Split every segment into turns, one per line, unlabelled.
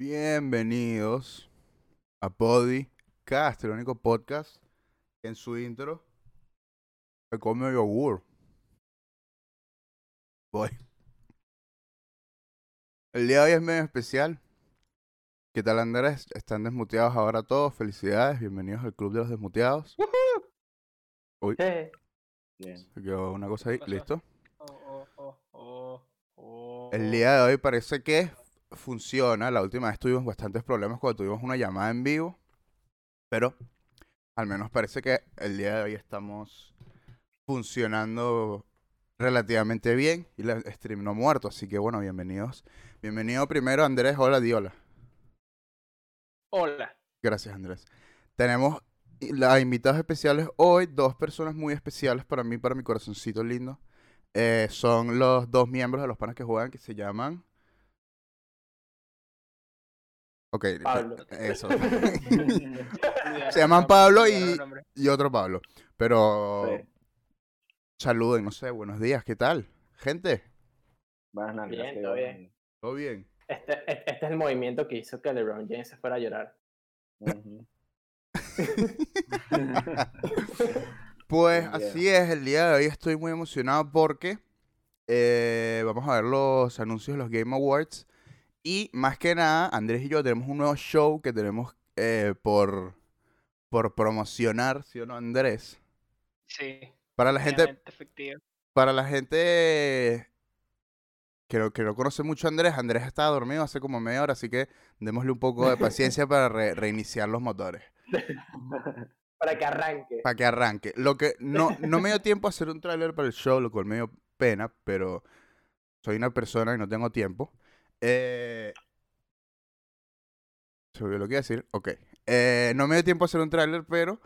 Bienvenidos a Podcast, el único podcast que en su intro se come yogur. Voy. El día de hoy es medio especial. ¿Qué tal Andrés? Están desmuteados ahora todos. Felicidades, bienvenidos al Club de los Desmuteados. Uy,
Bien.
se quedó una cosa ahí, listo.
oh, oh, oh, oh,
El día de hoy parece que funciona. La última vez tuvimos bastantes problemas cuando tuvimos una llamada en vivo. Pero al menos parece que el día de hoy estamos funcionando relativamente bien. Y el stream no muerto. Así que bueno, bienvenidos. Bienvenido primero Andrés. Hola, Diola.
Hola.
Gracias, Andrés. Tenemos las invitados especiales hoy, dos personas muy especiales para mí, para mi corazoncito lindo. Eh, son los dos miembros de los panas que juegan que se llaman. Ok, eh,
Pablo.
eso. Se llaman Pablo y- y otro Pablo. Pero
Sí.
saluden, no sé, buenos días, ¿qué tal? Gente,
Buenas noches.
Bien, todo bien.
¿todo bien?
Este, este este es el movimiento que hizo que LeBron James se fuera a llorar.
Pues así es, el día de hoy estoy muy emocionado porque eh, vamos a ver los anuncios de los Game Awards y más que nada Andrés y yo tenemos un nuevo show que tenemos eh, por, por promocionar, ¿sí o no Andrés?
Sí.
Para la gente,
efectivo.
para la gente que no, que no conoce mucho a Andrés, Andrés estaba dormido hace como media hora, así que démosle un poco de paciencia para re- reiniciar los motores.
Para que arranque.
Para que arranque. Lo que no, no me dio tiempo a hacer un tráiler para el show, lo cual me dio pena, pero soy una persona y no tengo tiempo. Eh... Se olvidó lo que iba a decir. Ok. Eh, no me dio tiempo a hacer un tráiler, pero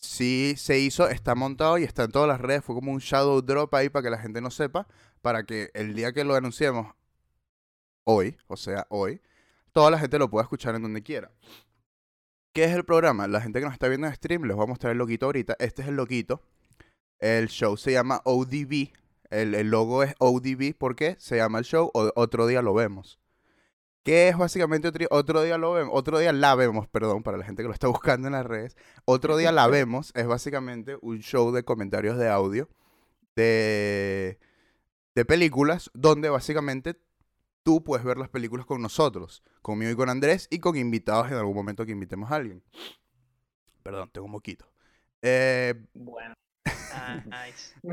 sí se hizo, está montado y está en todas las redes. Fue como un shadow drop ahí para que la gente no sepa, para que el día que lo anunciemos, hoy, o sea, hoy, toda la gente lo pueda escuchar en donde quiera. ¿Qué es el programa? La gente que nos está viendo en stream, les voy a mostrar el loguito ahorita. Este es el loguito. El show se llama ODB. El, el logo es ODB. ¿Por qué? Se llama el show o otro día lo vemos. ¿Qué es básicamente otro, otro día lo vemos? Otro día la vemos, perdón, para la gente que lo está buscando en las redes. Otro día la vemos es básicamente un show de comentarios de audio de, de películas donde básicamente tú puedes ver las películas con nosotros, conmigo y con Andrés y con invitados en algún momento que invitemos a alguien. Perdón, tengo un moquito. Eh,
Bueno. Ah,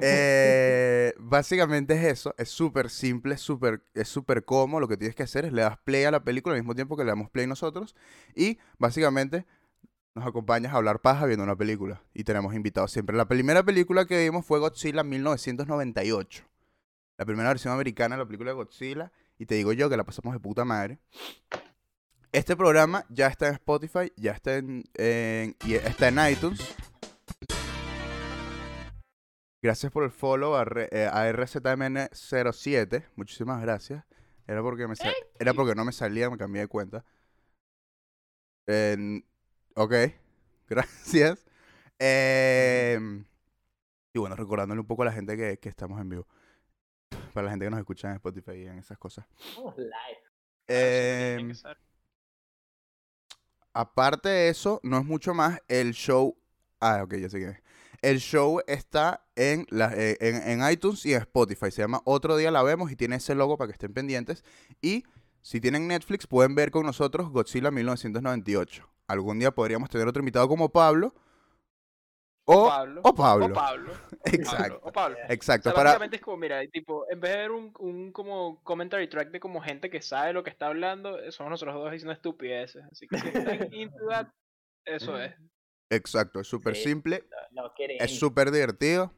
eh, básicamente es eso, es súper simple, súper, es súper cómodo. Lo que tienes que hacer es le das play a la película al mismo tiempo que le damos play nosotros y básicamente nos acompañas a hablar paja viendo una película y tenemos invitados siempre. La primera película que vimos fue Godzilla 1998, la primera versión americana de la película de Godzilla y te digo yo que la pasamos de puta madre. Este programa ya está en Spotify, ya está en- y está en iTunes. Gracias por el follow a, eh, a RZMN07. Muchísimas gracias. Era porque, me era porque no me salía, me cambié de cuenta. En- ok, gracias. Em, y bueno, recordándole un poco a la gente que, que estamos en vivo. Para la gente que nos escucha en Spotify y en esas cosas.
Vamos live.
Em,
que ser.
Aparte de eso, no es mucho más. El show. Ah, ok, ya sé quién es. El show está en, la, eh, en, en iTunes y en Spotify. Se llama Otro Día La Vemos y tiene ese logo para que estén pendientes. Y si tienen Netflix, pueden ver con nosotros Godzilla 1998. Algún día podríamos tener otro invitado como Pablo. O,
Pablo.
o Pablo.
O Pablo.
Exacto.
O Pablo.
Exacto.
O sea,
para,
es como, mira, tipo, en vez de ver un, un como commentary track de como gente que sabe lo que está hablando, somos nosotros dos diciendo estupideces. Así que si están into that, eso es.
Exacto, es súper
Sí.
simple.
No, no quieren.
Es súper divertido.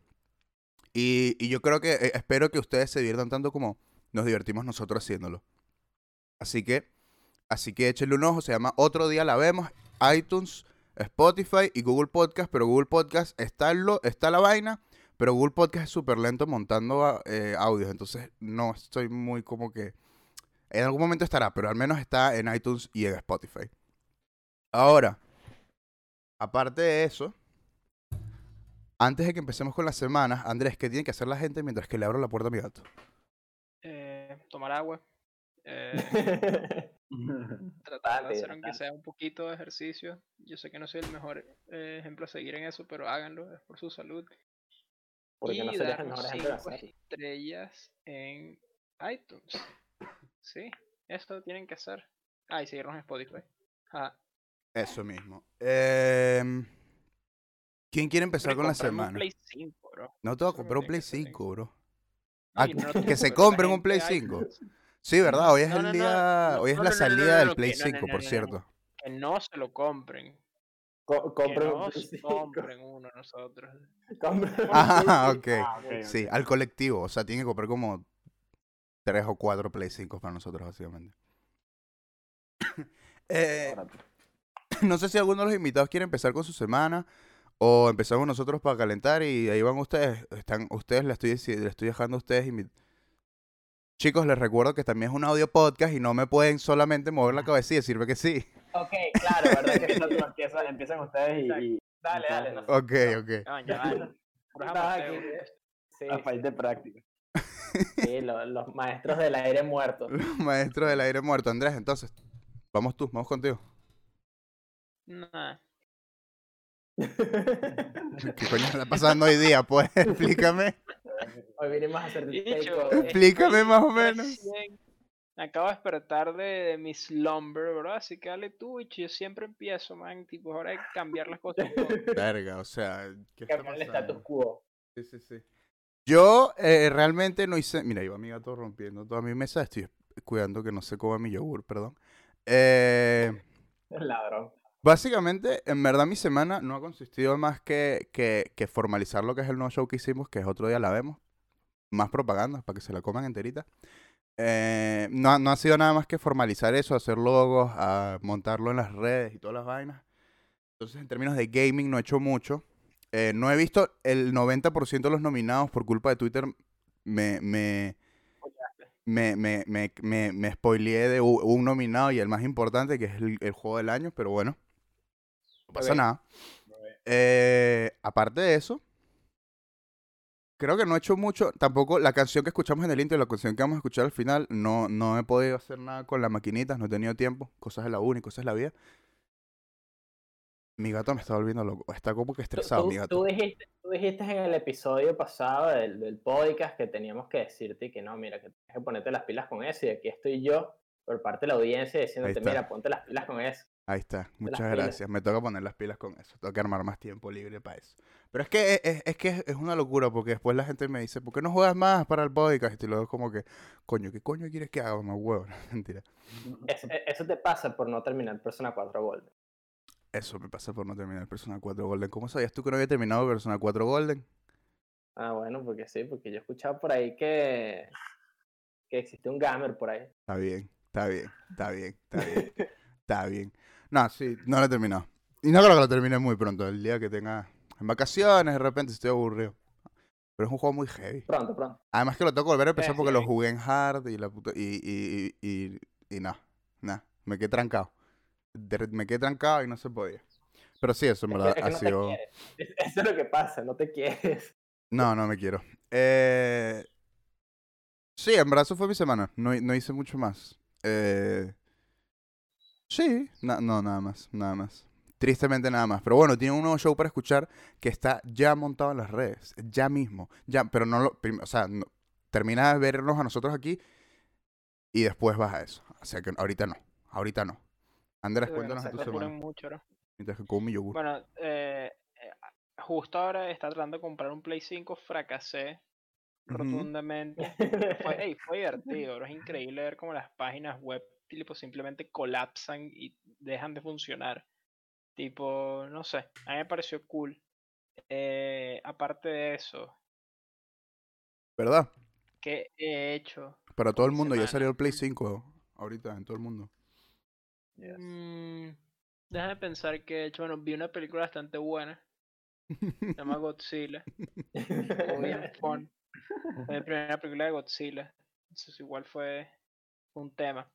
Y, y yo creo que, eh, espero que ustedes se diviertan tanto como nos divertimos nosotros haciéndolo. Así que, así que échenle un ojo, se llama Otro Día La Vemos, iTunes, Spotify y Google Podcast, pero Google Podcast está, lo, está la vaina, pero Google Podcast es súper lento montando a- eh, audios, entonces no estoy muy como que... En algún momento estará, pero al menos está en iTunes y en Spotify. Ahora, aparte de eso, antes de que empecemos con las semanas, Andrés, ¿qué tiene que hacer la gente mientras que le abro la puerta a mi gato?
Eh, tomar agua. Eh, tratar de hacer aunque sea un poquito de ejercicio. Yo sé que no soy el mejor eh, ejemplo a seguir en eso, pero háganlo, es por su salud.
Porque
y
no serías el
darnos
mejor ejemplo de
cinco
hacerlo.
estrellas en iTunes. Sí, esto tienen que hacer. Ah, y seguirnos en Spotify. Ajá.
Eso mismo. Em, ¿Quién quiere empezar con la
un
semana?
Play 5, bro.
No te voy a comprar un
que
Play
tienen que hacer.
5, bro.
No,
Ah,
no
que se compren un Play
de
5.
iTunes-
Sí, ¿verdad? Hoy es
No,
el día,
no,
hoy es
no,
la salida
no, no,
del Play
que no, no,
5,
no,
por cierto.
Que no se lo compren.
Co-
Que
compren
no
un Play
se
5.
compren uno nosotros.
Ah,
Play
ok.
5.
Ah, ok,
Sí, al colectivo. O sea, tiene que comprar como tres o cuatro Play 5 para nosotros, básicamente. Eh. no sé si alguno de los invitados quiere empezar con su semana o empezamos nosotros para calentar y ahí van ustedes. Están ustedes, le estoy, le estoy dejando a ustedes. invi- Chicos, les recuerdo que también es un audio podcast y no me pueden solamente mover la cabeza y decirme que sí.
Ok, claro, ¿verdad? Que esto lo empieza- empiezan ustedes y, y- Dale, dale. No,
Ok, ok.
Vale. Puro
Estás
amateo.
aquí, eh. Sí,
A falta de práctica.
sí, lo- los maestros del aire muerto.
Maestro del aire muerto. Andrés, entonces, vamos tú, vamos contigo.
Nah.
¿Qué coño está pasando hoy día? Pues explícame.
Hoy vinimos a hacer
Dicho.
Explícame más o menos.
recién- Acabo de despertar de, de mi slumber, bro. Así que dale tú, y yo siempre empiezo, man. Tipo, ahora hay que cambiar las cosas.
Verga, o sea, ¿qué está
Cambiar el status quo.
Sí, sí, sí. Yo eh, realmente no hice. Mira, iba mi gato rompiendo toda mi mesa. Estoy cuidando que no se coma mi yogur, perdón. Eh,
El ladrón.
Básicamente, en verdad, mi semana no ha consistido más que, que, formalizar lo que es el nuevo show que hicimos, que es otro día la vemos. Más propaganda para que se la coman enterita. Eh, no, no ha sido nada más que formalizar eso, hacer logos, a montarlo en las redes y todas las vainas. Entonces, en términos de gaming, no he hecho mucho. Eh, no he visto el 90% de los nominados por culpa de Twitter. Me, me, me, me, me, me, spoileé de un nominado y el más importante, que es el, el juego del año, pero bueno, no pasa nada. Eh, aparte de eso, creo que no he hecho mucho. Tampoco la canción que escuchamos en el intro y la canción que vamos a escuchar al final, no, no he podido hacer nada con las maquinitas, no he tenido tiempo. Cosas de la uni, cosas de la vida. Mi gato me está volviendo loco. Está como que
Tú,
estresado,
tú-
mi
tú
gato.
dijiste, tú dijiste en el episodio pasado del, del podcast que teníamos que decirte que no, mira, que tienes que ponerte las pilas con eso y aquí estoy yo por parte de la audiencia diciéndote, mira, ponte las pilas con eso.
Ahí está, muchas gracias. Me toca poner las pilas con eso. Tengo que armar más tiempo libre para eso. Pero es que es, es- que es una locura porque después la gente me dice, ¿por qué no juegas más para el podcast? Y luego es como que, coño, ¿qué coño quieres que haga? Más huevo. Mentira.
Es- eso te pasa por no terminar Persona 4 Gold.
Eso me pasa por no terminar Persona 4 Golden. ¿Cómo sabías tú que no había terminado Persona 4 Golden?
Ah, bueno, porque sí, porque yo he escuchado por ahí que, que existe un gamer por ahí.
Está bien, está bien, está bien, está bien. Está bien. No, sí, no lo he terminado. Y no creo que lo termine muy pronto, el día que tenga en vacaciones, de repente estoy aburrido. Pero es un juego muy heavy.
Pronto, pronto.
Además que lo tengo que volver a empezar porque lo jugué en hard y la puta, y, y, y, y, y no, no, me quedé trancado. De- me quedé trancado y no se podía. Pero sí, eso en
Es que-
verdad
es que
ha
no
sido...
Eso es lo que pasa, no te quieres.
No, no me quiero. Eh... Sí, en verdad eso fue mi semana. No, no hice mucho más. Eh... Sí, no, nada más, nada más. Tristemente nada más. Pero bueno, tiene un nuevo show para escuchar que está ya montado en las redes. Ya mismo. Ya, pero no lo... O sea, no- termina de vernos a nosotros aquí y después vas a eso. O sea que ahorita no. Ahorita no. Andrés,
Sí, bueno,
cuéntanos
se
de tu semana.
mucho, ¿no?
Mientras que como mi yogur.
Bueno, eh, eh, justo ahora está tratando de comprar un Play 5, fracasé rotundamente. Fue, ey, fue divertido, bro, es increíble ver cómo las páginas web tipo, simplemente colapsan y dejan de funcionar. Tipo, no sé, a mí me pareció cool. Eh, aparte de eso,
¿Verdad?
¿qué he hecho?
Para todo el mundo. Ya salió el Play 5 ahorita en todo el mundo.
Yes.
Mm, déjame pensar que he hecho. Bueno, vi una película bastante buena. Se llama Godzilla. Fue mi primera película de Godzilla. Entonces igual fue un tema.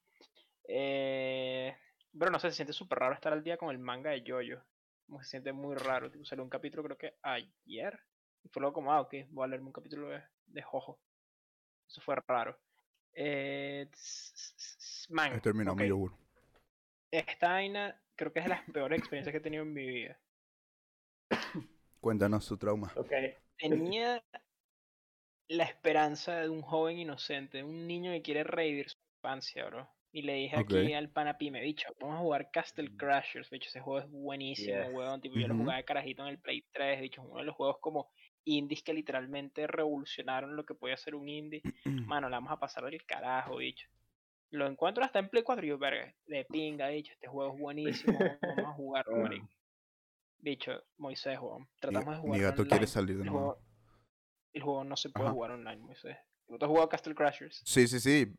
Eh, pero no sé, se siente súper raro estar al día con el manga de Jojo. Como se siente muy raro. Tipo, salió un capítulo creo que ayer. Y fue luego como, ah, ok, voy a leerme un capítulo de, de Jojo. Eso fue raro. Eh, man,
He terminado mi
ok,
yogur.
esta vaina creo que es de las peores experiencias que he tenido en mi vida.
Cuéntanos su trauma.
Ok.
Tenía la esperanza de un joven inocente, de un niño que quiere revivir su infancia, bro. Y le dije aquí al pana Pime, bicho, vamos a jugar Castle Crashers, bicho, ese juego es buenísimo,
Yes.
weón, tipo, yo lo jugaba de carajito en el Play 3, bicho, uno de los juegos como indies que literalmente revolucionaron lo que podía ser un indie. Mano, la vamos a pasar del carajo, bicho. Lo encuentro hasta en Play 4 y yo, verga, de pinga, bicho, este juego es buenísimo, vamos a jugarlo,
Ah.
marico. Bicho, Moisés, weón,
Mi,
tratamos de
mi
jugar
gato quiere salir de
el
nuevo.
juego, el juego no se puede
Ajá.
jugar online, Moisés. ¿Tú has jugado Castle Crashers?
Sí, sí, sí.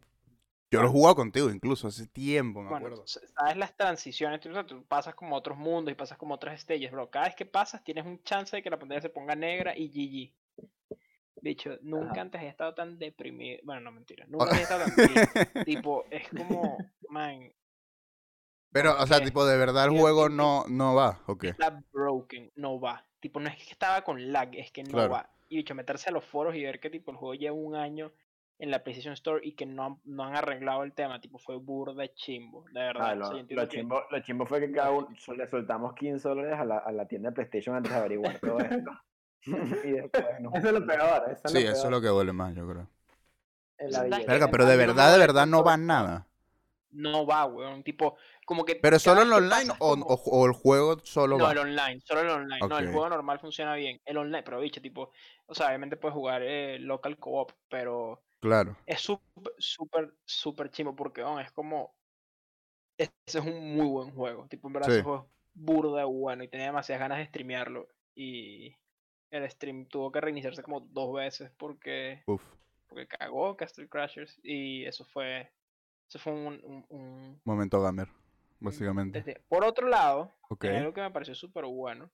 Yo lo he jugado contigo incluso hace tiempo, me
Bueno,
acuerdo.
sabes las transiciones, tú, o tú pasas como otros mundos y pasas como otras stages, bro. Cada vez que pasas tienes un chance de que la pantalla se ponga negra y GG. Dicho, nunca
Ajá.
antes he estado tan deprimido. Bueno, no mentira. Nunca he estado tan tipo, es como, man,
Pero, o sea,
¿qué?
tipo, de verdad el juego no, no va, ok.
está broken, no va. Tipo, no es que estaba con lag, es que no
Claro.
va. Y dicho, meterse a los foros y ver que tipo el juego lleva un año en la PlayStation Store y que no han, no han arreglado el tema, tipo, fue burda de chimbo, de verdad.
Ah,
O sea,
lo, lo
que-
chimbo, lo chimbo fue que cada uno le soltamos 15 dólares a la, a la tienda de PlayStation antes de averiguar todo esto. y después no.
Eso es lo peor. Eso es
Sí,
lo
eso es lo que duele más, yo creo.
Verga,
pero de
no
verdad, de verdad no va nada.
no va, weón. Tipo, como que.
Pero solo
que
online
pasas
o,
como-
o- o el juego solo
No,
va.
el online, solo el online. No, el juego normal funciona bien. El online, pero bicho, tipo, o sea, obviamente puedes jugar eh, local co-op, pero
Claro.
es súper, súper, súper chimo porque weón, es como. Ese es un muy buen juego. Tipo, en verdad,
Sí.
ese juego es burda bueno y tenía demasiadas ganas de streamearlo. Y el stream tuvo que reiniciarse como dos veces porque,
Uf.
porque cagó Castle Crashers y eso fue. Eso fue un- un- un
Momento gamer, básicamente.
Por otro lado,
Ok.
hay algo que me pareció súper bueno.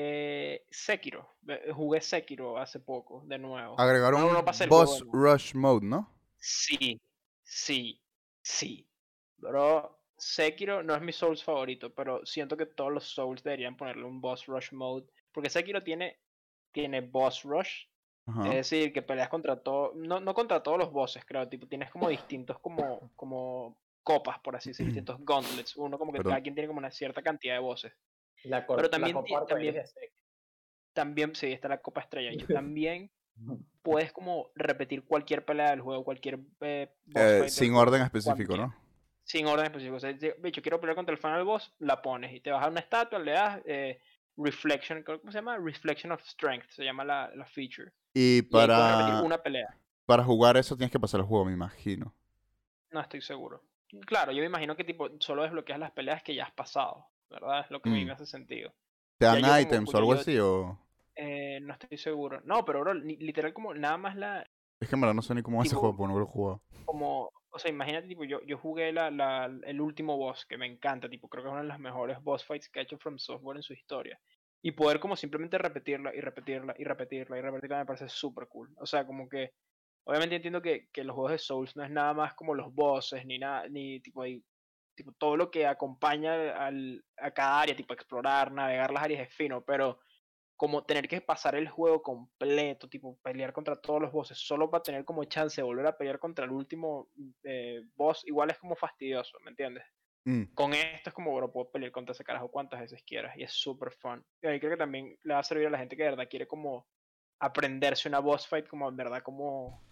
Eh, Sekiro. Jugué Sekiro hace poco, de nuevo.
Agregaron
No,
un
no juego
boss rush mode, ¿no?
Sí, sí, sí. Bro, Sekiro no es mi Souls favorito, pero siento que todos los Souls deberían ponerle un boss rush mode. Porque Sekiro tiene, tiene boss rush.
Ajá.
Es decir, que peleas contra todo, no, no contra todos los bosses, creo, tipo, tienes como distintos como, como copas, por así decirlo, distintos gauntlets, uno como que
Perdón.
cada quien tiene como una cierta cantidad de voces.
La
Pero
la
también
copa arcoíris
también-. También, sí, está la copa estrella, y también puedes como repetir cualquier pelea del juego, cualquier eh, boss
Eh, sin orden específico. ¿no?
Sin orden específico, o sea, de- bicho, quiero pelear contra el final boss, la pones, y te vas a una estatua, le das eh, Reflection, ¿cómo se llama? Reflection of Strength, se llama la, la feature.
Y para,
una pelea.
para jugar eso tienes que pasar el juego, me imagino.
No estoy seguro. Claro, yo me imagino que tipo solo desbloqueas las peleas que ya has pasado, ¿verdad? Es lo que a mí
Mm.
me hace sentido.
¿Te dan items o algo así? O...
Eh, no estoy seguro. No, pero bro, li- literal como nada más la,
Es que en verdad no sé ni cómo
Tipo-
juego, porque no lo he jugado.
como, o sea, imagínate, tipo, yo, yo jugué la, la, el último boss, que me encanta, tipo, creo que es una de las mejores boss fights que ha hecho From Software en su historia. Y poder como simplemente repetirla y repetirla y repetirla y repetirla me parece súper cool. O sea, como que, obviamente entiendo que, que los juegos de Souls no es nada más como los bosses, ni nada, ni tipo, hay, tipo todo lo que acompaña al, a cada área, tipo explorar, navegar las áreas es fino, pero como tener que pasar el juego completo, tipo pelear contra todos los bosses, solo para tener como chance de volver a pelear contra el último eh, boss, igual es como fastidioso, ¿me entiendes?
Mm,
Con esto es como, bueno, puedo pelear contra ese carajo cuantas veces quieras y es súper fun. Y ahí creo que también le va a servir a la gente que de verdad quiere como aprenderse una boss fight, como en verdad como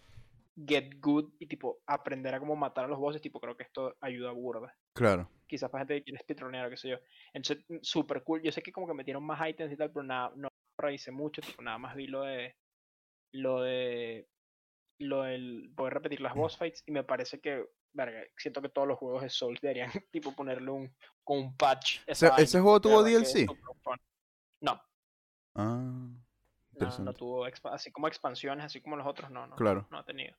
get good y tipo aprender a cómo matar a los bosses, tipo creo que esto ayuda burda
claro.
quizás para gente que quiere speedronear o qué sé yo. Entonces, mm, súper cool. Yo sé que como que metieron más items y tal, pero nada, no revisé mucho, tipo, nada más vi lo de lo de lo del poder repetir las boss fights y me parece que verga, siento que todos los juegos de Souls deberían tipo ponerle un con un patch.
Ese- juego tuvo DLC?
No,
Ah,
no, no tuvo así como expansiones, así como los otros, no, no.
Claro.
no ha tenido.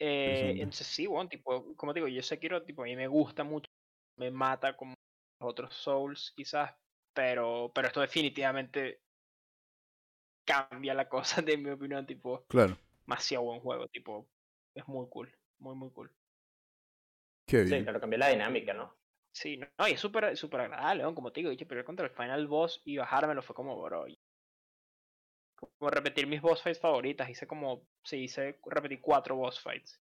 Eh, entonces sí, bueno, tipo, como te digo, yo sé quiero, tipo, a mí me gusta mucho, me mata como los otros Souls, quizás, pero, pero esto definitivamente cambia la cosa, de mi opinión, tipo,
Claro.
demasiado buen juego, tipo, es muy cool, muy, muy cool.
Qué
Sí, claro, cambió la dinámica, ¿no?
Sí, no, no, y es súper súper agradable, ¿no? como te digo, pero contra el final boss y bajármelo fue como, bro, como repetir mis boss fights favoritas, hice como, sí, hice, repetí cuatro boss fights.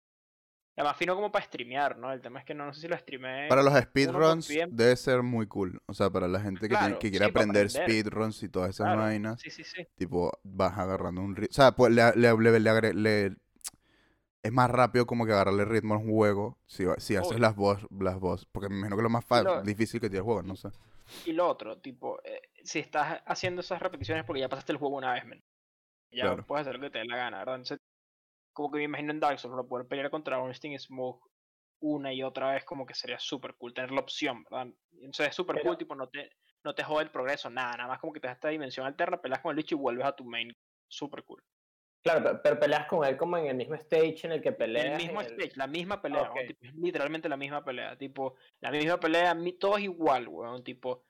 Además, fino como para streamear, ¿no? El tema es que no, no sé si lo streamé.
Para los speedruns debe ser muy cool. O sea, para la gente que, tiene- que quiere
sí,
aprender speedruns y todas esas
Claro,
vainas,
Sí, sí, sí.
tipo, vas agarrando un ritmo. O sea, pues le, le, le- le es más rápido como que agarrarle ritmo al juego si, si haces las voz, las voz. Porque me imagino que es lo más
lo-
difícil que tiene el juego, no sé.
Y lo otro, tipo, eh, si estás haciendo esas repeticiones porque ya pasaste el juego una vez, men. Ya
Claro.
puedes hacer lo que te dé la gana, ¿verdad? Entonces, como que me imagino en Dark Souls, para poder pelear contra un Sting Smoke una y otra vez, como que sería súper cool tener la opción, ¿verdad? Entonces es súper
Pero-
cool, tipo, no te, no te jode el progreso, nada, nada más como que te das esta dimensión alterna, peleas con el bicho y vuelves a tu main. Súper cool.
Claro, pe- pero peleas con él como en el mismo stage en el que peleas.
el mismo
el-
stage, la misma pelea,
ok.
weón, tipo, es literalmente la misma pelea, tipo, la misma pelea, todo es igual, weón, tipo,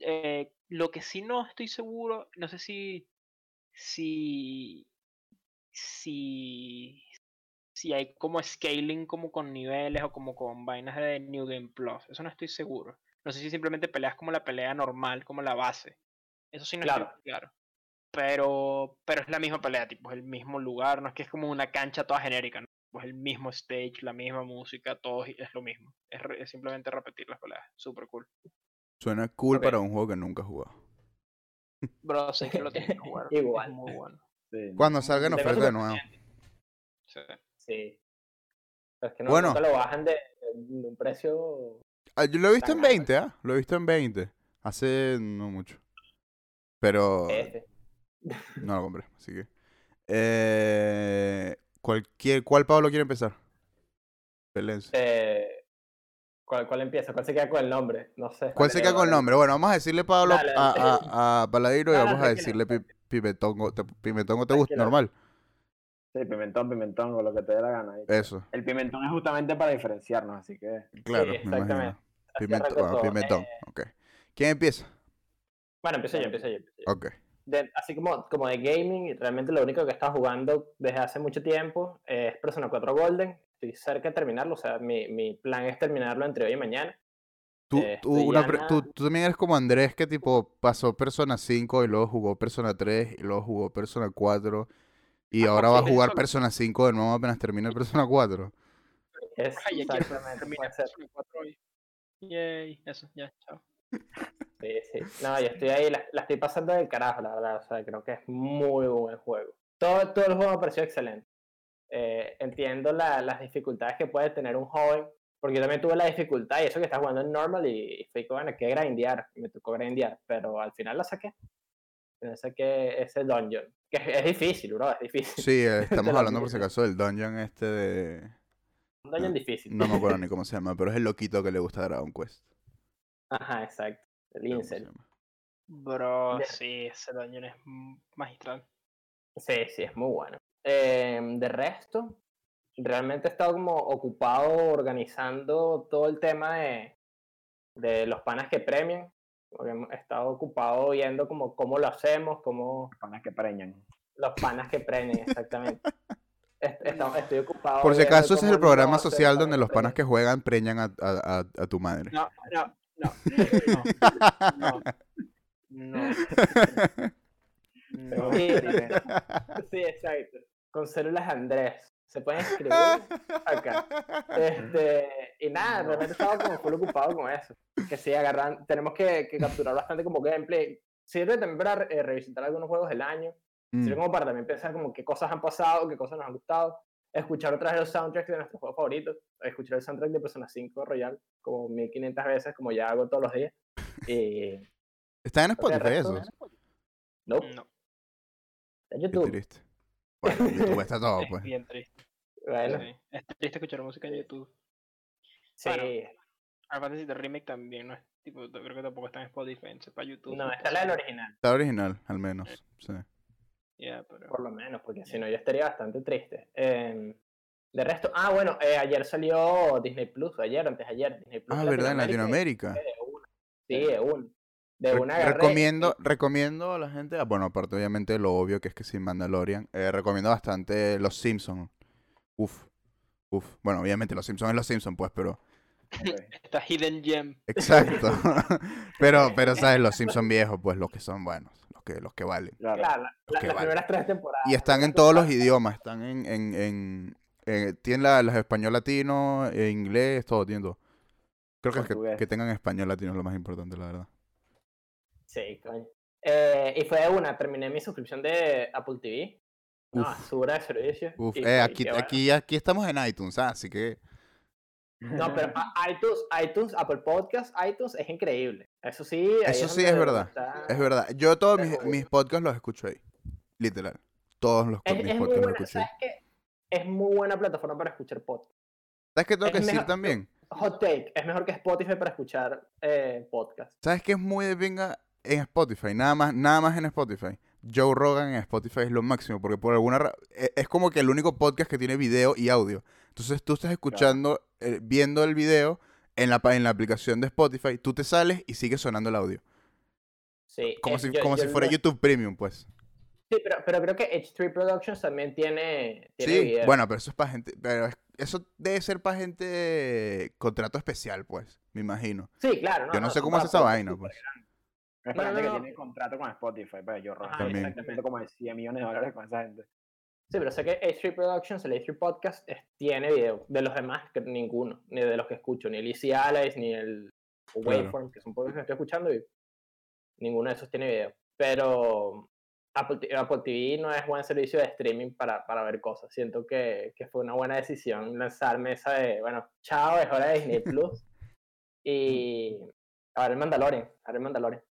eh, lo que sí no estoy seguro, no sé si, si, si, si hay como scaling como con niveles o como con vainas de New Game Plus, eso no estoy seguro, no sé si simplemente peleas como la pelea normal, como la base, eso sí no
Claro.
estoy claro. Pero, pero es la misma pelea, tipo, es el mismo lugar, no es que es como una cancha toda genérica, ¿no? pues el mismo stage, la misma música, todo es lo mismo. Es, re- es simplemente repetir las peleas. Súper cool.
Suena cool
Ok.
para un juego que nunca he jugado.
Bro, sé que lo tienes que jugar.
Igual.
Es muy bueno.
Sí,
Cuando
no,
salga en oferta de nuevo.
Sí.
Sí. Pero es que no,
Bueno.
nunca lo bajan de, de un precio.
Ah, yo lo he visto en
Tan
20, ¿ah? Lo he visto en 20. Hace no mucho. Pero
Este.
no lo compré, así que. Eh, cualquier, ¿Cuál Pablo quiere empezar? Pelense.
Eh, ¿cuál, ¿Cuál empieza? ¿Cuál se queda con el nombre? No sé.
¿Cuál se queda con el nombre? Bueno, vamos a decirle Pablo
Dale,
a, a, a Paladiro y
No, no,
vamos a decirle pi- pimentongo. ¿Te, pimentongo te gusta? Normal.
Sí, pimentón, pimentón, con lo que te dé la gana. ahí.
Eso,
El pimentón es justamente para diferenciarnos, así que.
claro, me
exactamente.
Pimentón, bueno, pimentón,
Eh,
ok. ¿Quién empieza?
bueno, empiezo yo, empiezo yo. empiezo yo.
Ok.
De- así como, como de gaming, realmente lo único que he estado jugando desde hace mucho tiempo es Persona 4 Golden. Estoy cerca de terminarlo, o sea, mi, mi plan es terminarlo entre hoy y mañana.
Tú,
Eh,
tú, una
nada-
tú, tú también eres como Andrés que tipo pasó Persona 5 y luego jugó Persona 3 y luego jugó Persona 4 y
Ah,
ahora
sí,
va a jugar Persona 5 de nuevo apenas termine el Persona 4.
Es
Ay,
exactamente,
terminar
puede ser.
Persona 4 hoy. Yay, eso, ya, chao.
Sí, sí. No, yo estoy ahí, la, la estoy pasando del carajo, la verdad. O sea, creo que es muy buen juego. Todo, todo el juego me pareció excelente. Eh, entiendo la- las dificultades que puede tener un joven, porque yo también tuve la dificultad y eso que estaba jugando en normal y, y que, bueno, que grindear, me tocó grindear, pero al final la saqué. Final saqué ese dungeon, que es, es difícil, bro, es difícil.
Sí, eh, estamos hablando por si acaso del dungeon este de...
Un dungeon difícil.
No me acuerdo ni cómo se llama, pero es el loquito que le gusta Dragon Quest.
Ajá, exacto. El incel.
Bro, sí, ese dungeon es magistral.
Sí, sí, es muy bueno. Em, de resto, realmente he estado como ocupado organizando todo el tema de, de los panas que premian. porque hemos- He estado ocupado viendo como cómo lo hacemos, cómo
Panas que preñan.
los panas que premian, exactamente. Estoy ocupado.
Por si acaso ese es el programa social donde los panas que juegan preñan a, a- a- a tu madre.
No, no, no, no, no, no, no.
Sí, sí, exacto. Con células Andrés. Se pueden escribir acá. Este, y nada,
No.
realmente estaba como full ocupado con eso. Que sí, agarran, tenemos que, que capturar bastante como gameplay. Sirve también para eh, revisitar algunos juegos del año.
Mm,
Sirve como para también pensar como qué cosas han pasado, qué cosas nos han gustado. Escuchar otras de los soundtracks de nuestros juegos favoritos. Escuchar el soundtrack de Persona 5 Royal como 1500 veces, como ya hago todos los días. Y...
Está en Spotify eso.
Nope,
No,
en
Qué
YouTube.
triste. Bueno, en YouTube está todo,
es
pues.
bien triste.
Bueno,
sí. Es triste escuchar música en YouTube.
sí.
Bueno, Final Fantasy The Remake también no es tipo, yo creo que tampoco está en Spotify, es para YouTube.
No, esta es la del original.
Está original, al menos. Sí.
Yeah, pero
Por lo menos, porque si no yo estaría bastante triste. Em, de resto, ah, bueno, eh, ayer salió Disney Plus, ayer, antes de ayer, Disney Plus.
Ah, ¿verdad? En Latinoamérica.
De una. Sí, de una. De
Re-
una agarré
recomiendo, recomiendo a la gente, ah, bueno, aparte obviamente lo obvio que es que sin Mandalorian, eh, recomiendo bastante Los Simpsons. Uf, uf. Bueno, obviamente Los Simpsons es Los Simpsons, pues, pero...
esta Hidden Gem.
Exacto. pero, pero, ¿sabes? Los Simpsons viejos, pues, los que son buenos, los que, los que valen.
Claro.
Claro, la- la-
que
las primeras tres temporadas.
Y están en todos los idiomas, están en, en, en, Eh, tienen la, las español latino, eh, inglés, todo, tienen todo. Creo que, que,
Portugués.
que tengan español latino es lo más importante, la verdad.
Sí, coño. Eh, y fue una, terminé mi suscripción de Apple TV. No,
Uf.
basura de servicio.
Uf,
y-
eh,
y
aquí,
qué bueno.
aquí, aquí estamos en iTunes, ah, así que
No, pero iTunes, iTunes, Apple Podcast, iTunes es increíble. Eso sí.
Eso sí
donde
es verdad, es verdad. Yo todos mis, mis podcasts los escucho ahí, literal. Todos los
Es,
mis
es
podcasts los escucho ahí.
¿sabes qué? Es muy buena plataforma para escuchar podcast.
¿Sabes qué tengo
es
que decir
mejor-
también?
Hot take, es mejor que Spotify para escuchar eh, podcast.
¿Sabes qué es muy de pinga en Spotify? Nada más, nada más en Spotify. Joe Rogan en Spotify es lo máximo, porque por alguna razón es como que el único podcast que tiene video y audio. Entonces tú estás escuchando, eh, viendo el video en la, en la aplicación de Spotify, tú te sales y sigue sonando el audio.
Sí,
Como
eh,
si,
yo-
como
yo
si fuera YouTube Premium, pues.
Sí, pero, pero creo que H3 Productions también tiene, tiene
Sí,
video.
bueno, pero eso es para gente, pero es- eso debe ser para gente contrato especial, pues, me imagino.
Sí, claro.
Yo no sé cómo hace esa vaina, pues.
Es
No,
para gente
no,
que
no.
tiene contrato con Spotify, pues yo rojo.
Ajá,
También.
exactamente.
como de 100 millones de dólares con esa gente.
Sí, pero sé que H3 Productions, el H3 Podcast, es- tiene video. De los demás, que ninguno. Ni de los que escucho. Ni el Easy Allies, ni el Waveform, que son podcasts que estoy escuchando. Y ninguno de esos tiene video. Pero Apple, Apple TV no es buen servicio de streaming para, para ver cosas. Siento que, que fue una buena decisión lanzarme esa de, bueno, chao, es hora de Disney Plus. y a ver el Mandalorian. A ver el Mandalorian.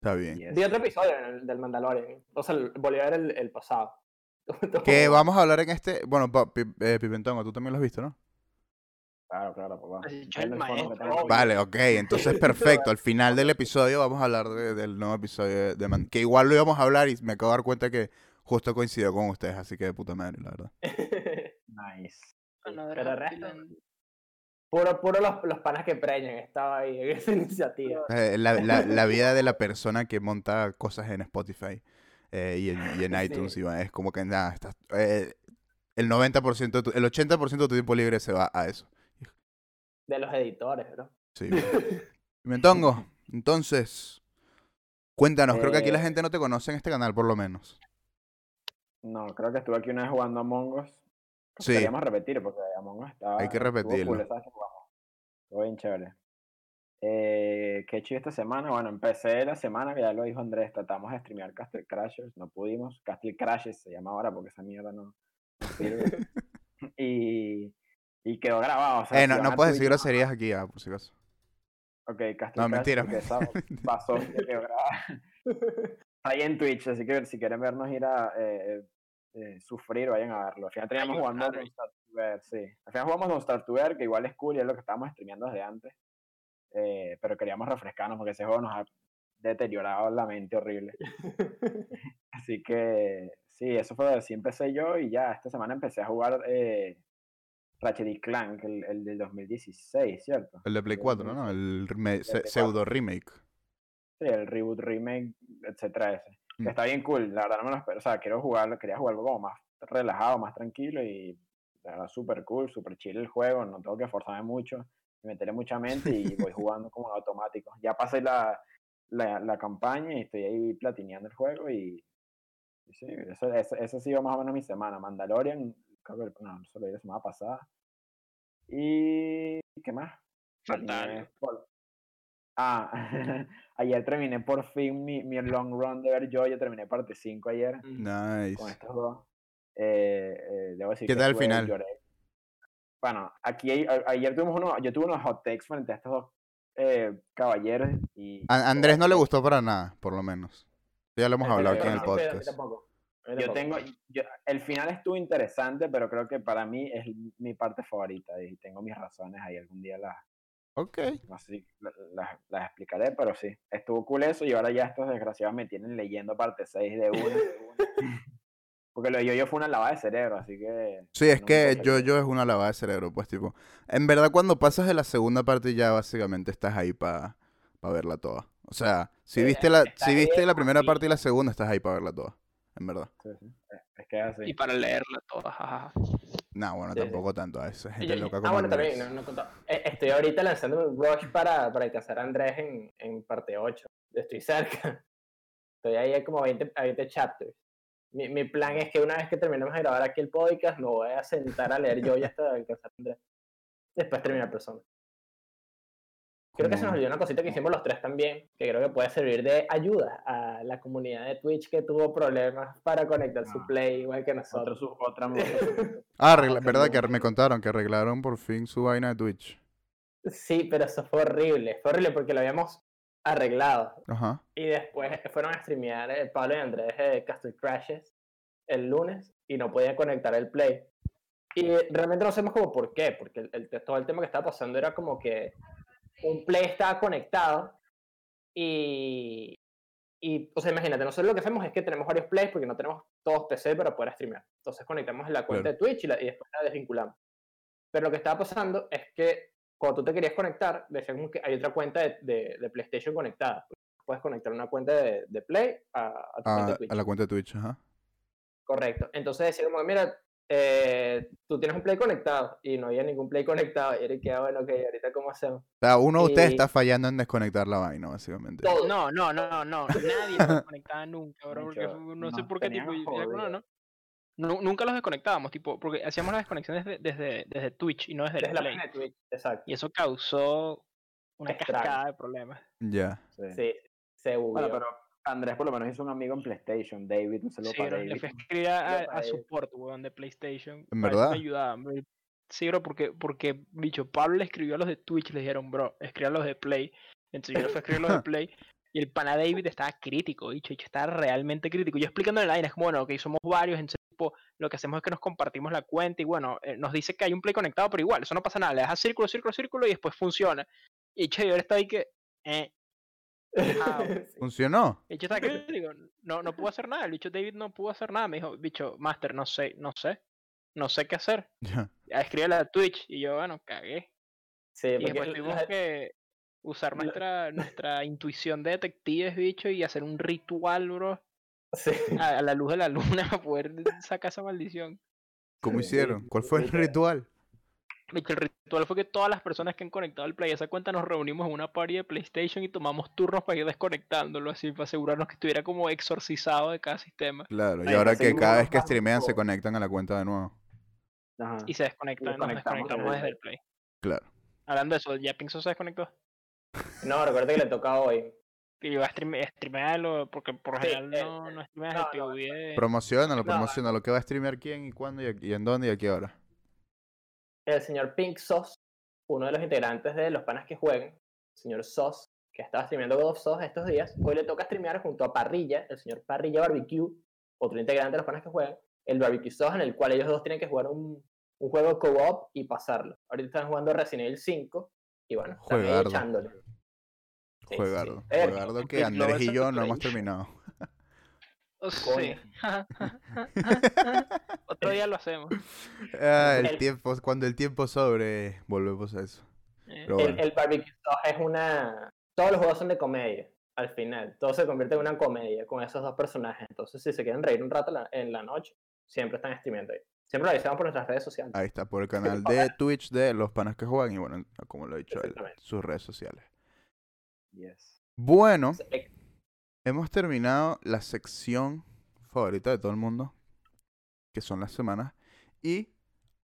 Está bien.
Yes.
Vi otro episodio del, del Mandalorian. O sea, volví a ver el, el pasado.
Que vamos a hablar en este, bueno, pa- Pi- eh, Pipentongo, tú también lo has visto, ¿no?
Claro, claro, papá.
El
el.
Vale, ok, entonces perfecto. Al final del episodio vamos a hablar de- del nuevo episodio de, Man- que igual lo íbamos a hablar y me acabo de dar cuenta que justo coincidió con ustedes, así que de puta madre, la verdad.
Nice.
Pero
Happy
resto-. Puro, puro los, los panas que preñan estaba ahí en esa iniciativa.
Eh, La, la- la vida de la persona que monta cosas en Spotify eh, y en, y en
Sí.
iTunes y va, es como que nada, estás, eh, el 90%, de tu- el 80% de tu tiempo libre se va a eso.
De los editores, bro.
Sí. Pimentongo, entonces, cuéntanos, creo que aquí la gente no te conoce en este canal por lo menos.
No, creo que estuve aquí una vez jugando Among Us.
Sí.
Queríamos repetir porque Among Us estaba.
Hay que repetirlo.
cool Estuvo bien chévere. Eh, ¿Qué he hecho esta semana? Bueno, empecé la semana, que ya lo dijo Andrés, tratamos de streamear Castle Crashers, no pudimos. Castle Crashes se llama ahora porque esa mierda no, no sirve. y, y quedó grabado. o sea,
Eh, no, no puedes decir groserías aquí, ah, por si acaso.
Ok, Castle
No,
Crashers,
mentira.
pasó que quedó grabada. Está ahí en Twitch, así que si quieren vernos ir a eh, eh, sufrir, vayan a verlo. Al final teníamos jugando sí. Al final jugamos Don't Start to Ver, que igual es cool y es lo que estábamos streameando desde antes. Eh, pero queríamos refrescarnos porque ese juego nos ha deteriorado la mente horrible. Así que sí, eso fue así empecé yo y ya esta semana empecé a jugar eh, Ratchet y Clank, el, el del 2016, ¿cierto?
El de Play
del
4, ¿no? El
4.
pseudo remake.
Sí, el reboot, remake, etcétera, ese. Que
Mm.
está bien cool, la verdad no me lo espero. O sea, quiero jugarlo, quería jugarlo como más relajado, más tranquilo y la verdad súper cool, súper chill el juego, no tengo que esforzarme mucho, meterle mucha mente y voy jugando como en automático. Ya pasé la, la, la campaña y estoy ahí platineando el juego y, y sí, eso, eso, eso ha sido más o menos mi semana. Mandalorian, creo que no, eso lo vi la semana pasada. Y ¿qué más?
Falta
Terminé
algo.
por- Ah, ayer terminé por fin mi, mi long run de ver yo, yo terminé parte 5 ayer
Mm.
con
Nice.
estos dos. Eh, eh, debo decir
¿Qué
que
tal final?
lloré. Bueno, aquí a- ayer tuvimos uno, yo tuve unos hot takes frente a estos dos eh, caballeros y
A Andrés no le gustó para nada, por lo menos. Ya lo hemos hablado aquí en el podcast.
Yo tengo, yo- el final estuvo interesante, pero creo que para mí es mi parte favorita y tengo mis razones ahí. Algún día las,
Ok.
no sé si la- las, las explicaré, pero sí, estuvo cool eso y ahora ya estos desgraciados me tienen leyendo parte 6 de una. Porque lo de yo fue una lavada de cerebro, así que...
Sí, es
no
que
importa
yo, yo es una lavada de cerebro, pues, tipo. En verdad, cuando pasas de la segunda parte, ya básicamente estás ahí para verla toda. O sea, si
Sí,
viste la, si viste la primera parte y la segunda, estás ahí para verla toda. En verdad.
Sí, sí, es- que es así.
Y para leerla toda, jajaja.
No, bueno,
Sí, sí.
tampoco tanto. A esa gente
yo-
loca
ah,
como
bueno, también, no, no. Eh, Estoy ahorita lanzando un rush para, para alcanzar a Andrés en, en parte 8. Estoy cerca. Estoy ahí como 20, a 20 chapters. Mi, mi plan es que una vez que terminemos de grabar aquí el podcast, me voy a sentar a leer yo y hasta alcanzar Andrés. Después terminar persona. Creo que se nos olvidó una cosita que hicimos los tres también, que creo que puede servir de ayuda a la comunidad de Twitch que tuvo problemas para conectar su
Ah.
play igual que
Otro,
nosotros.
su- otra,
Ah, arregla- verdad que me contaron que arreglaron por fin su vaina de Twitch.
Sí, pero eso fue horrible. Fue horrible porque lo habíamos arreglado.
Ajá.
Y después fueron a streamear eh, Pablo y Andrés de Castle Crashes el lunes y no podían conectar el play. Y realmente no sabemos como por qué, porque el, el- todo el tema que estaba pasando era como que un play estaba conectado y, y, o sea, imagínate, nosotros lo que hacemos es que tenemos varios plays porque no tenemos todos PC para poder streamear. Entonces conectamos la cuenta
Claro.
de Twitch y, la- y después la desvinculamos. Pero lo que estaba pasando es que cuando tú te querías conectar, decía como que hay otra cuenta de, de- de PlayStation conectada. Puedes conectar una cuenta de, de Play a, a tu cuenta
A,
de Twitch.
a la cuenta de Twitch, ajá.
Correcto. Entonces decía como, que, mira, eh, tú tienes un Play conectado y no había ningún Play conectado. Y era que, ah, bueno, ok, ahorita cómo hacemos.
O sea, uno de ustedes está fallando en desconectar la vaina, básicamente.
Todo.
No, no, no, no. Nadie desconectaba nunca, bro. Porque no sé por qué, tipo, y- y algunos
jodidos.
No. Nunca los desconectábamos, tipo, porque hacíamos las desconexiones desde, desde, desde Twitch y no desde,
Desde
el
la
Play.
página de Twitch. Exacto.
Y eso causó una
Estragos.
cascada de problemas.
Ya.
Sí.
Sí, se
Bueno, pero Andrés por lo menos hizo un amigo en PlayStation, David, un saludo
Sí,
para
bro,
David.
le fui a escribir a, a support, weón, de PlayStation.
¿En verdad?
Me ayudaban, bro. Sí, bro, porque, porque, bicho, Pablo le escribió a los de Twitch, le dijeron, bro, escribe a los de Play. Entonces yo le fui a escribir a los de Play. Y el pana David estaba crítico, bicho, bicho, estaba realmente crítico. Yo explicándole la vaina, es como, bueno, ok, somos varios, entonces, lo que hacemos es que nos compartimos la cuenta y, bueno, eh, nos dice que hay un Play conectado, pero igual, eso no pasa nada, le das círculo, círculo, círculo y después funciona. Y, che, yo ahora estaba ahí que, eh, ah,
Sí.
¿Funcionó?
está no, no pudo hacer nada, el bicho David no pudo hacer nada, me dijo, bicho, Master, no sé, no sé, no sé qué hacer.
Ya.
Escríbele a Twitch y yo, bueno, cagué.
Sí,
Y después
la-
tuvimos que usar
la-
nuestra, nuestra intuición de detectives, bicho, y hacer un ritual, bro,
sí.
a, a la luz de la luna para poder sacar esa maldición.
¿Cómo hicieron? ¿Cuál fue el ritual?
El ritual fue que todas las personas que han conectado al Play a esa cuenta nos reunimos en una party de PlayStation y tomamos turnos para ir desconectándolo, así, para asegurarnos que estuviera como exorcizado de cada sistema.
Claro, y ahora que cada vez que streamean se conectan a la cuenta de nuevo.
Ajá.
Y se desconectan, nos
desconectamos desde el
Play.
Claro.
Hablando de eso, ¿ya Pinkso se desconectó?
No, recuerda que le toca hoy.
Y yo a streame- streamearlo, porque por lo
Sí,
general
eh,
no, no streameas
no,
el
no,
POV de-
Promocionalo,
No,
promocionalo. ¿Qué va a streamear quién y cuándo y, en dónde y a qué hora?
El señor Pink Sauce, uno de los integrantes de Los Panas que Juegan, el señor Sauce, que estaba streameando God of Sauce estos días, hoy le toca streamear junto a Parrilla, el señor Parrilla Barbecue, otro integrante de Los Panas que Juegan, el Barbecue Sauce en el cual ellos dos tienen que jugar un, un juego co-op y pasarlo. Ahorita están jugando Resident Evil 5 y bueno, están echándole. Sí, sí,
Juegardo.
sí. Eh,
Juegardo que Andrés y yo no hemos terminado.
Oh, Sí. Otro día lo hacemos.
Ah, el
El-
tiempo, cuando el tiempo sobre, volvemos a eso.
Eh,
Pero
el,
bueno.
el Barbecue Sauce es una... Todos los juegos son de comedia, al final. Todo se convierte en una comedia con esos dos personajes. Entonces, si se quieren reír un rato la- en la noche, siempre están streameando ahí. Siempre lo avisamos por nuestras redes sociales.
Ahí está, por el canal de Twitch de Los Panas que Juegan y bueno, como lo he dicho, él, sus redes sociales.
Yes.
Bueno, hemos terminado la sección favorita de todo el mundo, que son las semanas. Y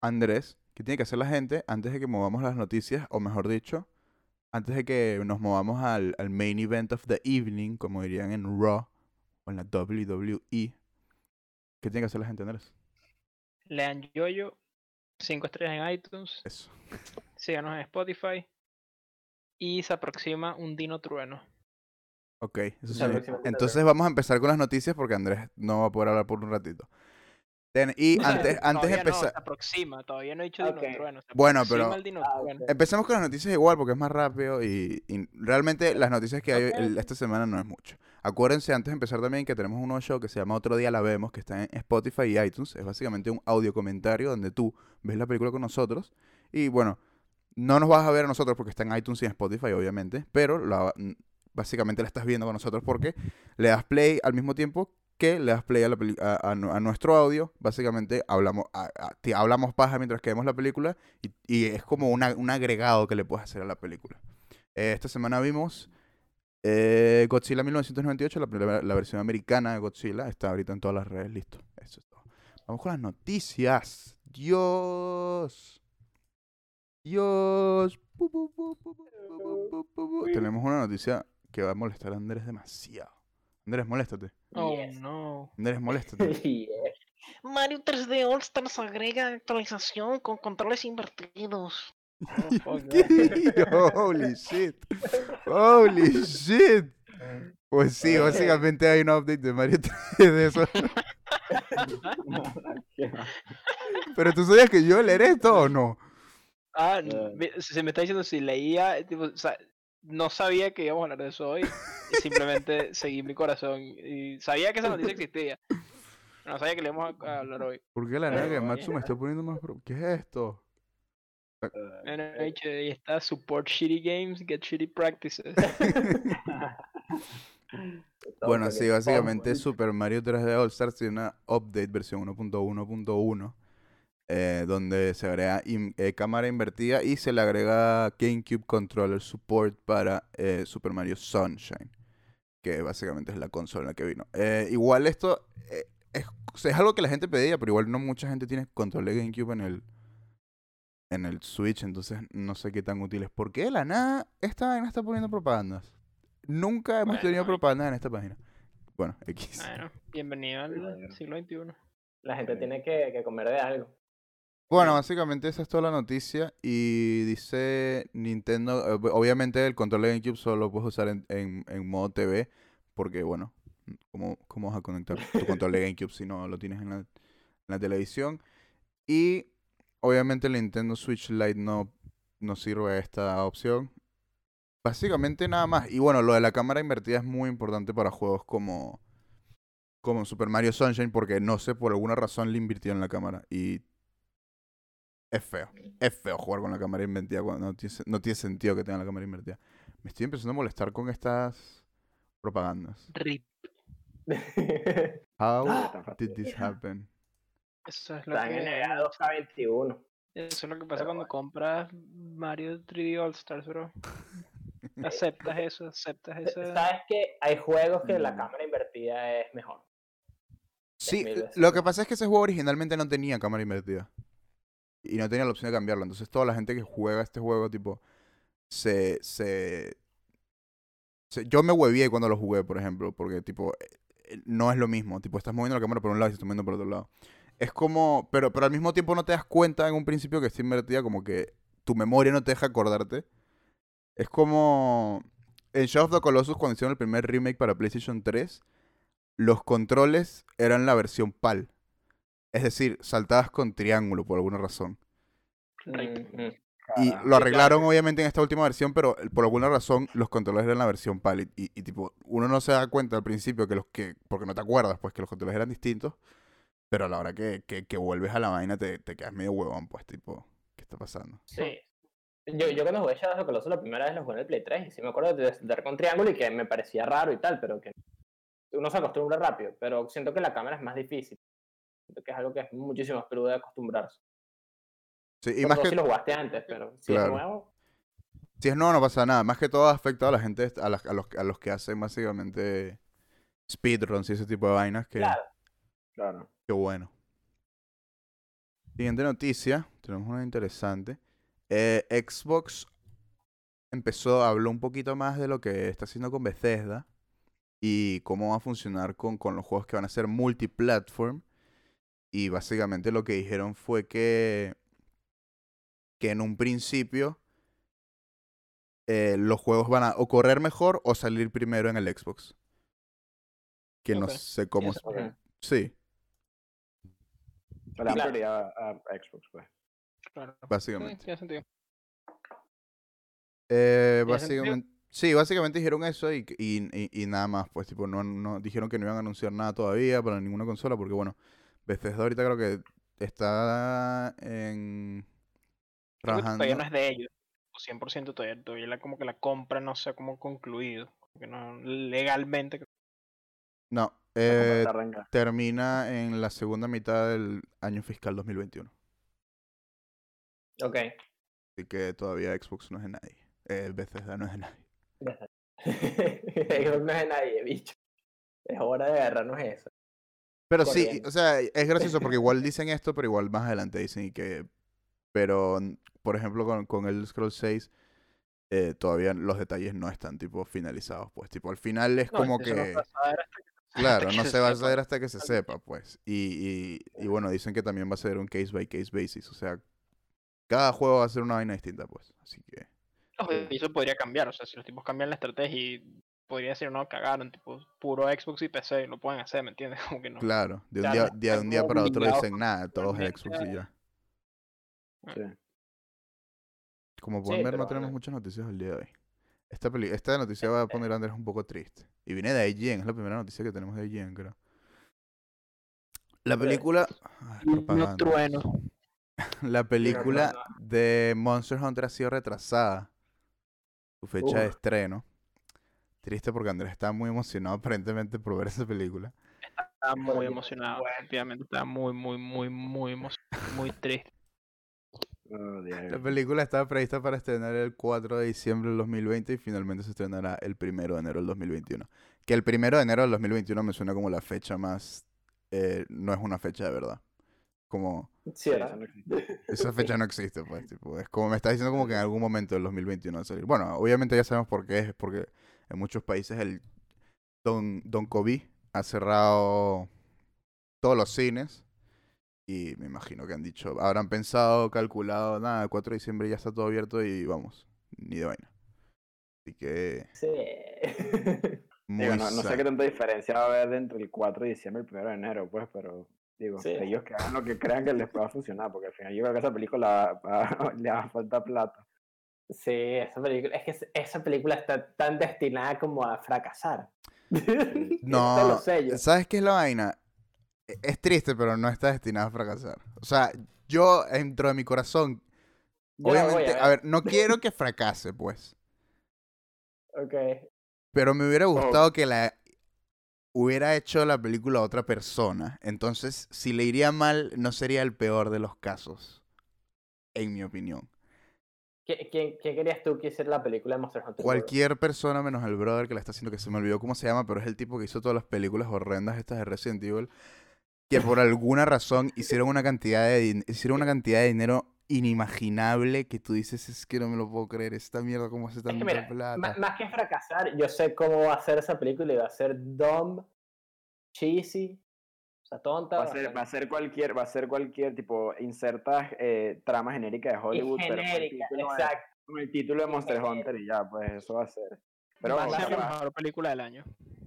Andrés, ¿qué tiene que hacer la gente antes de que movamos las noticias? O mejor dicho, antes de que nos movamos al, al main event of the evening, como dirían en Raw o en la WWE. ¿Qué tiene que hacer la gente, Andrés?
Lean Yoyo, 5 estrellas en iTunes,
Eso.
síganos en Spotify. Y se aproxima un Dino Trueno.
Ok, eso
La
sí. Entonces vamos a empezar con las noticias porque Andrés no va a poder hablar por un ratito. Ten- y antes, antes de
todavía no,
empezar...
se aproxima, todavía no he dicho
Ok.
Dino Trueno. se
Bueno, pero-
Ah.
Empecemos con las noticias igual porque es más rápido y, y realmente las noticias que hay el- esta semana no es mucho. Acuérdense antes de empezar también que tenemos un nuevo show que se llama Otro Día La Vemos, que está en Spotify y iTunes. Es básicamente un audio comentario donde tú ves la película con nosotros y bueno, no nos vas a ver a nosotros porque está en iTunes y en Spotify obviamente, pero básicamente la estás viendo con nosotros porque le das play al mismo tiempo que le das play a, nuestro audio. Básicamente hablamos, hablamos paja mientras que vemos la película y, es como un agregado que le puedes hacer a la película. Eh, esta semana vimos Eh, Godzilla 1998, la, la versión americana de Godzilla, está ahorita en todas las redes, listo. Eso es todo. Vamos con las noticias. Dios. Dios. Tenemos una noticia que va a molestar a Andrés demasiado. Andrés, moléstate.
Oh,
yes.
no.
Andrés, moléstate.
yes.
Mario 3D All Stars agrega actualización con controles invertidos.
Holy shit. Holy shit. Pues sí, básicamente hay un update de Mario 3D de eso. Pero tú sabías que yo leeré esto o no?
Ah,
Eh.
vi- se me está diciendo si leía, tipo, o sea, no sabía que íbamos a hablar de eso hoy. y simplemente seguí mi corazón y sabía que esa noticia existía. No sabía que le íbamos a, a hablar hoy.
¿Por qué la nada que Matsu me está poniendo más... pro- ¿Qué es esto?
Bueno, ahí ahí está support shitty games, get shitty practices.
Bueno, sí, básicamente Super Mario 3D All Stars tiene una update versión 1.1.1 eh, donde se agrega eh, cámara invertida y se le agrega GameCube Controller Support para eh, Super Mario Sunshine, que básicamente es la consola en la que vino. Eh, igual esto eh, es, o sea, es algo que la gente pedía, pero igual no mucha gente tiene control de GameCube en el en el Switch, entonces no sé qué tan útil es. ¿Por qué de la nada esta vaina está poniendo propagandas? Nunca hemos tenido
Bueno,
propagandas en esta página. Bueno, X.
Bueno, bienvenido al siglo XXI.
La gente tiene que, que comer de algo.
Bueno, básicamente esa es toda la noticia. Y dice Nintendo, eh, ob- obviamente el control de GameCube solo lo puedes usar en, en- en modo TV, porque bueno, ¿cómo, cómo vas a conectar tu control de GameCube si no lo tienes en la, en la televisión? Y obviamente el Nintendo Switch Lite no, no sirve a esta opción. Básicamente nada más. Y bueno, lo de la cámara invertida es muy importante para juegos como, como Super Mario Sunshine, porque no sé, por alguna razón le invirtieron la cámara. Y es feo. Es feo jugar con la cámara invertida cuando no tiene, no tiene sentido que tenga la cámara invertida. Me estoy empezando a molestar con estas propagandas.
RIP.
How
Ah,
did this happen?
Eso es lo
Están en
que,
el 2K21.
eso es lo que pasa
Pero
cuando
bueno.
compras Mario 3D All Stars, bro. Aceptas eso, aceptas eso.
¿Sabes que hay juegos que la
Mm.
cámara invertida es mejor?
Sí, lo que pasa es que ese juego originalmente no tenía cámara invertida. Y no tenía la opción de cambiarlo. Entonces toda la gente que juega este juego, tipo, se... se, se- yo me huevié cuando lo jugué, por ejemplo, porque, tipo, eh, eh, no es lo mismo. Tipo, estás moviendo la cámara por un lado y estás moviendo por otro lado. Es como... Pero, pero al mismo tiempo no te das cuenta en un principio que está invertida, como que tu memoria no te deja acordarte. Es como... En Shadow of the Colossus, cuando hicieron el primer remake para PlayStation 3, los controles eran la versión PAL. Es decir, saltabas con triángulo por alguna razón.
Mm.
Y
Carajo.
lo arreglaron obviamente en esta última versión, pero eh, por alguna razón los controles eran la versión PAL. Y, tipo, uno no se da cuenta al principio que los que, porque no te acuerdas, pues que los controles eran distintos. Pero a la hora que, que, que vuelves a la vaina te, te quedas medio huevón, pues tipo, ¿qué está pasando?
Sí. Yo, yo cuando jugué Shadow of Colossus la primera vez lo jugué en el Play 3 y sí me acuerdo de dar con triángulo y que me parecía raro y tal, pero que uno se acostumbra rápido, pero siento que la cámara es más difícil. Que es algo que es muchísimo más peludo de acostumbrarse.
Sí, y más que
si lo jugaste antes, pero si
Claro.
es nuevo,
si es nuevo no pasa nada. Más que todo ha afectado a la gente, a, las- a los, a los que hacen básicamente speedruns y ese tipo de vainas que...
claro.
Claro.
Qué bueno. Siguiente noticia, tenemos una interesante. Eh, Xbox empezó, habló un poquito más de lo que está haciendo con Bethesda y cómo va a funcionar con, con los juegos que van a ser multiplatform. Y básicamente lo que dijeron fue que, que en un principio eh, los juegos van a o correr mejor o salir primero en el Xbox. Que no sé cómo...
Ok.
Sí,
dan
Claro.
prioridad a, a Xbox, pues.
Claro. Sí,
básicamente.
tiene sentido.
Eh,
¿Tiene sentido?
básicamente, sí, básicamente dijeron eso y, y, y- y nada más, pues tipo, no, no dijeron que no iban a anunciar nada todavía para ninguna consola, porque bueno, Bethesda ahorita creo que está en trabajando.
todavía no es de ellos. o 100% todavía, todavía la, como que la compra no se ha como concluido. Porque no, legalmente.
No, eh, termina en la segunda mitad del año fiscal 2021.
Ok.
Así que todavía Xbox no es de nadie. Eh, Bethesda no es de nadie.
Xbox no es de nadie, bicho. Es hora de agarrarnos eso.
Pero sí, o sea, es gracioso porque igual dicen esto, pero igual más adelante dicen que... Pero, por ejemplo, con, con el Scroll 6, eh, todavía los detalles no están, tipo, finalizados, pues. Tipo, al final es
No,
como
no
que...
se va a saber hasta que-
Claro, no se va a saber hasta que se sepa, pues. Y, y, y bueno, dicen que también va a ser un case by case basis. O sea, cada juego va a ser una vaina distinta, pues. Así que...
Y eso podría cambiar, o sea, si los tipos cambian la estrategia y podría decir, no, cagaron, tipo, puro Xbox y PC, lo pueden hacer, ¿me entiendes? Como que no.
Claro, de un día,
están
día- de un día
como
para otro dicen nada, todos Xbox y ya.
Sí.
Como pueden
Sí,
ver, no tenemos muchas noticias el día de hoy. Esta, peli esta noticia va a poner a Andrés un poco triste. Y viene de IGN, es la primera noticia que tenemos de IGN, creo. La película... Ay,
No
propaganda.
trueno.
La película
no.
de Monster Hunter ha sido retrasada. Su fecha de estreno. Triste porque Andrés está muy emocionado aparentemente por ver esa película.
Estaba muy emocionado,
bueno.
efectivamente, estaba muy, muy, muy, muy emocionado, muy triste.
Oh.
La película estaba prevista para estrenar el 4 de diciembre del 2020 y finalmente se estrenará el 1 de enero del 2021. Que el 1 de enero del 2021 me suena como la fecha más... eh, no es una fecha de verdad. Como...
Sí.
Esa fecha no existe, pues. Tipo, es como me estás diciendo como que en algún momento del 2021 va a salir. Bueno, obviamente ya sabemos por qué es. Porque en muchos países el Don, Don COVID ha cerrado todos los cines. Y me imagino que han dicho, habrán pensado, calculado, nada, el 4 de diciembre ya está todo abierto y vamos, ni de vaina. Así que...
Sí.
Digo, no, no sé qué tanta diferencia va a haber entre el 4 de diciembre y el 1 de enero, pues, pero digo,
Sí.
ellos que hagan lo que crean que les pueda funcionar, porque al final yo creo que a esa película va- le va a falta plata.
Sí, esa película, es que es- esa película está tan destinada como a fracasar. Todos
No. ¿sabes qué es la vaina? E- Es triste, pero no está destinado a fracasar. O sea, yo dentro de mi corazón,
Yo
obviamente,
a
a ver, no quiero que fracase, pues.
Ok.
Pero me
Oh.
hubiera gustado que la hubiera hecho la película otra persona. Entonces, si le iría mal, no sería el peor de los casos. En mi opinión.
¿Qui- ¿Quién, quién querías tú que hiciera la película de Monster Hunter?
Cualquier persona menos el brother que la está haciendo, que se me olvidó cómo se llama, pero es el tipo que hizo todas las películas horrendas estas de Resident Evil, que por alguna razón hicieron una cantidad de, hicieron una cantidad de dinero inimaginable que tú dices, es que no me lo puedo creer, esta mierda cómo hace
Es
tanta
que mira,
plata.
más que fracasar, yo sé cómo va a ser esa película y va a ser dumb, cheesy, sea, tonta.
Va a ser, va a ser cualquier, va a ser cualquier tipo, insertas eh, trama genérica de
y
Hollywood, pero con el
genérica,
título de-
exacto.
con el título de Monster Hunter y ya, pues eso va a ser. Pero
Va a ser la
capaz,
mejor película del año.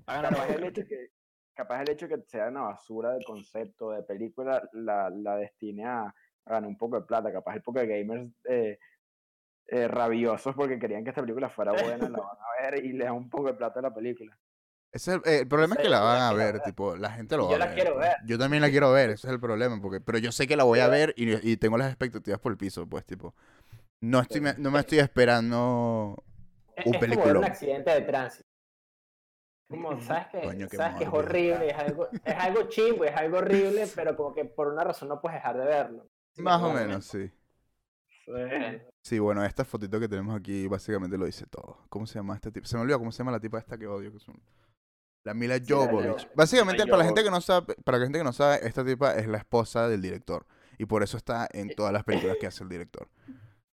Capaz el hecho que capaz el hecho que sea una basura de concepto de película la, la destine a, a ganar un poco de plata, capaz el poco de gamers eh, eh, rabiosos porque querían que esta película fuera buena, la van a ver y le dan un poco de plata a la película.
Ese es el, eh, el problema es que la
yo la
van a
quiero
ver,
ver.
tipo, la gente lo
Y
va
yo
a
la
ver.
quiero
pues.
ver.
Yo también la quiero ver, ese es el problema, porque, pero yo sé que la voy a ver y, y tengo las expectativas por el piso, pues, tipo. No, estoy, me- no me estoy esperando
Es,
un
es como ver
peliculón.
un accidente de tránsito. Como, ¿sabes que,
Coño, qué
sabes que es horrible, es algo, es algo chimbo, es algo horrible, pero como que por una razón no puedes dejar de verlo.
Más o menos, sí.
Eh,
Sí, bueno, esta fotito que tenemos aquí básicamente lo dice todo. ¿Cómo se llama esta tipa? Se me olvidó cómo se llama la tipa esta que odio, que es un- La Mila
la
Jovovich. Básicamente,
Mila
para la gente que no sabe, para la gente que no sabe, esta tipa es la esposa del director. Y por eso está en todas las películas que hace el director.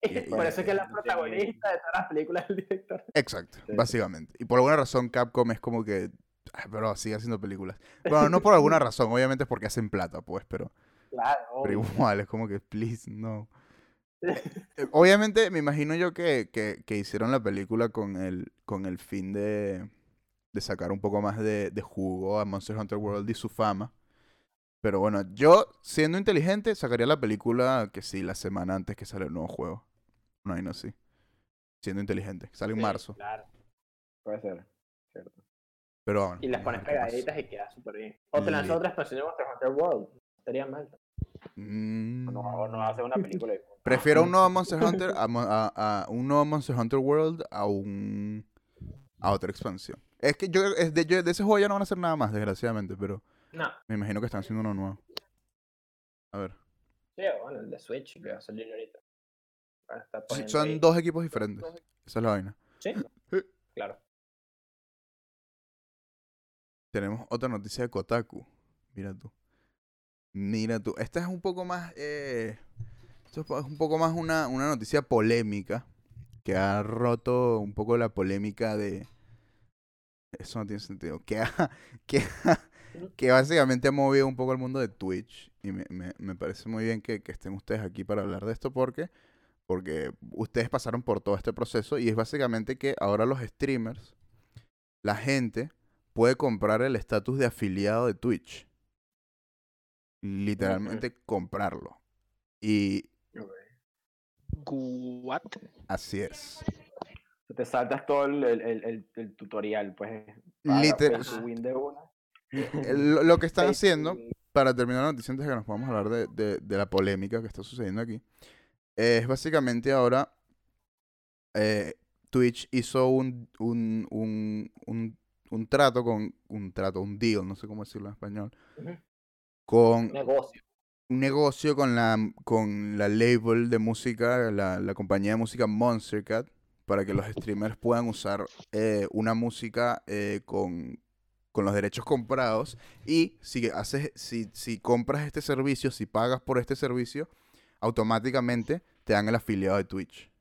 Y-
por
y-
eso es que es la protagonista de todas las películas del director.
Exacto,
Sí.
básicamente. Y por alguna razón Capcom es como que... "Ah, Pero sigue haciendo películas. Bueno, no por alguna razón, obviamente es porque hacen plata, pues, pero...
Claro,
Pero igual, es como que, please, no. Eh, Obviamente, me imagino yo que, que, que hicieron la película con el, con el fin de, de sacar un poco más de, de jugo a Monster Hunter World y su fama. Pero bueno, yo, siendo inteligente, sacaría la película que sí, la semana antes que sale el nuevo juego. No, y no sí. Siendo inteligente. Sale en marzo.
Claro.
Puede ser, cierto.
Pero bueno.
Y las pones pegaditas y queda súper bien. O te lanzas otra expansión de Monster Hunter World. Estaría mal.
Mm.
No, no hace una película y
Prefiero un nuevo Monster Hunter a- a un nuevo Monster Hunter World a un a otra expansión. Es que yo, es de, yo- de ese juego ya no van a hacer nada más, desgraciadamente, pero
No.
me imagino que están haciendo uno nuevo. A ver.
Sí, bueno, el de Switch que va a salir ahorita.
Sí, son
ahí-
dos equipos diferentes. Esa es la vaina.
Sí,
Sí.
claro.
tenemos otra noticia de Kotaku. Mira tú. Mira tú. Esta es un poco más. Eh, esto es un poco más una, una noticia polémica. Que ha roto un poco la polémica de. Eso no tiene sentido. Que, que, que básicamente ha movido un poco el mundo de Twitch. Y me, me- me parece muy bien que, que estén ustedes aquí para hablar de esto porque, porque ustedes pasaron por todo este proceso y es básicamente que ahora los streamers, la gente puede comprar el estatus de afiliado de Twitch. Literalmente comprarlo. Y
What?
así es.
Te saltas todo el, el- el- el- tutorial, pues. paga,
Liter-
pay to win de una.
El- Lo, que están haciendo, para terminar la noticia antes de que nos podamos hablar de, de- de la polémica que está sucediendo aquí, es básicamente ahora eh, Twitch hizo un, un, un, un, un trato con, un trato, un deal, no sé cómo decirlo en español,
Ujú.
con
Negocio.
un negocio con la, con la label de música, la, la compañía de música Monster Cat, para que los streamers puedan usar eh, una música eh, con, con los derechos comprados. Y si, haces, si, si compras este servicio, si pagas por este servicio, automáticamente te dan el afiliado de Twitch.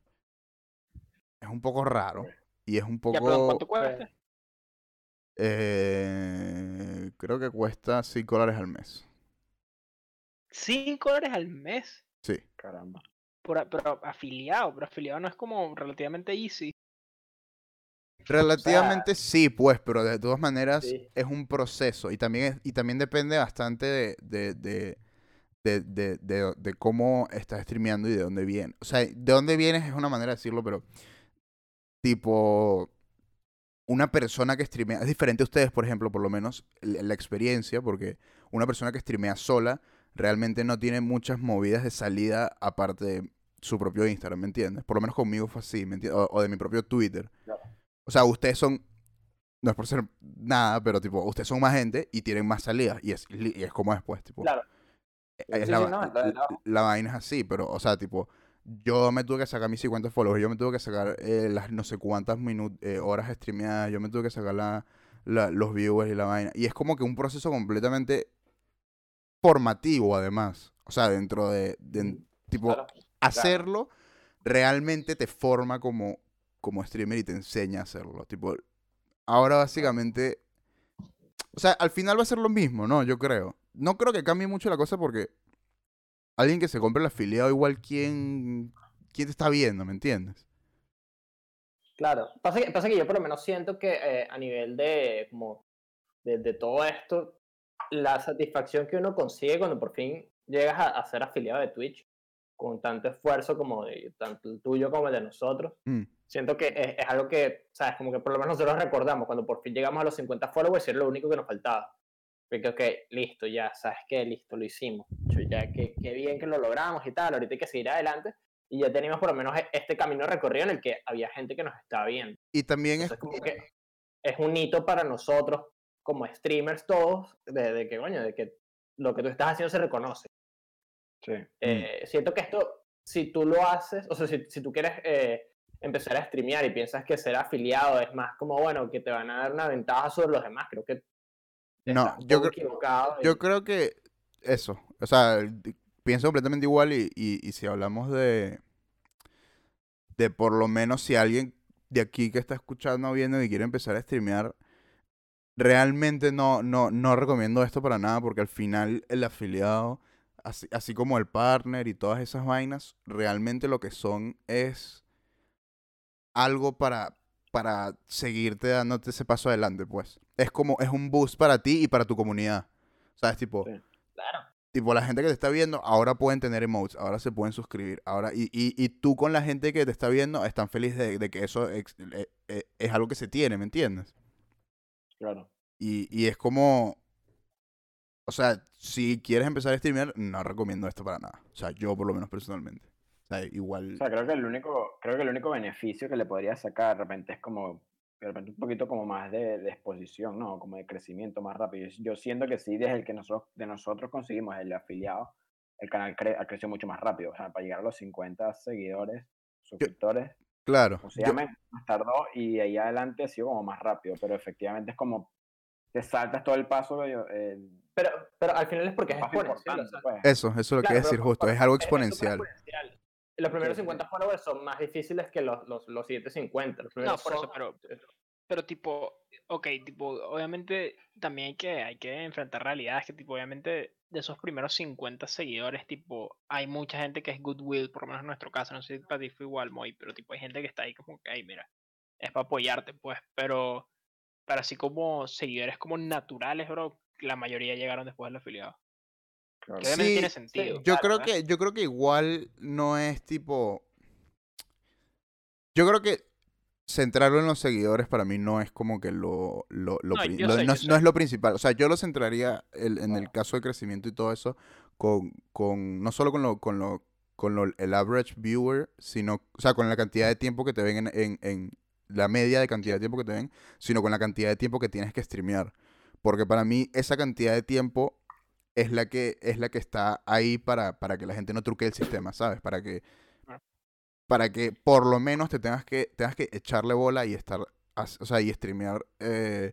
Es un poco raro. Y es un
Ya, perdón,
poco...
¿cuánto cuesta?
eh, creo que cuesta 5 dólares al mes.
5 dólares al mes.
Sí.
Caramba.
Por, pero afiliado, pero afiliado no es como relativamente easy.
Relativamente sí, pues, pero de todas maneras
Sí.
es un proceso y también, es- y también depende bastante de, de, de, de, de- de- de cómo estás streameando y de dónde vienes. O sea, de dónde vienes es una manera de decirlo, pero tipo, una persona que streamea, es diferente a ustedes, por ejemplo, por lo menos la, la experiencia, porque una persona que streamea sola realmente no tiene muchas movidas de salida aparte de su propio Instagram, ¿me entiendes? Por lo menos conmigo fue así, ¿me entiendes? O, o de mi propio Twitter.
Claro.
O sea, ustedes son, no es por ser nada, pero tipo, ustedes son más gente y tienen más salidas. Y es, y es como después, tipo.
Claro.
es
Sí,
la,
sí,
va-
no, es la
la vaina es así, pero, o sea, tipo, yo me tuve que sacar mis 50 followers, yo me tuve que sacar eh, las no sé cuántas eh, horas streameadas, yo me tuve que sacar la, la- los viewers y la vaina. Y es como que un proceso completamente formativo, además. O sea, dentro de, de- tipo,
Claro.
Hacerlo realmente te forma como, como streamer y te enseña a hacerlo. Tipo, ahora básicamente, o sea, al final va a ser lo mismo, ¿no? Yo creo. No creo que cambie mucho la cosa porque alguien que se compre el afiliado, igual, ¿quién, quién te está viendo? ¿Me entiendes?
Claro, pasa que, pasa que yo por lo menos siento que eh, a nivel de, como, de, de todo esto, la satisfacción que uno consigue cuando por fin llegas a, a ser afiliado de Twitch, con tanto esfuerzo como de tanto el tuyo como el de nosotros,
Mm.
siento que es, es algo que, sabes, como que por lo menos nosotros recordamos, cuando por fin llegamos a los 50 followers, era lo único que nos faltaba. Porque, ok, listo, ya, ¿sabes qué? Listo, lo hicimos. Ya, qué, qué bien que lo logramos y tal, ahorita hay que seguir adelante. Y ya teníamos por lo menos e- este camino recorrido en el que había gente que nos estaba viendo.
Y también es...
Como que es un hito para nosotros, como streamers todos, de, de que, coño, de que lo que tú estás haciendo se reconoce.
Sí.
Eh, siento que esto, si tú lo haces, o sea, si, si tú quieres eh, empezar a streamear y piensas que ser afiliado es más como, bueno, que te van a dar una ventaja sobre los demás, creo que
No, yo creo-
equivocado. y-
Yo creo que eso, o sea, pienso completamente igual y, y, y si hablamos de, de por lo menos si alguien de aquí que está escuchando o viendo y quiere empezar a streamear, realmente no, no, no recomiendo esto para nada porque al final el afiliado, así, así como el partner y todas esas vainas, realmente lo que son es algo para, para seguirte dándote ese paso adelante, pues. Es como, es un boost para ti y para tu comunidad. ¿Sabes? Tipo,
Sí.
Claro,
tipo la gente que te está viendo, ahora pueden tener emotes, ahora se pueden suscribir. Ahora, y, y, y tú con la gente que te está viendo, están felices de, de que eso ex- eh, eh, es algo que se tiene, ¿me entiendes?
Claro.
Y, y es como. O sea, si quieres empezar a streamear, no recomiendo esto para nada. O sea, yo por lo menos personalmente. O sea, igual.
O sea, creo que el único, creo que el único beneficio que le podría sacar de repente es como, de repente un poquito como más de, de exposición, ¿no? Como de crecimiento más rápido. Yo, yo siento que sí, desde el que nosotros, de nosotros conseguimos el afiliado, el canal cre- ha crecido mucho más rápido. O sea, para llegar a los 50 seguidores, suscriptores,
claro.
como se
yo-
tardó y de ahí adelante ha sido como más rápido. Pero efectivamente es como te saltas todo el paso. eh,
Pero, pero al final es porque es exponencial. o
importante,
sea,
pues.
Eso, eso es lo que
Claro,
iba a decir justo. Es algo exponencial.
exponencial. Los primeros
Sí, sí.
50 followers son más difíciles que los, los, los siguientes 50. Los
No, por eso,
son-
pero, pero tipo, ok, tipo, obviamente también hay que, hay que enfrentar realidades que tipo, obviamente de esos primeros 50 seguidores, tipo, hay mucha gente que es goodwill, por lo menos en nuestro caso, no sé si para ti fue igual, Moy, pero tipo, hay gente que está ahí como que, ay, mira, es para apoyarte, pues, pero, pero así como seguidores como naturales, bro, la mayoría llegaron después del afiliado.
Claro.
Sí,
tiene sentido.
Yo
Claro,
creo
¿verdad?
que, yo creo que igual no es tipo. Yo creo que centrarlo en los seguidores para mí no es como que lo, lo, lo
No,
pri-
yo
lo-
sé,
no, es- no
sé.
es lo principal. O sea, yo lo centraría el- en el caso de crecimiento y todo eso con, con no solo con lo, con lo, con lo, el average viewer, sino, o sea, con la cantidad de tiempo que te ven en, en, en la media de cantidad de tiempo que te ven, sino con la cantidad de tiempo que tienes que streamear. Porque para mí esa cantidad de tiempo es la que, es la que está ahí para, para que la gente no truque el sistema, ¿sabes? Para que,
Claro.
para que por lo menos te tengas que, tengas que echarle bola y estar, o sea, y streamear eh,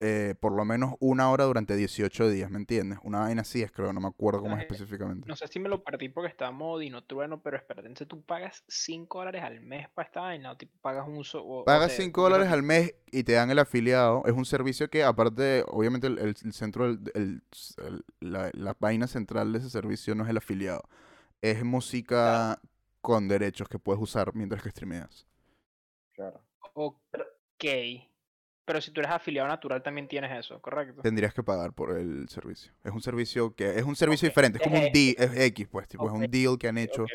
eh, por lo menos una hora durante 18 días, ¿me entiendes? Una vaina así es, creo, no me acuerdo cómo es específicamente.
No sé si me lo perdí porque estaba modo Dino Trueno, pero espérate, entonces tú pagas 5 dólares al mes para esta vaina, o tipo pagas un o-
Pagas
te-
5
como que
dólares al mes y te dan el afiliado. Es un servicio que, aparte, obviamente, el, el- centro, el- el- la, la vaina central de ese servicio no es el afiliado. Es música con derechos que puedes usar mientras que streameas.
Claro.
Ok. Pero si tú eres afiliado natural también tienes eso, ¿correcto?
Tendrías que pagar por el servicio. Es un servicio que es un servicio diferente. Es como un
Eh,
deal, es X, pues, tipo, es un deal que han hecho.
Ok,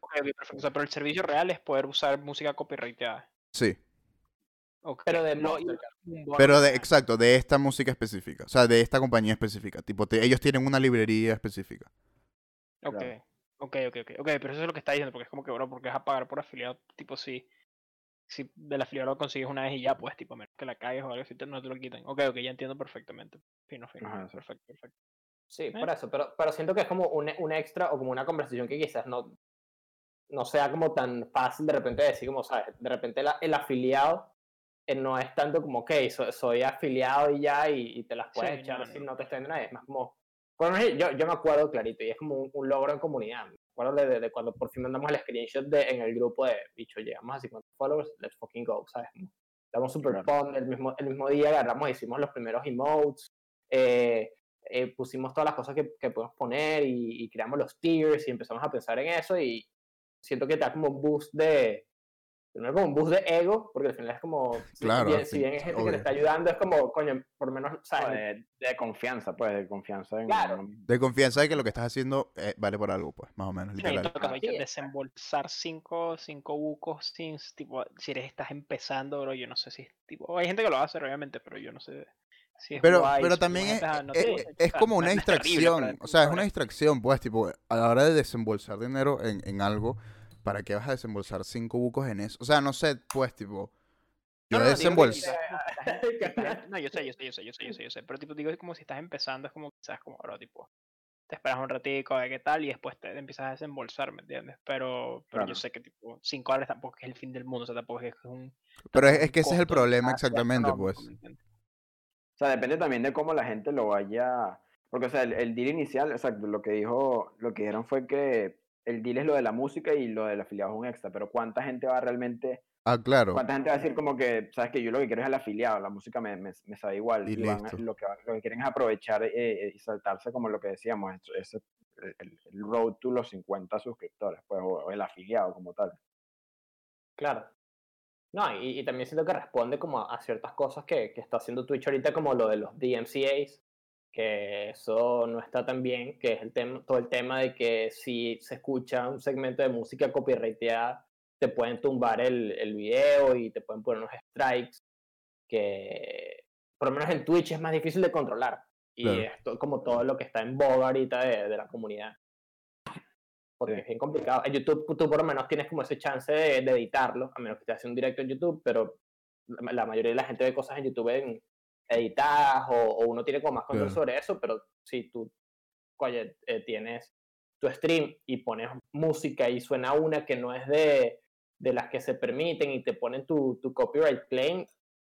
ok, ok, perfecto. O sea, pero el servicio real es poder usar música copyrighteada.
Sí.
Ok,
Pero de
bono
Pero de, exacto, de esta música específica. O sea, de esta compañía específica. Tipo, te- ellos tienen una librería específica.
Ok,
Claro.
ok, ok, ok, ok, pero eso es lo que está diciendo, porque es como que, bro, porque vas a pagar por afiliado, tipo, si, si del afiliado lo consigues una vez y ya, pues, tipo, a menos que la cagues o algo así, te- no te lo quitan. Ok, ok, ya entiendo perfectamente. Fino, fino,
Ajá,
perfecto, perfecto.
Sí,
¿Eh?
por eso, pero, pero siento que es como un, un extra o como una conversación que quizás no, no sea como tan fácil de repente decir como, ¿sabes? De repente la- el afiliado eh, no es tanto como, ok, so- soy afiliado y ya y, y te las puedes
Sí,
echar
no,
si
no.
no te viendo nadie, es más como... Menos yo, yo me acuerdo clarito y es como un, un logro en comunidad. Acuerdo de, de- de cuando por fin mandamos el screenshot de, en el grupo de, bicho, llegamos a 50 followers, let's fucking go, ¿sabes? Damos super
Claro.
el mismo, el mismo día agarramos, hicimos los primeros emotes, eh, eh, pusimos todas las cosas que, que podemos poner y, y creamos los tiers y empezamos a pensar en eso y siento que te da como un boost de, primero como un boost de ego, porque al final es como, si
Claro,
bien,
al
si bien es gente que
obvio.
te está ayudando, es como, coño, por lo menos, ¿sabes?
De, de confianza, pues, de confianza en
Claro.
De confianza de que lo que estás haciendo eh, vale por algo, pues, más o menos,
Sí, en
literal.
que
Así es.
desembolsar cinco, cinco bucos sin, tipo, si eres, estás empezando, bro, yo no sé si, tipo, hay gente que lo hace, obviamente, pero yo no sé si es
Pero,
guay,
pero
si
también es,
no
es- es-
o
es
sea,
como una
es terrible,
distracción.
es
O sea, es una distracción, pues, tipo, a la hora de desembolsar dinero en, en algo, ¿para qué vas a desembolsar cinco bucos en eso? O sea, no sé, pues, tipo, yo
No, no,
desembolso.
No, yo sé, yo sé, yo sé, yo sé, yo sé, yo sé. Pero tipo, digo, es como si estás empezando, es como quizás como, bro, tipo, te esperas un ratico, a ver qué tal, y después te empiezas a desembolsar, ¿me entiendes? Pero, pero yo
Claro.
sé que tipo, 5 dólares tampoco es el fin del mundo, o sea, tampoco es un.
Pero es, es que ese es el problema exactamente, pues.
O sea, depende también de cómo la gente lo vaya. Porque, o sea, el, el deal inicial, exacto, lo que dijo, lo que dijeron fue que el deal es lo de la música y lo del afiliado es un extra. Pero ¿cuánta gente va realmente,
Ah, claro.
cuánta gente va a decir como que, sabes que yo lo que quiero es el afiliado, la música me, me, me sabe igual?
Y
van a-
listo.
lo, que, lo que quieren es aprovechar eh, eh, y saltarse como lo que decíamos, es- ese- el, el- road to los 50 suscriptores, pues, o, o el afiliado como tal.
Claro. No, y, y también siento que responde como a, a ciertas cosas que, que está haciendo Twitch ahorita, como lo de los DMCAs, que eso no está tan bien, que es el tema, todo el tema de que si se escucha un segmento de música copyrighteada, te pueden tumbar el, el video y te pueden poner unos strikes, que por lo menos en Twitch es más difícil de controlar. Y
Claro.
esto como todo lo que está en boga ahorita de, de la comunidad. Porque
Sí.
es bien complicado. En YouTube tú por lo menos tienes como ese chance de, de editarlo, a menos que estés haciendo un directo en YouTube, pero la, la mayoría de la gente ve cosas en YouTube en editadas o, o uno tiene como más control
Claro.
sobre eso, pero si tú oye, eh, tienes tu stream y pones música y suena una que no es de, de las que se permiten y te ponen tu, tu copyright claim,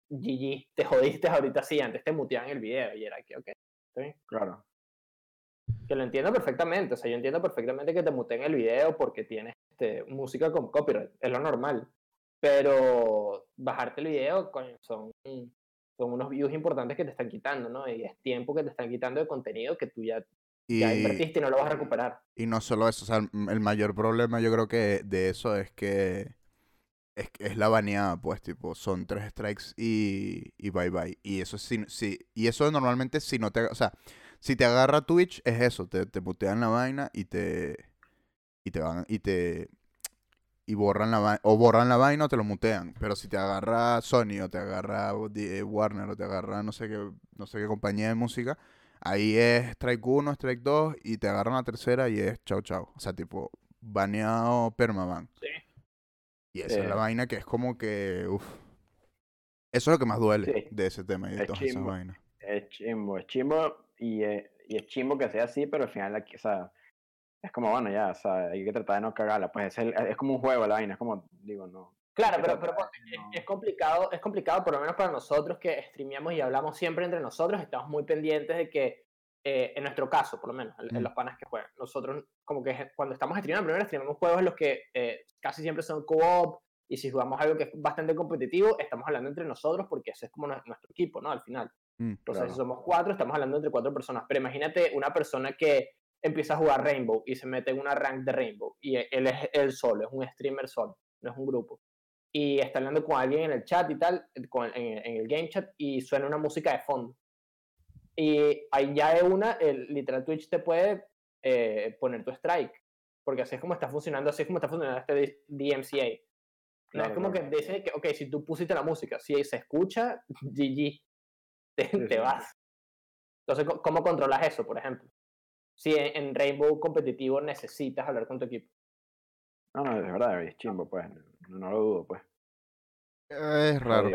GG, te jodiste ahorita sí, antes te muteaban el video y era que, ok, bien.
Claro.
Que lo entiendo perfectamente, o sea, yo entiendo perfectamente que te muteen el video porque tienes este, música con copyright, es lo normal. Pero bajarte el video, coño, son, son unos views importantes que te están quitando, ¿no? Y es tiempo que te están quitando de contenido que tú ya, ya invertiste y no lo vas a recuperar.
y no solo eso, o sea, el mayor problema yo creo que de eso es que es, es la baneada, pues, tipo, son tres strikes y, y bye bye. Y eso sí, sí, y eso normalmente si no te, o sea, si te agarra Twitch es eso, te, te mutean la vaina y te, y te van, y te, y borran la vaina, o borran la vaina o te lo mutean. Pero si te agarra Sony o te agarra eh, Warner o te agarra no sé qué, no sé qué compañía de música, ahí es strike 1, strike 2 y te agarran la tercera y es chao chao. O sea, tipo, baneado permaban.
Sí.
Y esa es la vaina que es como que, uff. Eso es lo que más duele
Sí.
de ese tema y de
Es
todas esas vainas.
Es chimbo, es chimbo y, eh, y es chimbo que sea así, pero al final, o sea, es como, bueno, ya, o sea, hay que tratar de no cagarla. Pues es, el- es como un juego la vaina, es como, digo, no.
Claro, pero, pero ponte, es-
no-
es, complicado, es complicado, por lo menos para nosotros que streameamos y hablamos siempre entre nosotros, estamos muy pendientes de que, eh, en nuestro caso, por lo menos, en, en
Mm.
los panas que juegan, nosotros como que cuando estamos streamando, primero streamamos juegos en los que eh, casi siempre son co-op, y si jugamos algo que es bastante competitivo, estamos hablando entre nosotros porque ese es como nue- nuestro equipo, ¿no? Al final.
Mm,
Entonces,
Claro.
si somos cuatro, estamos hablando entre cuatro personas. Pero imagínate una persona que empieza a jugar Rainbow y se mete en una rank de Rainbow y e- él es él solo, es un streamer solo, no es un grupo. Y está hablando con alguien en el chat y tal, con- en, en el game chat, y suena una música de fondo. Y ahí ya de una, el literal Twitch te puede eh, poner tu strike. Porque así es como está funcionando, así es como está funcionando este DMCA. No es como
claro.
que dice que, ok, si tú pusiste la música, si se escucha, GG, te, te vas. Entonces, ¿cómo controlas eso, por ejemplo? Si en, en Rainbow competitivo necesitas hablar con tu equipo.
No, no, es verdad, es chimbo, pues, no, no lo dudo, pues.
Es raro.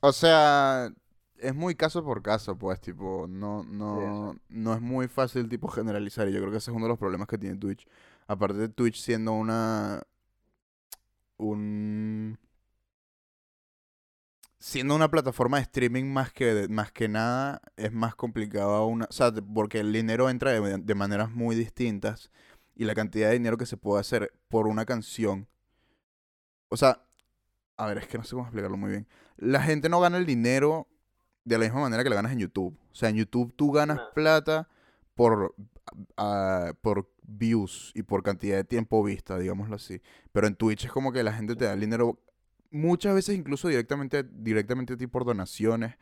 O sea, es muy caso por caso, pues, tipo, no, no, no es muy fácil, tipo, generalizar. Y yo creo que ese es uno de los problemas que tiene Twitch. Aparte de Twitch siendo una, un, siendo una plataforma de streaming más que, de- más que nada, es más complicado una, o sea, porque el dinero entra de, de maneras muy distintas y la cantidad de dinero que se puede hacer por una canción. O sea, a ver, es que no sé cómo explicarlo muy bien. La gente no gana el dinero de la misma manera que la ganas en YouTube. O sea, en YouTube tú ganas plata por, ah, por views y por cantidad de tiempo vista, digámoslo así. Pero en Twitch es como que la gente te da el dinero muchas veces incluso directamente, directamente a ti por donaciones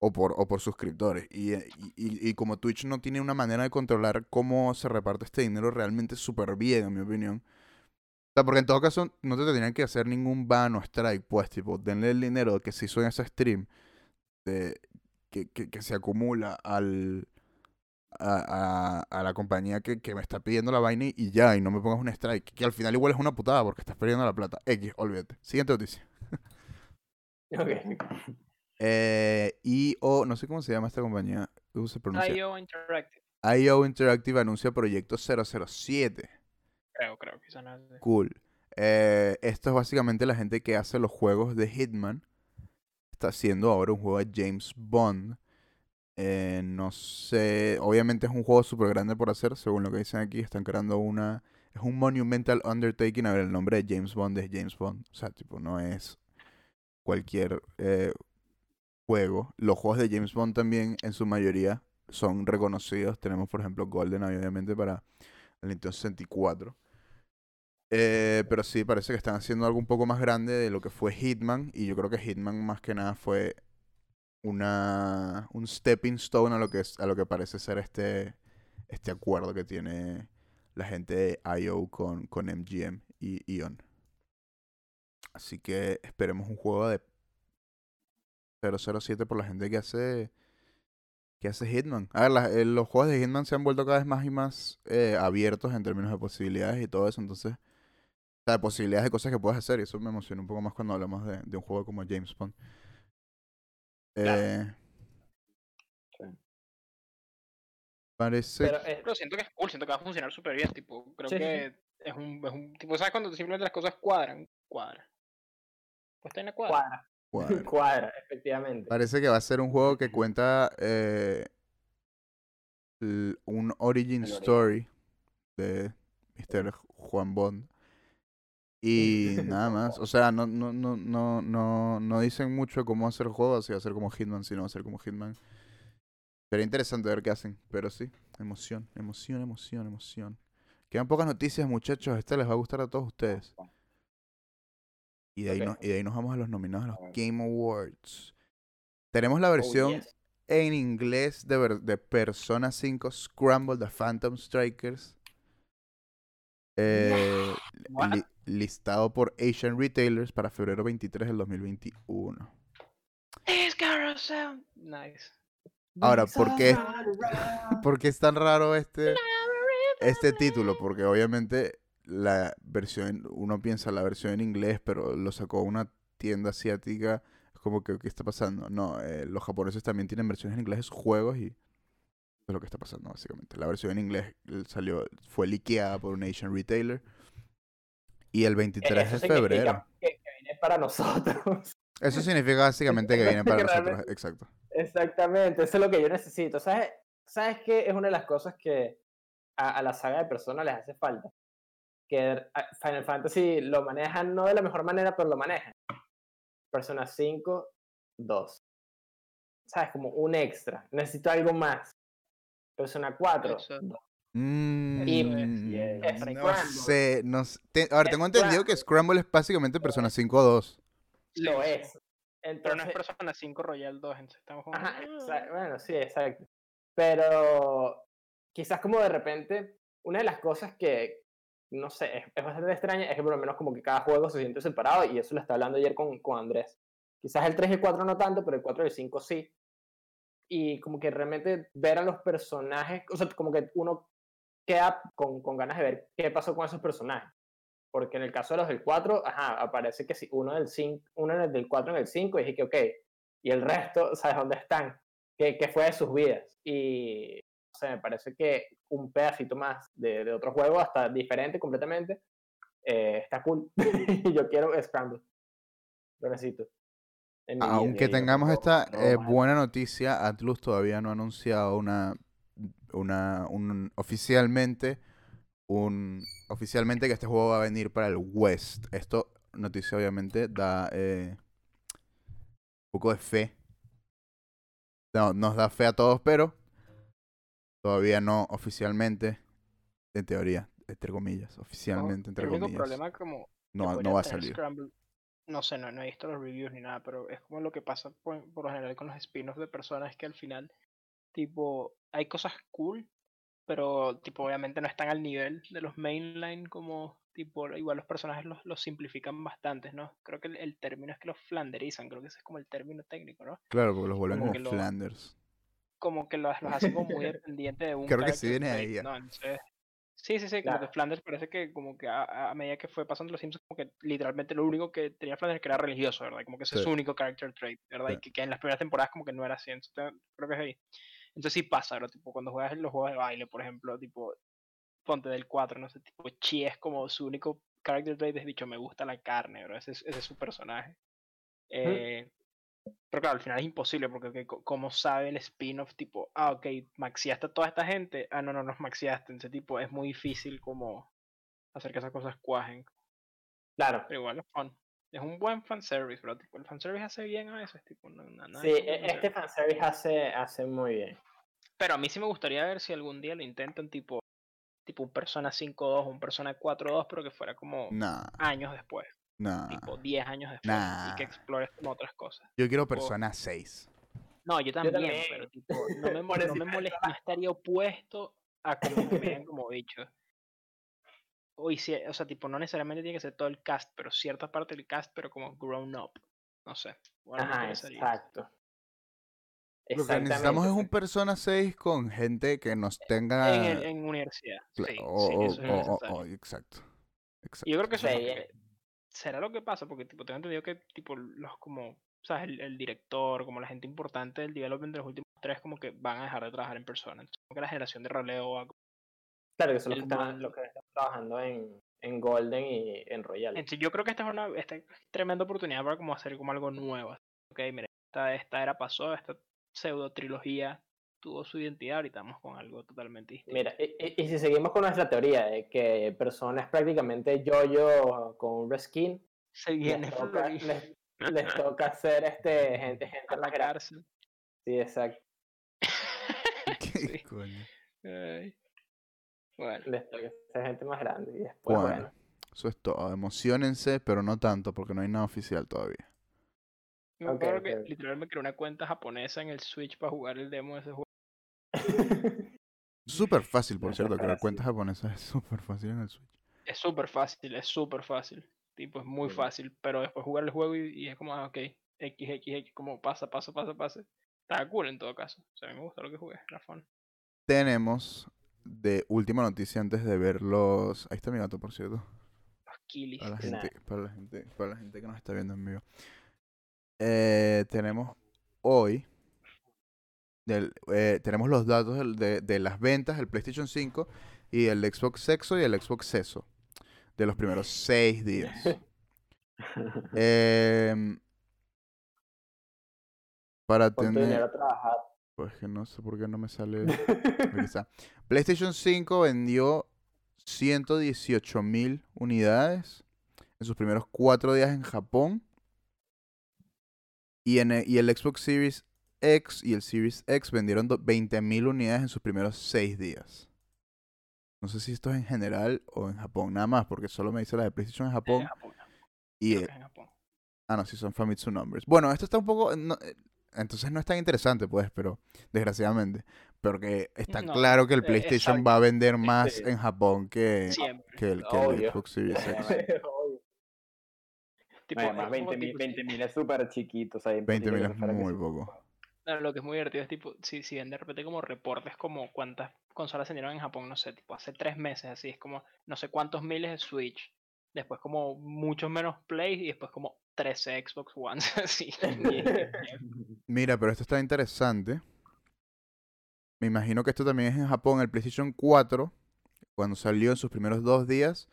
o por, o por suscriptores. Y, y- y- y como Twitch no tiene una manera de controlar cómo se reparte este dinero realmente súper bien, en mi opinión. O sea, porque en todo caso no te tendrían que hacer ningún ban o strike, pues, tipo, denle el dinero que se hizo en ese stream, de- que, que, que se acumula al, a, a, a la compañía que, que me está pidiendo la vaina y- y ya, y no me pongas un strike, que al final igual es una putada porque estás perdiendo la plata. X, olvídate. Siguiente noticia.
Ok.
Eh, IO, no sé cómo se llama esta compañía, ¿cómo se pronuncia?
IO Interactive.
IO Interactive anuncia proyecto 007.
Creo, creo que eso no.
Cool. Eh, esto es básicamente la gente que hace los juegos de Hitman. Está haciendo ahora un juego de James Bond. Eh, no sé, obviamente es un juego súper grande por hacer, según lo que dicen aquí. Están creando una... Es un monumental undertaking. A ver, el nombre de James Bond es James Bond. O sea, tipo, no es cualquier eh, juego. Los juegos de James Bond también, en su mayoría, son reconocidos. Tenemos, por ejemplo, GoldenEye, obviamente, para el Nintendo 64. Eh, pero sí, parece que están haciendo algo un poco más grande de lo que fue Hitman. Y yo creo que Hitman más que nada fue una un stepping stone a lo que es, a lo que parece ser este, este acuerdo que tiene la gente de IO con, con MGM y Ion. Así que esperemos un juego de 007 por la gente que hace que hace Hitman. A ver, eh, los juegos de Hitman se han vuelto cada vez más y más eh, abiertos en términos de posibilidades y todo eso. Entonces, o sea, de posibilidades de cosas que puedes hacer. Y eso me emociona un poco más cuando hablamos de, de un juego como James Bond.
Claro.
Eh,
Sí.
Parece.
Pero, eh,
Pero siento que es cool, siento que va a funcionar súper bien. Tipo, creo
Sí, sí, sí.
que es un, es un. Tipo, ¿sabes cuando simplemente las cosas cuadran? Cuadra. Pues está en la cuadra.
cuadra.
Cuadra.
Cuadra, efectivamente.
Parece que va a ser un juego que cuenta eh, un origin story de Mr. Juan Bond. Y nada más. O sea, no, no, no, no, no, no dicen mucho cómo hacer el juego, si va a ser como Hitman, si no va a ser como Hitman. Sería interesante ver qué hacen, pero sí, emoción, emoción, emoción, emoción. Quedan pocas noticias, muchachos. Esta les va a gustar a todos ustedes. Y de ahí, nos, y de ahí nos vamos a los nominados a los. Game Awards. Tenemos la
Oh,
versión
yes.
en inglés de, ver- de Persona 5 Scramble The Phantom Strikers. Eh, li- listado por Asian Retailers para febrero 23 del 2021.
It's gonna sound nice.
Ahora, ¿por qué, por qué es tan raro este, este título? Porque obviamente la versión, uno piensa la versión en inglés, pero lo sacó una tienda asiática. Es como que, ¿qué está pasando? No, eh, los japoneses también tienen versiones en inglés de sus juegos y es lo que está pasando, básicamente. La versión en inglés eh, salió, fue liqueada por un Asian retailer. Y el 23
Eh, Eso
de
significa
febrero.
Que, que viene para nosotros.
Eso significa básicamente que viene para
Que
nosotros. Exacto.
Exactamente, eso es lo que yo necesito. ¿Sabes, ¿Sabes qué es una de las cosas que a, a la saga de Persona les hace falta? Que Final Fantasy lo manejan no de la mejor manera, pero lo manejan. Persona 5, 2. ¿Sabes? Como un extra. Necesito algo más. Persona 4,
Eso.
2.
Mm,
es
no
Scramble.
sé, no sé. Te- ahora,
Es
tengo entendido que Scramble es básicamente Persona 5-2.
Lo
Sí,
es.
Pero no es
Entonces,
Persona 5 Royal 2, entonces estamos como...
Ajá,
"Ah".
bueno, sí, exacto. Pero quizás como de repente, una de las cosas que, no sé, es, es bastante extraña es que por lo menos como que cada juego se siente separado y eso lo estaba hablando ayer con, con Andrés. Quizás el 3 y el 4 no tanto, pero el 4 y el 5 sí. Y como que realmente ver a los personajes, o sea, como que uno queda con, con ganas de ver qué pasó con esos personajes. Porque en el caso de los del 4, ajá, aparece que sí, uno del 5, uno del 4 en el 5, y dije que ok, y el resto, ¿sabes dónde están? ¿Qué, qué fue de sus vidas? Y, o sea, me parece que un pedacito más de, de otro juego, hasta diferente completamente, eh, está cool. Y yo quiero Scramble. Lo necesito. vida.
Aunque tengamos esta eh, buena noticia, Atlus todavía no ha anunciado una, una, un, oficialmente, un, oficialmente que este juego va a venir para el West. Esto, noticia obviamente, da eh, un poco de fe. No, nos da fe a todos, pero todavía no oficialmente, en teoría, entre comillas, oficialmente, entre
el único
comillas.
problema como
No, no va a salir.
Scramble, no sé, no, no he visto los reviews ni nada, pero es como lo que pasa por, por lo general con los spin-offs de personas que al final, tipo, hay cosas cool, pero tipo, obviamente no están al nivel de los mainline como, tipo, igual los personajes los, los simplifican bastante, ¿no? Creo que el, el término es que los flanderizan, creo que ese es como el término técnico, ¿no?
Claro, porque los vuelven
como
como
que lo-
Flanders.
Como que los, los hacen como muy dependientes de un
Creo que sí viene ahí, ya.
¿no? Entonces, sí, sí, sí, como que
Claro.
Flanders parece que como que a, a medida que fue pasando los Simpsons, como que literalmente lo único que tenía Flanders que era religioso, ¿verdad? Como que ese es
Sí.
su único character trait, ¿verdad?
Sí.
Y que, que en las primeras temporadas como que no era así, entonces creo que es ahí. Entonces sí pasa, ¿verdad? Tipo, cuando juegas en los juegos de baile, por ejemplo, tipo, ponte del 4, no sé, tipo, Chi es como su único character trait, es dicho, me gusta la carne, ¿verdad? Ese, es- ese es su personaje. Eh, pero claro, al final es imposible porque que co- como sabe el spin-off, tipo, ah, ok, maxiaste a toda esta gente, ah, no, no nos maxiaste, ese tipo es muy difícil como hacer que esas cosas cuajen,
Claro.
pero igual es fun. Es un buen fanservice, bro, tipo, el fanservice hace bien a veces, tipo, no, no- nada
Sí,
como
e- este fanservice hace, hace muy bien.
Pero a mí sí me gustaría ver si algún día lo intentan, tipo, tipo un Persona 5.2, un Persona 4.2, pero que fuera como
Nah,
años después,
nah.
tipo 10 años después, y que explores como otras cosas.
Yo quiero Persona 6.
No, yo también,
también.
pero tipo, no me, no me molesta, no estaría opuesto a como que me vean como bicho. O, y si- o sea, tipo, no necesariamente tiene que ser todo el cast, pero cierta parte del cast, pero como grown up. No sé.
Ajá, exacto.
Lo que necesitamos es un. Persona 6 con gente que nos tenga...
En, el- en universidad.
cla-
Sí,
o-
sí,
o-
eso es necesario.
exacto.
Y yo creo que eso es lo
Sí,
que-
eh.
será lo que pasa, porque tipo, tengo entendido que tipo los como, sabes, el, el director, como la gente importante del development de los últimos tres, como que van a dejar de trabajar en persona. Entonces, como que la generación de relevo va a
Claro que son los que están, los que están trabajando en, en Golden y en Royal.
Entonces, yo creo que esta es una esta es tremenda oportunidad para como hacer como algo nuevo. Ok, mira, esta, esta era pasó, esta pseudo trilogía tuvo su identidad, ahorita vamos con algo totalmente distinto.
Mira, y, y- y si seguimos con nuestra teoría de que Persona es prácticamente yo-yo con un reskin,
se
les
viene
toca,
Flori
les, les toca hacer este gente, gente
a la cárcel.
Sí, exacto.
¿Qué
Sí.
coño?
Ay. Bueno,
gente más grande. Y después,
Bueno,
bueno.
eso es todo. Emocionense, pero no tanto, porque no hay nada oficial todavía.
me
Ok,
acuerdo que literalmente me creé una cuenta japonesa en el Switch para jugar el demo de ese juego.
Es súper fácil, por cierto, crear cuentas japonesas es súper fácil en el Switch.
Es súper fácil, es súper fácil. Tipo, es muy
Sí.
fácil, pero después jugar el juego y, y es como, ah, ok, X, X, X, como pasa, pasa, pasa, pasa. Está cool en todo caso. O sea, a mí me gusta lo que jugué, era fun.
Tenemos de última noticia antes de ver los... Ahí está mi gato, por cierto.
Los killis.
Para la gente, para la gente, para la gente que nos está viendo en vivo. Eh, tenemos hoy. del- eh, tenemos los datos del- de, de las ventas del PlayStation 5 y el Xbox Sexo y el Xbox Seso. De los primeros seis días. Em, para tener. Pues que no sé por qué no me sale. PlayStation 5 vendió 118 mil unidades en sus primeros cuatro días en Japón. Y, en, y el Xbox Series X y el Series X vendieron 20 mil unidades en sus primeros seis días. No sé si esto es en general o en Japón, nada más, porque solo me dice la de PlayStation en Japón.
En Japón.
y, eh,
en Japón.
Ah, no, sí, son Famitsu Numbers. Bueno, esto está un poco... no, eh, entonces no es tan interesante, pues, pero... Desgraciadamente. Porque está
No,
claro que el
eh,
PlayStation
exacto.
va a vender más
Sí.
en Japón que, que el, que el. Xbox Series X.
Además,
es como
20 mil
tipo,
20 mil es súper chiquito. O sea,
20 mil
imposible
es
que fuera que
muy poco.
No, lo que es muy divertido es tipo, si, si ven de repente como reportes como cuántas consolas se vendieron en Japón, no sé, tipo hace tres meses, así es como no sé cuántos miles de Switch, después como muchos menos Play y después como 13 Xbox One, así.
Mira, pero esto está interesante. Me imagino que esto también es en Japón. El PlayStation 4, cuando salió en sus primeros dos días,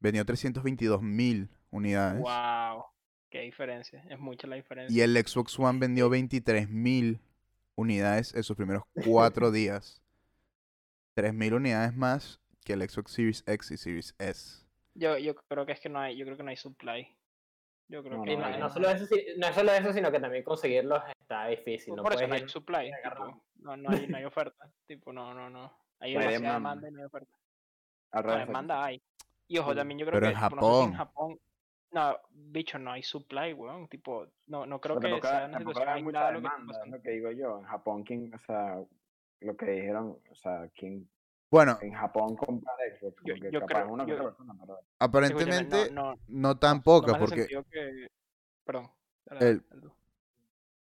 vendió 322 mil unidades.
wow, qué diferencia, es mucha la diferencia.
Y el Xbox One vendió 23.000 unidades en sus primeros cuatro días. 3.000 unidades más que el Xbox Series X y Series S.
Yo, yo creo que es que no hay, yo creo que no hay supply. Yo creo
No,
que
no,
solo eso, no solo eso, sino que también conseguirlos está difícil. No
por eso no hay supply, no, no hay, no hay oferta, tipo, no, no, no. Hay
demanda.
demanda y no hay oferta. Demanda hay. Y ojo, también yo creo
Pero
que
en
tipo, no sé si en
Japón.
No, bicho, no hay supply, weón. Tipo, no, no creo
Pero
que
tampoco,
sea una
tampoco
situación
hay mucha
aislada lo que está
demanda, lo que digo yo. En Japón, ¿quién, o sea, lo que dijeron, o sea, ¿quién
Bueno,
en Japón compra Xbox?
Yo- yo
capaz
creo-
una
yo-
otra persona, pero
aparentemente
no, no,
no tan
no
pocas,
me hace
porque
que... Perdón. dale,
el-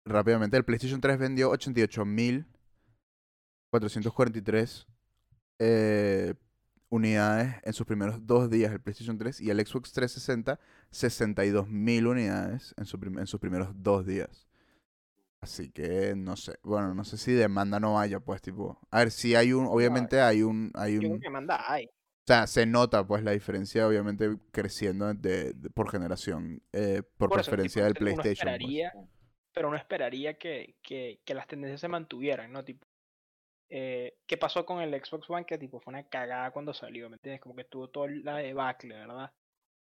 rápidamente el PlayStation 3 vendió 88.443 eh, unidades en sus primeros dos días el PlayStation 3 y el Xbox 360 62.000 unidades en, su prim- en sus primeros dos días. Así que no sé, bueno, no sé si demanda no haya, pues tipo, a ver, si hay un, obviamente hay un, hay un,
demanda hay.
o sea, se nota pues la diferencia obviamente creciendo de, de- por generación, eh, por,
Por eso,
preferencia
tipo,
del PlayStation. pues.
esperaría, pero uno esperaría que, que, que las tendencias se mantuvieran, ¿no? Tipo, eh, ¿qué pasó con el Xbox One? Que tipo fue una cagada cuando salió, ¿me entiendes? Como que tuvo toda la debacle, ¿verdad?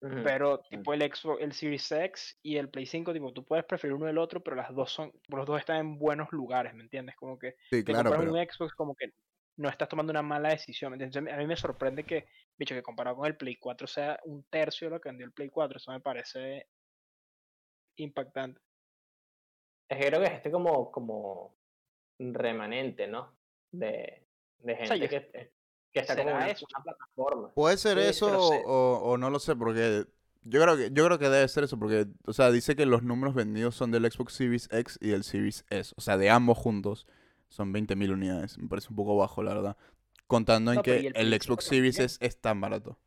Pero tipo el Xbox, el Series X y el Play 5, tipo, tú puedes preferir uno del otro, pero las dos son, los dos están en buenos lugares, ¿me entiendes? Como que
Sí,
te
claro,
compras
pero
un Xbox como que no estás tomando una mala decisión. ¿me entiendes? A mí me sorprende que, bicho, que comparado con el Play 4 sea un tercio de lo que vendió el Play 4. Eso me parece impactante.
Es que creo que es este como, como remanente, ¿no? De, de
sea,
gente
yo-
que, este- que está como
¿será
una,
eso?
una plataforma.
Puede ser
Sí,
eso
pero
o,
sé-
o- o no lo sé, porque yo creo que yo creo que debe ser eso, porque, o sea, dice que los números vendidos son del Xbox Series X y del Series S, o sea, de ambos juntos son 20.000 unidades. Me parece un poco bajo, la verdad. Contando en
No, pero
que
¿y el
Xbox
5
Series? S es tan barato.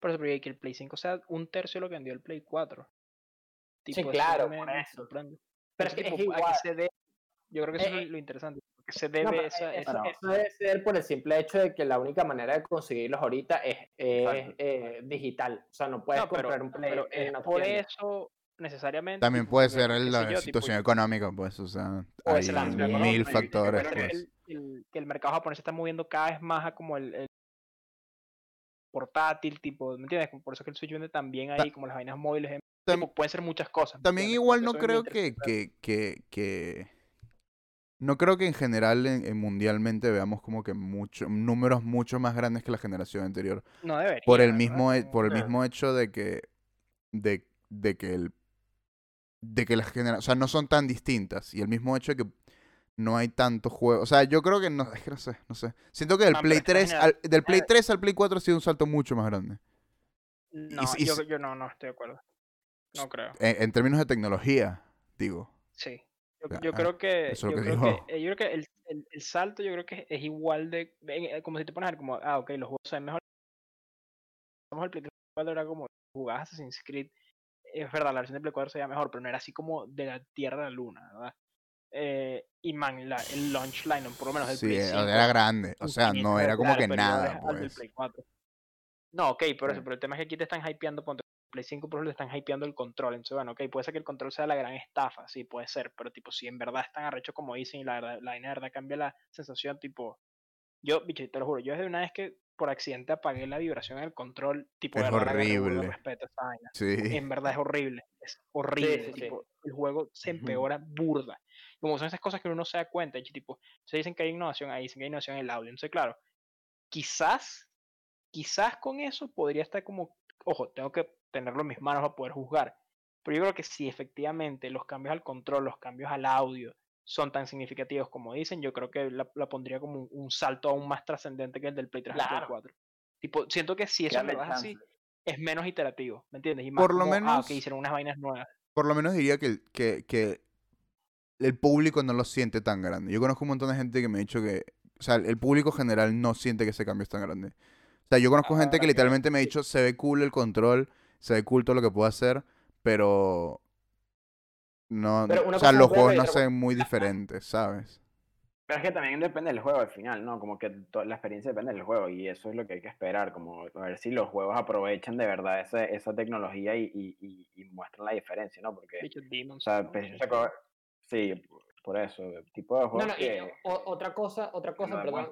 Por eso, porque que el Play 5 sea un tercio de lo que vendió el Play 4. Tipo, eso
claro,
me,
por
me
eso.
sorprende.
Pero es que es
tipo, ¿a qué
igual.
se? Yo creo que eso
Eh,
es lo interesante. Qué se debe esa,
eso,
esa-
eso debe ser por el simple hecho de que la única manera de conseguirlos ahorita es, eh, digital. O sea, no puedes
No, pero,
comprar un Play
pero
en
es
una
por
tienda.
eso necesariamente.
También puede ser la
tipo,
situación económica, pues, o sea,
Puede
hay
ser la situación
mil factores,
que
pues.
el, el- que el mercado japonés se está moviendo cada vez más a como el, el portátil, tipo, ¿me entiendes? Por eso que el Switch vende también ahí, como las vainas móviles. tipo, pueden ser muchas cosas. ¿me
También igual no creo que, que, que- No creo que en general en- en mundialmente veamos como que mucho, números mucho más grandes que la generación anterior.
No debería.
Por el mismo,
Como-
por el mismo hecho de que. De, de que el. De que las generaciones. O sea, no son tan distintas. Y el mismo hecho de que no hay tantos juegos. O sea, yo creo que no. Es que no sé, no sé. Siento que del
No,
Play
es que
3
imagínate,
al, del Play
eh,
3 al Play 4 ha sido un salto mucho más grande.
No,
y
yo, no, no estoy de acuerdo. No creo.
En, en términos de tecnología, digo.
Sí. Yo, creo que, yo
que
creo que, yo creo que el, el, el salto yo creo que es igual de, eh, como si te pones a ver como, ah, ok, los juegos ven mejor. Vamos al Play 4 era como, jugabas Assassin's Creed, es verdad, la versión de Play 4 se veía mejor, pero no era así como de la Tierra a la Luna, ¿verdad? Eh, y man, la, el launch line, por lo menos del
Sí,
Play
eh,
5,
era grande. O sea, no era como que nada, pues.
Play 4. No, ok, por eso, pero el tema es que aquí te están hypeando, ponte, Play 5 por ejemplo, te están hypeando el control, entonces bueno, ok, puede ser que el control sea la gran estafa, sí, puede ser, pero tipo, si en verdad es tan arrecho como dicen y la verdad, la vaina de verdad cambia la sensación, tipo, yo, bicho, te lo juro, yo desde una vez que por accidente apagué la vibración del control, tipo, de
Es
verdad le de
horrible.
respeto a esa vaina.
Sí.
En verdad es horrible, es horrible,
sí, sí.
tipo, el juego se empeora burda. Como son esas cosas que uno no se da cuenta, y tipo, se dicen que hay innovación, ahí dicen que hay innovación en el audio, entonces claro, quizás, quizás con eso podría estar como, ojo, tengo que tenerlo en mis manos para poder juzgar, pero yo creo que si efectivamente los cambios al control, los cambios al audio son tan significativos como dicen, yo creo que la, la pondría como un, un salto aún más trascendente que el del Play 3 al Play
Claro.
4. Tipo, siento que si eso es así, es menos iterativo, ¿me entiendes? Y más
Por lo
como, ah,
menos-
ok, hicieron unas vainas nuevas.
Por lo menos diría que, el- que, que el público no lo siente tan grande. Yo conozco un montón de gente que me ha dicho que. O sea, el público general no siente que ese cambio es tan grande. O sea, yo conozco gente
Ahora
que
que-
literalmente me ha dicho, se ve cool el control, se ve cool todo lo que puedo hacer, pero. No,
Pero una
o sea, los juegos no
otra
se ven muy diferentes, ¿sabes?
Pero es que también depende del juego al final, ¿no? Como que to- la experiencia depende del juego y eso es lo que hay que esperar, como a ver si los juegos aprovechan de verdad esa, esa tecnología y, y, y- y muestran la diferencia, ¿no? Porque, o sea, pues,
no
sí, por eso, tipo de
No,
juegos
no, y
que...
o- otra cosa, otra cosa, perdón.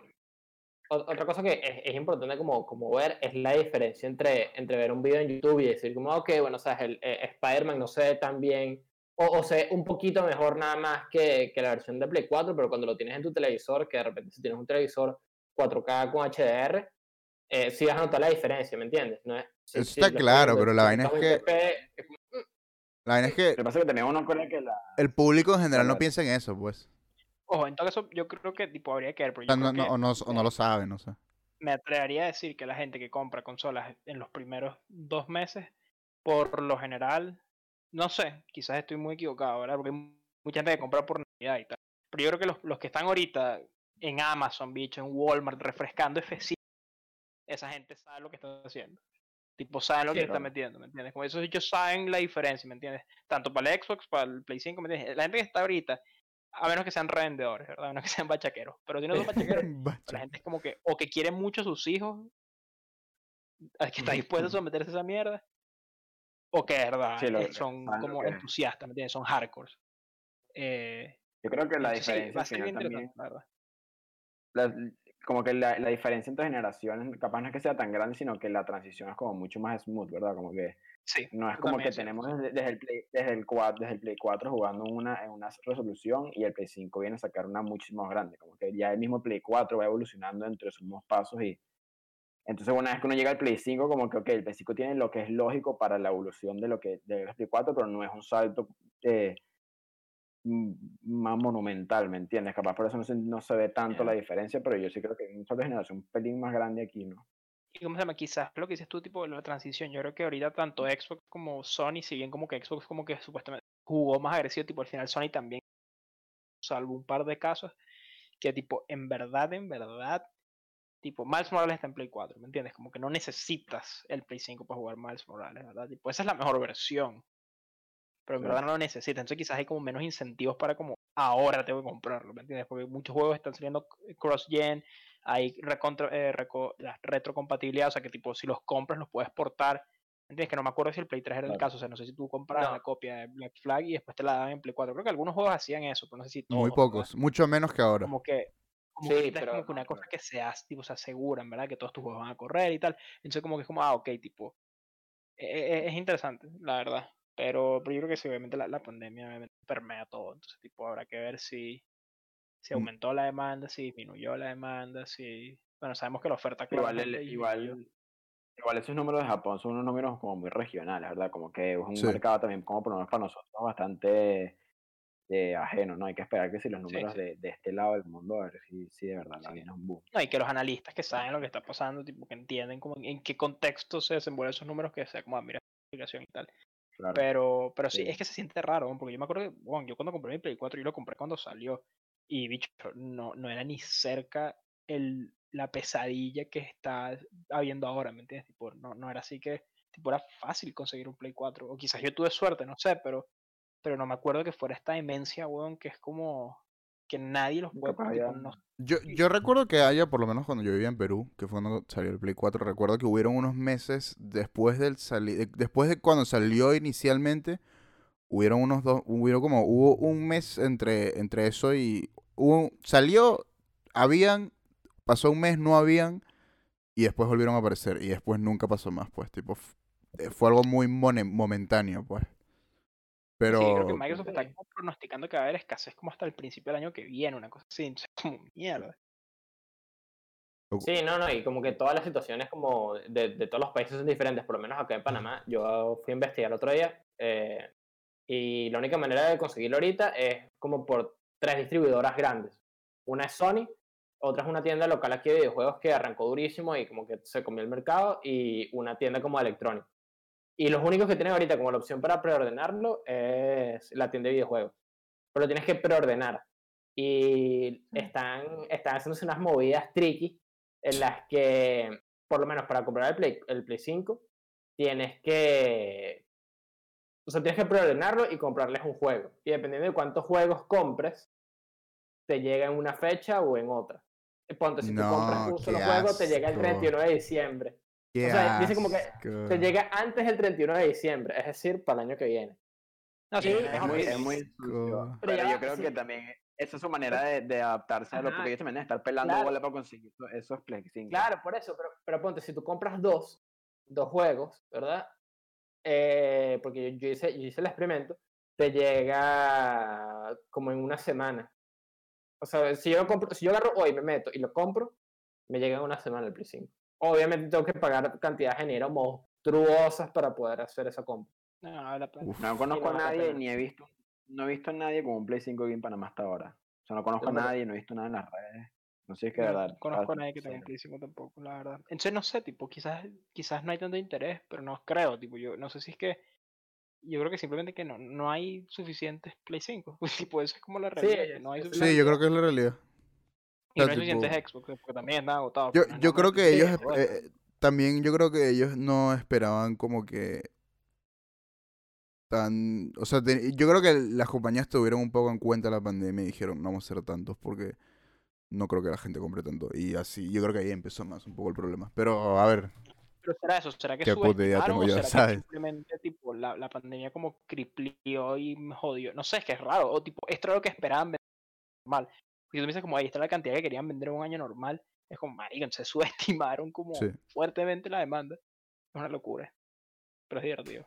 Otra cosa que es, es importante como, como ver es la diferencia entre, entre ver un video en YouTube y decir como, ok, bueno, sabes, el eh, Spider-Man no se ve tan bien, o, o se ve un poquito mejor nada más que, que la versión de Play 4, pero cuando lo tienes en tu televisor, que de repente si tienes un televisor 4K con HDR, eh, sí vas a notar la diferencia, ¿me entiendes? No es, si-
Eso
si
está claro, pero la vaina es
4K, es como,
La vaina es
Lo
que
que pasa es que también uno cree que la...
el público en general no piensa en eso, pues.
Ojo, en todo caso, yo creo que tipo habría que ver, pero yo
no,
creo
no-
que
o, no, o no lo saben, no sé.
me atrevería a decir que la gente que compra consolas en los primeros dos meses, por lo general, no sé, quizás estoy muy equivocado, ¿verdad? Porque hay mucha gente que compra por Navidad y tal. Pero yo creo que los, los que están ahorita en Amazon, bicho, en Walmart, refrescando F5, esa gente sabe lo que está haciendo. Tipo, saben lo
Sí,
que está metiendo, ¿me entiendes? Como esos bichos saben la diferencia, ¿me entiendes? Tanto para el Xbox, para el Play 5, ¿me entiendes? La gente que está ahorita, a menos que sean revendedores, ¿verdad? A menos que sean bachaqueros. Pero si no son bachaqueros, la gente es como que, o que quiere mucho a sus hijos, al que está dispuesto a someterse a esa mierda, o que verdad
Sí, lo-
eh, son como entusiastas, ¿me entiendes? Son hardcore. Eh,
Yo creo que la
entonces sí,
diferencia
va a
también...
la verdad.
la- como que la, la diferencia entre generaciones capaz no es que sea tan grande, sino que la transición es como mucho más smooth, ¿verdad? Como que
Sí,
no es como que tenemos desde, desde el Play, desde, el 4, desde el Play 4 jugando en una, en una resolución y el Play 5 viene a sacar una muchísimo más grande. Como que ya el mismo Play 4 va evolucionando entre sus mismos pasos y entonces una vez que uno llega al Play 5, como que, ok, el Play 5 tiene lo que es lógico para la evolución de lo que del Play 4, pero no es un salto eh, más monumental, ¿me entiendes? Capaz por eso no se, no se ve tanto la diferencia, pero yo sí creo que hay un salto de generación un pelín más grande aquí, ¿no?
Y cómo se llama, quizás lo que dices tú, tipo la transición. Yo creo que ahorita tanto Xbox como Sony, si bien como que Xbox como que supuestamente jugó más agresivo, tipo al final Sony también, salvo un par de casos, que tipo, en verdad, en verdad, tipo, Miles Morales está en Play 4, ¿me entiendes? Como que no necesitas el Play 5 para jugar Miles Morales, ¿verdad? Tipo, esa es la mejor versión. Pero en verdad no lo necesitas. Entonces quizás hay como menos incentivos para como ahora tengo que comprarlo, ¿me entiendes? Porque muchos juegos están saliendo cross-gen, hay recontra- eh, reco- la retrocompatibilidad, o sea que tipo, si los compras los puedes portar. ¿Entiendes? Que no me acuerdo si el Play 3 era el
Claro.
caso, o sea, no sé si tú compras
No.
la copia de Black Flag y después te la daban en Play 4. Creo que algunos juegos hacían eso, pero no sé si todos.
Muy
¿verdad?
pocos, mucho menos que ahora.
Como que, como
Sí,
que ahorita es
pero
como que una cosa
pero-
que se hace, tipo, se aseguran, ¿verdad? Que todos tus juegos van a correr y tal. Entonces como que es como, ah, ok, tipo, e- e- es interesante, la verdad. Pero, pero yo creo que sí, obviamente la, la pandemia obviamente permea todo. Entonces, tipo, habrá que ver si, si
Mm.
aumentó la demanda, si disminuyó la demanda, si... Bueno, sabemos que la oferta
Igual, el- igual, esos números de Japón son unos números como muy regionales, ¿verdad? Como que es un
Sí.
mercado también, como por lo menos para nosotros, bastante eh, ajeno, ¿no? Hay que esperar que si los números
sí.
De, de este lado del mundo, a ver si, si de verdad la viene un boom.
No, y que los analistas que saben lo que está pasando, tipo, que entienden como en, en qué contexto se desenvuelven esos números, que sea como, ah, mira, explicación y tal.
Claro.
Pero, pero sí,
Sí.
es que se siente raro, porque yo me acuerdo que, weón, yo cuando compré mi Play 4, yo lo compré cuando salió. Y, bicho, no, no era ni cerca el, la pesadilla que está habiendo ahora, ¿me entiendes? Tipo, no, no era así que, tipo, era fácil conseguir un Play 4. O quizás yo tuve suerte, no sé, pero, pero no me acuerdo que fuera esta demencia, weón, que es como que nadie los puede,
Capaz
tipo,
ya-
no-
Yo, yo recuerdo que haya, por lo menos cuando yo vivía en Perú, que fue cuando salió el Play 4, recuerdo que hubieron unos meses después del sali de- después de cuando salió inicialmente, hubieron unos dos, hubieron como, hubo un mes entre, entre eso y hubo, salió, habían, pasó un mes, no habían, y después volvieron a aparecer, y después nunca pasó más, pues, tipo, eh, fue algo muy momentáneo, pues. Pero,
Sí, creo que Microsoft está como pronosticando que va a haber escasez como hasta el principio del año que viene, una cosa así. Como mierda.
Sí, no, no, y como que todas las situaciones como de, de todos los países son diferentes, por lo menos acá en Panamá, yo fui a investigar otro día eh, y la única manera de conseguirlo ahorita es como por tres distribuidoras grandes. Una es Sony, otra es una tienda local aquí de videojuegos que arrancó durísimo y como que se comió el mercado y una tienda como electrónica. Y los únicos que tienen ahorita como la opción para preordenarlo es la tienda de videojuegos. Pero tienes que preordenar. Y están, están haciéndose unas movidas tricky en las que, por lo menos para comprar el Play, el Play 5, tienes que. O sea, tienes que preordenarlo y comprarles un juego. Y dependiendo de cuántos juegos compres, te llega en una fecha o en otra. Ponte, si tú compras
No,
un solo
qué
juego, te llega el
asco.
31 de diciembre.
qué
o sea, dice como que
asco.
Te llega antes del 31 de diciembre, es decir, para el año que viene.
No, sí, es muy-
es muy
asco.
sucio.
Pero
Pero
ya
yo creo
sí.
que también esa es su manera de, de adaptarse a lo
Ajá.
porque ellos también estar pelando
Claro.
bola para conseguir eso- esos 5.
Claro, por eso, pero, pero ponte, si tú compras dos, dos juegos, ¿verdad? Eh, porque yo, yo hice, yo hice el experimento, te llega como en una semana. O sea, si yo, compro, si yo agarro hoy, me meto y lo compro, me llega en una semana el Play 5. Obviamente tengo que pagar cantidades de dinero monstruosas para poder hacer esa compra.
No, la pena.
Uf.
No conozco
no
a nadie, ni he visto, no he visto a nadie con un Play 5 aquí en Panamá hasta ahora. O sea, no conozco a nadie, no he visto nada en las redes. No sé si es que
No
verdad.
conozco a nadie que tenga 5 tampoco, la verdad. Entonces, no sé, tipo, quizás, quizás no hay tanto interés, pero no creo, tipo, yo no sé si es que. Yo creo que simplemente que no, no hay suficientes Play 5. tipo, eso es como la
Sí,
realidad. no hay.
Sí, yo creo que es la realidad.
Y no hay suficientes Xbox, porque también están agotados.
Yo,
pues,
yo creo que ellos, eh, también yo creo que ellos no esperaban como que tan, o sea, te- yo creo que las compañías tuvieron un poco en cuenta la pandemia y dijeron, no vamos a hacer tantos porque no creo que la gente compre tanto. Y así, yo creo que ahí empezó más un poco el problema. Pero, a ver,
Pero será eso, será que subestimaron
tengo
o
yo,
será
¿sabes?
que simplemente tipo la, la pandemia como criplió y me jodió. No sé, es que es raro. O tipo, esto era lo que esperaban vender normal. Y tú me dices como ahí está la cantidad que querían vender en un año normal. Es como, marico, se subestimaron como
Sí.
fuertemente la demanda. Es una locura. Pero es divertido.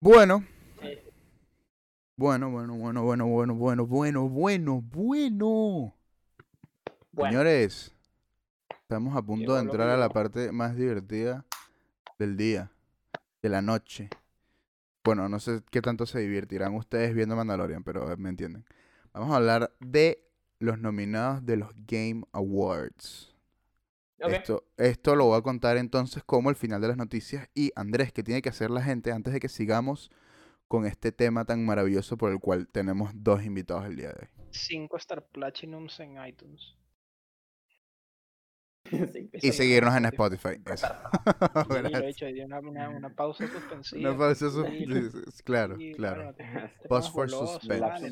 bueno, bueno, bueno, bueno, bueno, bueno, bueno, bueno, bueno, bueno.
Bueno,
Señores, estamos a punto de entrar a la parte más divertida del día, de la noche. Bueno, no sé qué tanto se divertirán ustedes viendo Mandalorian, pero me entienden. Vamos a hablar de los nominados de los Game Awards. Esto, esto lo voy a contar entonces como el final de las noticias. Y Andrés, ¿qué tiene que hacer la gente antes de que sigamos con este tema tan maravilloso por el cual tenemos dos invitados el día de hoy?
5 Star Platinums en iTunes.
Sí,
Y seguirnos en
Spotify.
Eso.
Sí, lo he hecho, una, una, una pausa suspensiva.
Una pausa sus-
tranquilo.
sí, sí, Claro,
Sí,
claro. Pause for suspense.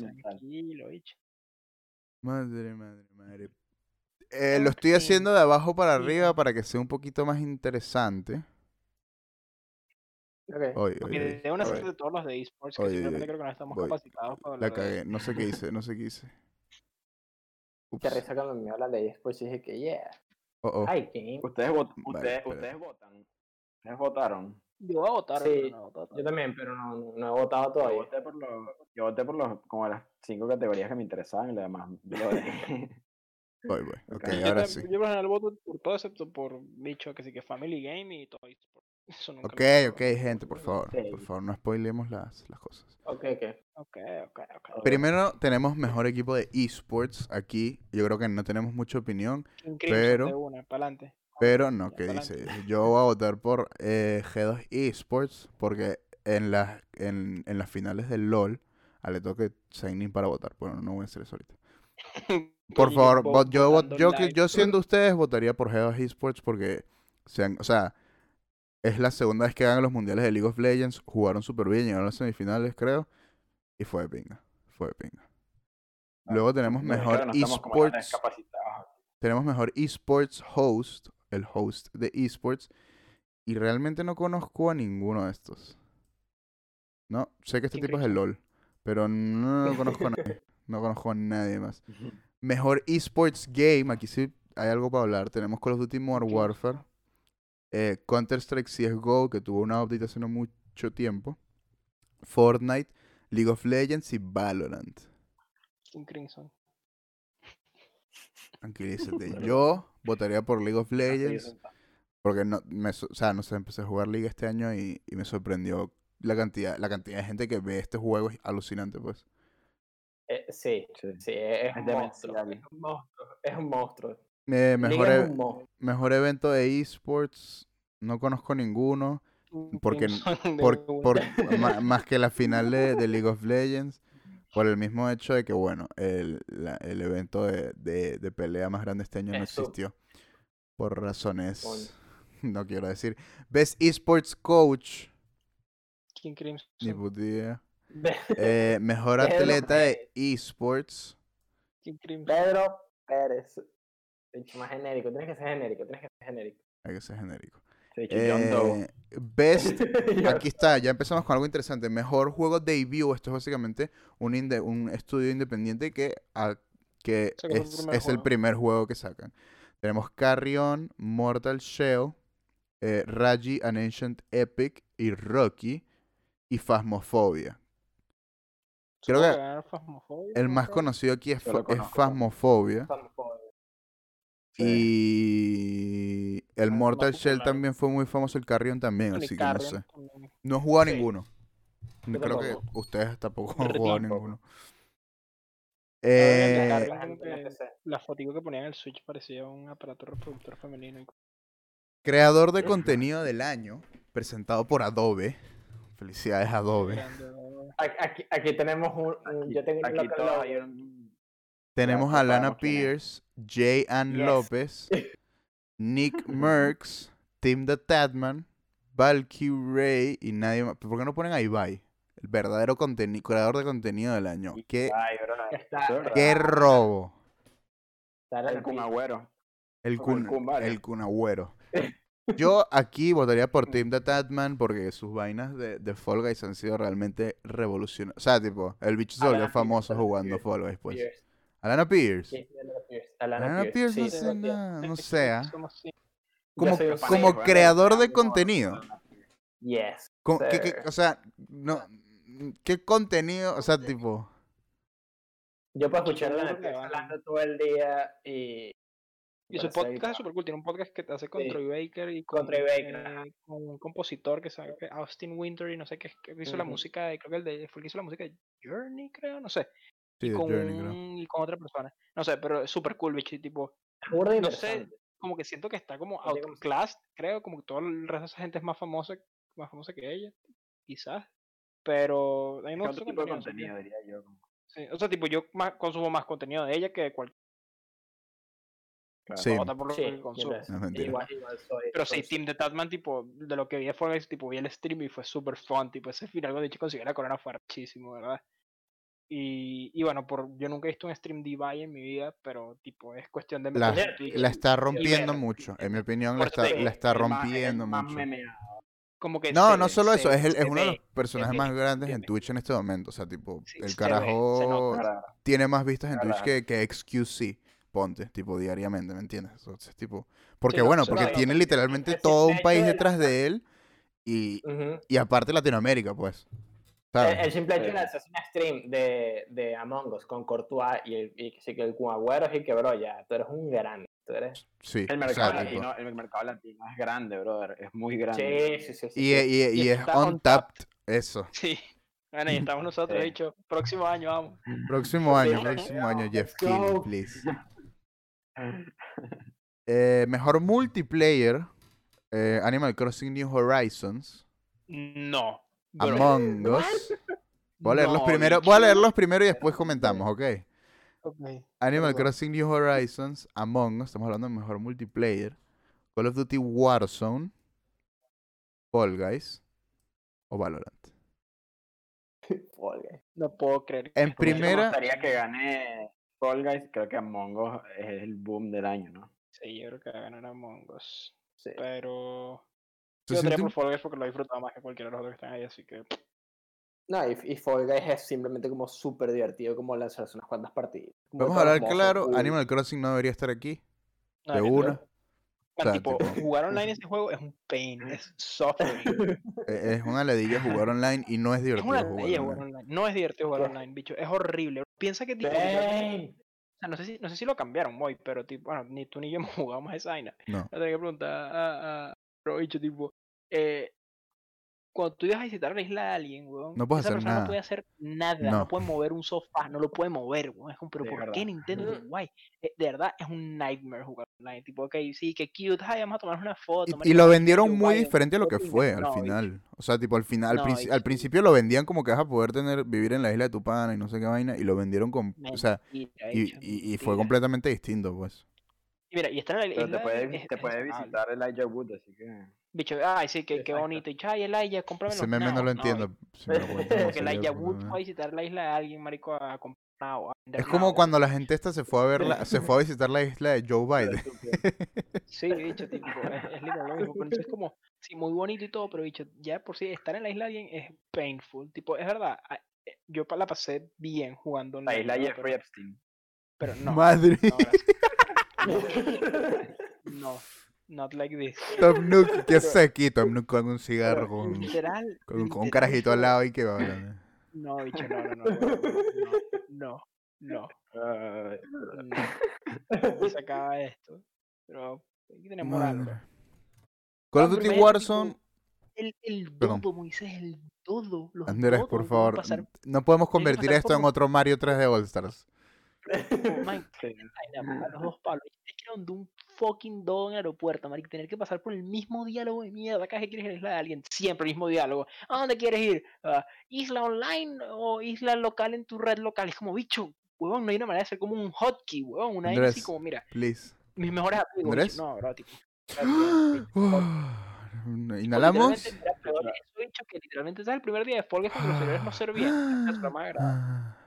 Madre, madre, madre. Eh, lo estoy haciendo de abajo para arriba para que sea un poquito más interesante.
Ok.
Oye,
Y
oye,
de una
oye,
serie de todos los de esports que
Oye,
simplemente
oye,
creo que no estamos
voy.
capacitados para
La cagué. No sé qué hice, no sé qué hice. Ups.
risa cuando me hablan de eSports y dije que, yeah,
Oh, oh.
hay game.
Ustedes, vot-
Vale,
ustedes, ustedes votan. Ustedes votaron.
Yo voy a votar,
Sí,
no.
Yo también, pero no, he votado
Yo
todavía.
voté por los, yo voté por los, como las cinco categorías que me interesaban y lo demás. yo.
Voy, voy. Ok,
Ok.
Yo
ahora
tam-
sí.
Yo por general voto por todo excepto por bicho que sí que Family Game y todo esports. Eso nunca
Ok,
me
ok, gente, por favor. Por favor, no spoilemos las, las cosas.
Ok, ok.
Ok, ok, ok.
Primero, tenemos mejor equipo de esports aquí. Yo creo que no tenemos mucha opinión, pero-
una,
pero no,
Ya,
¿qué dice? Yo voy a votar por eh, G2 Esports porque en las, en, en las finales del LOL, a le toque sign in para votar. Bueno, no voy a hacer eso ahorita. Por favor, yo, yo, que-
live.
yo siendo ustedes votaría por G2 Esports porque, sean, o sea, es la segunda vez que ganan los mundiales de League of Legends, jugaron súper bien, llegaron a las semifinales, creo, y fue de pinga, fue de pinga. Luego tenemos
No,
mejor
no
esports, tenemos mejor esports host, el host de esports, y realmente no conozco a ninguno de estos. No, sé que este tipo es el LOL, pero no, conozco a nadie, no conozco a nadie más. Mejor esports game, aquí sí hay algo para hablar. Tenemos Call of Duty Modern. Warfare, eh, Counter-Strike CSGO, que tuvo una update hace no mucho tiempo, Fortnite, League of Legends y Valorant.
King Crimson.
Tranquilízate. Yo votaría por League of Legends, porque no, me, o sea, no sé, empecé a jugar League este año y, y me sorprendió la cantidad, la cantidad de gente que ve este juego, es alucinante, pues.
Eh, sí,
Sí.
sí, es,
Es
un
demencial.
monstruo. Es un monstruo. Es un monstruo.
Eh, mejor, e- mejor evento de esports, no conozco ninguno. Porque- por, por- más que la final de, de League of Legends, por el mismo hecho de que, bueno, el, la- el evento de, de- de pelea más grande este año no existió. Por razones, no quiero decir. Best Esports Coach,
King Crimson.
ni puta idea. Eh, mejor atleta de esports.
King Crimson.
Pedro Pérez. Dicho más genérico. Tienes que ser genérico. Tienes que ser genérico.
Hay que ser genérico.
Se ha dicho John Doe.
Eh, best
Yo-
Aquí está, ya empezamos con algo interesante. Mejor juego debut. Esto es básicamente un, inde- un estudio independiente que, a- que es,
primer
es el primer juego que sacan. Tenemos Carrion, Mortal Shell, eh, Raji, An Ancient Epic y Rocky y Phasmophobia. Creo que
Phasmophobia,
El más conocido aquí es, Fa- es
conozco.
Phasmophobia. Y el Mortal Shell también fue muy famoso, el Carrion también, así que no sé.
también.
No he jugado
Sí.
ninguno.
Yo
Creo que ustedes tampoco han jugado ninguno. Eh,
La
fotico que ponían en el Switch parecía un aparato reproductor femenino.
creador de contenido del año, presentado por Adobe. Felicidades Adobe.
Aquí, aquí, aquí tenemos un, un-
Aquí,
yo tengo un
aquí
local
todos
logo.
hay un-
Tenemos a Lana. Pierce, Jay Ann
Yes.
López, Nick Merckx, Tim the Tatman, Valky Ray y nadie más. ¿Por qué no ponen a Ibai? El verdadero creador de contenido del año. ¿Qué,
Ay, bro.
Está-
qué robo?
El Kun Agüero.
El
Como el vale.
el Kun Agüero. Yo aquí votaría por Tim the Tatman porque sus vainas de, de Fall Guys han sido realmente revolucionarias. O sea, tipo, el bicho se volvió famoso jugando Fall Guys, pues. Alana Pierce.
Sí, Alana Pierce. Alana
Alana
Pierce,
Pierce no
yo-
nada, no
somos así.
Como,
fan
como creador de contenido.
Yes.
Como- ¿qué- o sea, no, ¿qué contenido? O sea, tipo,
Yo puedo escuchar a Alana Pierce hablando todo el día y...
Y su podcast es súper cool. Tiene un podcast que te hace con
Sí.
Troy Baker y
Con Troy Baker,
eh, con un compositor que sabe que Austin Winter y no sé qué, que hizo la música de, creo que el de, fue el que hizo la música de Journey, creo, no sé.
Sí,
y, con
Journey,
un- y con otra persona. No sé, pero es súper cool, bicho. Tipo,
burda
no sé, como que siento que está como
tiene como-
outclassed, creo, como que todo el resto de esa gente es más famosa, más famosa que ella, quizás. Pero a mí me gusta
tipo de
contenido,
diría yo. como-
sí. Sí, O sea, tipo, yo más, consumo más contenido de ella que de cualquier.
Sí.
por lo
Sí,
que consumo.
No
igual, igual soy.
Pero sí,
soy-
Team de Tatman, tipo, de lo que vi fue, tipo, vi el stream y fue súper fun, tipo, ese final cuando dicho conseguir la corona fue archísimo, ¿verdad? Y, y bueno, por, yo nunca he visto un stream de Ibai en mi vida, pero tipo, es cuestión de
La, la está rompiendo
ver.
mucho. En mi opinión, la
eso
está, la está rompiendo
más
mucho.
como que
No,
se-
no solo eso,
se-
es, el- es uno de los personajes más grandes en. Twitch en este momento. O sea, tipo,
Sí,
el
se
carajo tiene más vistas en. Twitch que, que XQC, ponte, tipo, diariamente, ¿me entiendes? Entonces, tipo, porque
no,
bueno, porque tiene literalmente todo un país detrás de él y, y aparte Latinoamérica, pues.
El, simple hecho de hacerse un stream de, de Among Us con Courtois y, el, y que sí que el Kun Agüero y que, bro, ya, tú eres un grande. Tú eres...
Sí,
El mercado, latino, el mercado latino es grande, brother. Es muy grande.
Sí, sí, sí. sí,
y,
sí.
y, y
Y
es
está
on
on
tapped, eso.
Sí. Bueno, y estamos nosotros, dicho, próximo año vamos.
Próximo año, próximo año, Jeff Keighley, please. Eh, mejor multiplayer, eh, Animal Crossing New Horizons,
No.
Among Us. Voy a leer los
No,
primero, voy a leerlos primero y después comentamos, ¿ok?
Ok.
Animal. Crossing New Horizons, Among Us, estamos hablando de mejor multiplayer, Call of Duty Warzone, Fall Guys o Valorant.
Fall Guys.
No puedo creer.
En
que-
primera-
Me gustaría que gane Fall Guys. Creo que Among Us es el boom del año, ¿no?
Sí, yo creo que va a ganar Among Us.
Sí.
Pero.
¿Se
Yo votaría
siente
por
un-
Fall Guys porque lo he disfrutado más que cualquiera de los otros que están ahí, así que.
No, y, y Fall Guys es simplemente como súper divertido como lanzarse unas cuantas partidas. Como
Vamos a hablar
hermoso,
claro,
cool.
Animal Crossing no debería estar aquí,
No,
de
es
una. O sea,
tipo,
tipo-
jugar online ese juego es un pain, es suffering.
Eh, Es una ladilla jugar online y no es
es
divertido
una
jugar online.
online. No es divertido jugar
¿Qué?
online, bicho. Es horrible. Piensa que tipo.
Pain.
o sea, no sé si, no sé si lo cambiaron, Moy, pero tipo, bueno, ni tú ni yo hemos jugado más esa vaina.
No.
A tener que preguntar a, a, pero bicho, tipo, eh, cuando tú ibas a visitar la isla de alguien, weón,
No puedes
esa
hacer
persona
nada.
no puede hacer nada, no.
No.
puede mover un sofá, no lo puede mover, weón. Es como, pero
es
¿por
verdad.
qué Nintendo?
Mm.
Guay. Eh, de verdad, es un nightmare jugar online. Tipo, ok, sí, que cute, ay, vamos a tomar una foto.
Y, lo vendieron muy
guay,
diferente a lo que fue al
no,
final. O sea, tipo al final, al,
No,
princi-
bicho.
al principio lo vendían como que vas a poder tener, vivir en la isla de tu pana y no sé qué vaina, y lo vendieron con, o sea, y,
bicho,
y- y fue completamente distinto, pues.
Y mira, y estar en la
Pero
isla
te puede,
es-
te
es
puede visitar el Elijah Wood, así que.
Bicho, ay, sí, que, qué bonito. Y ay, Elijah, cómprame
Ese
los
meme no
nabos.
lo entiendo. si me lo cuentas, no
Porque
el
Wood
problema.
fue a visitar la isla de alguien, marico, a comprar vender
Es como cuando la gente esta se fue a ver la- se fue a visitar la isla de Joe Biden.
Sí, bicho, tipo, es, es lo mismo. Pero entonces es como, sí, muy bonito y todo, pero bicho, ya de por sí estar en la isla de alguien es painful. Tipo, es verdad, eh, yo pa- la pasé bien jugando
La
online,
isla
¿no?
Jeffrey Epstein.
Pero, no.
Madre.
No, no, not like this.
Tom Nook, ¿qué hace aquí? Tom Nook con un cigarro,
Pero
con,
literal.
con, con un
literal
carajito al lado y que va hablando.
No, bicho, no, no, no, no, no, no, no, no se acaba esto. Pero moral, bro.
Madre. Call of Duty Warzone,
El, el dodo, Moisés, el dodo. Los
Andrés, por favor,
pasar
no podemos convertir esto en otro Mario 3D All Stars.
sí.
a los dos palos. Es donde un fucking dodo en el aeropuerto, marico. Tener que pasar por el mismo diálogo de mierda. Vez que quieres ir a la isla de alguien, siempre el mismo diálogo. ¿A dónde quieres ir? ¿A ¿Isla online o isla local en tu red local? Es como, bicho, huevón, no hay una manera de hacer como un hotkey, huevón. Una vaina así
Andrés.
como, mira,
Please.
mis mejores amigos.
¿Andrés?
No, bro, tipo. bicho,
Inhalamos.
Eso, bicho, que literalmente ¿sabes? el primer día de cuando los servidores no servían. Eso era más.
Ah.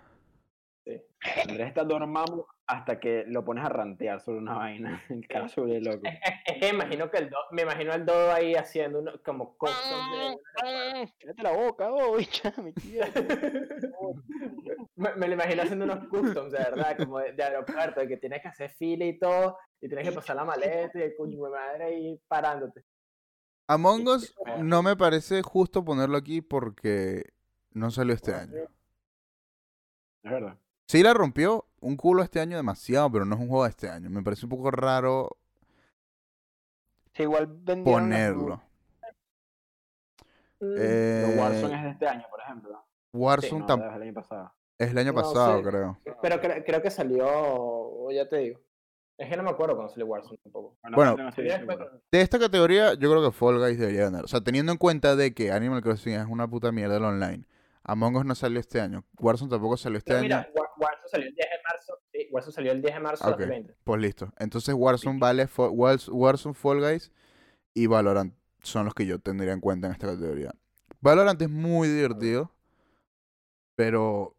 Andrés está dormamos hasta que lo pones a rantear sobre una vaina. El caso de loco.
Es, es que imagino que el do, me imagino al dodo ahí haciendo uno, como cosas de-
Cállate la boca, oh, bicha, me quiero.
me, me lo imagino haciendo unos customs, de verdad, como de, de aeropuerto, de que tienes que hacer fila y todo, y tienes que pasar la maleta y el coño de madre ahí parándote.
Among Us no me parece justo ponerlo aquí porque no salió este año.
Es verdad.
Sí la rompió un culo este año demasiado, pero no es un juego de este año. Me parece un poco raro
Sí, igual
ponerlo.
Mm,
Eh,
Warzone es de este año, por ejemplo.
Warzone
No,
tam-
es del año pasado.
es el año
No
pasado, creo.
Pero cre- creo que salió, ya te digo. Es que no me acuerdo cuando salió Warzone tampoco.
Bueno, De esta categoría, yo creo que Fall Guys debería ganar. O sea, teniendo en cuenta de que Animal Crossing es una puta mierda el online. Among Us no salió este año. Warzone tampoco salió este
No,
año.
Warzone salió el 10 de marzo. Sí, Warzone salió el 10 de marzo de
Ok.
2020.
Pues listo. Entonces Warzone vale, Fo- Wars- Warzone, Fall Guys y Valorant son los que yo tendría en cuenta en esta categoría. Valorant es muy divertido, pero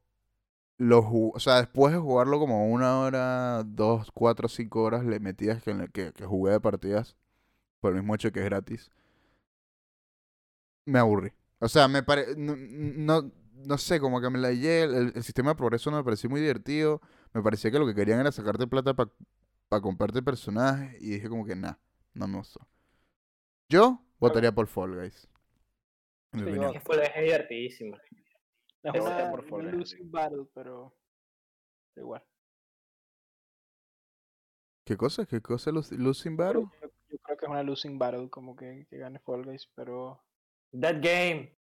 lo o sea, después de jugarlo como una hora, dos, cuatro, cinco horas le metidas que, que jugué de partidas, por el mismo hecho que es gratis, me aburrí. O sea, me pare... No, no, no sé, como que me la hallé, el, el sistema de progreso no me pareció muy divertido, me parecía que lo que querían era sacarte plata para comprarte personajes, y dije como que nah, no me gustó. Yo votaría por Fall Guys.
Sí,
opinión.
Es que fue es divertidísimo.
Es
Ese
una,
por Fall Guys.
battle, pero igual.
¿Qué cosa? ¿Qué cosa? ¿Losing Battle?
Yo, yo creo que es una losing battle, como que, que gane Fall Guys, pero
That game.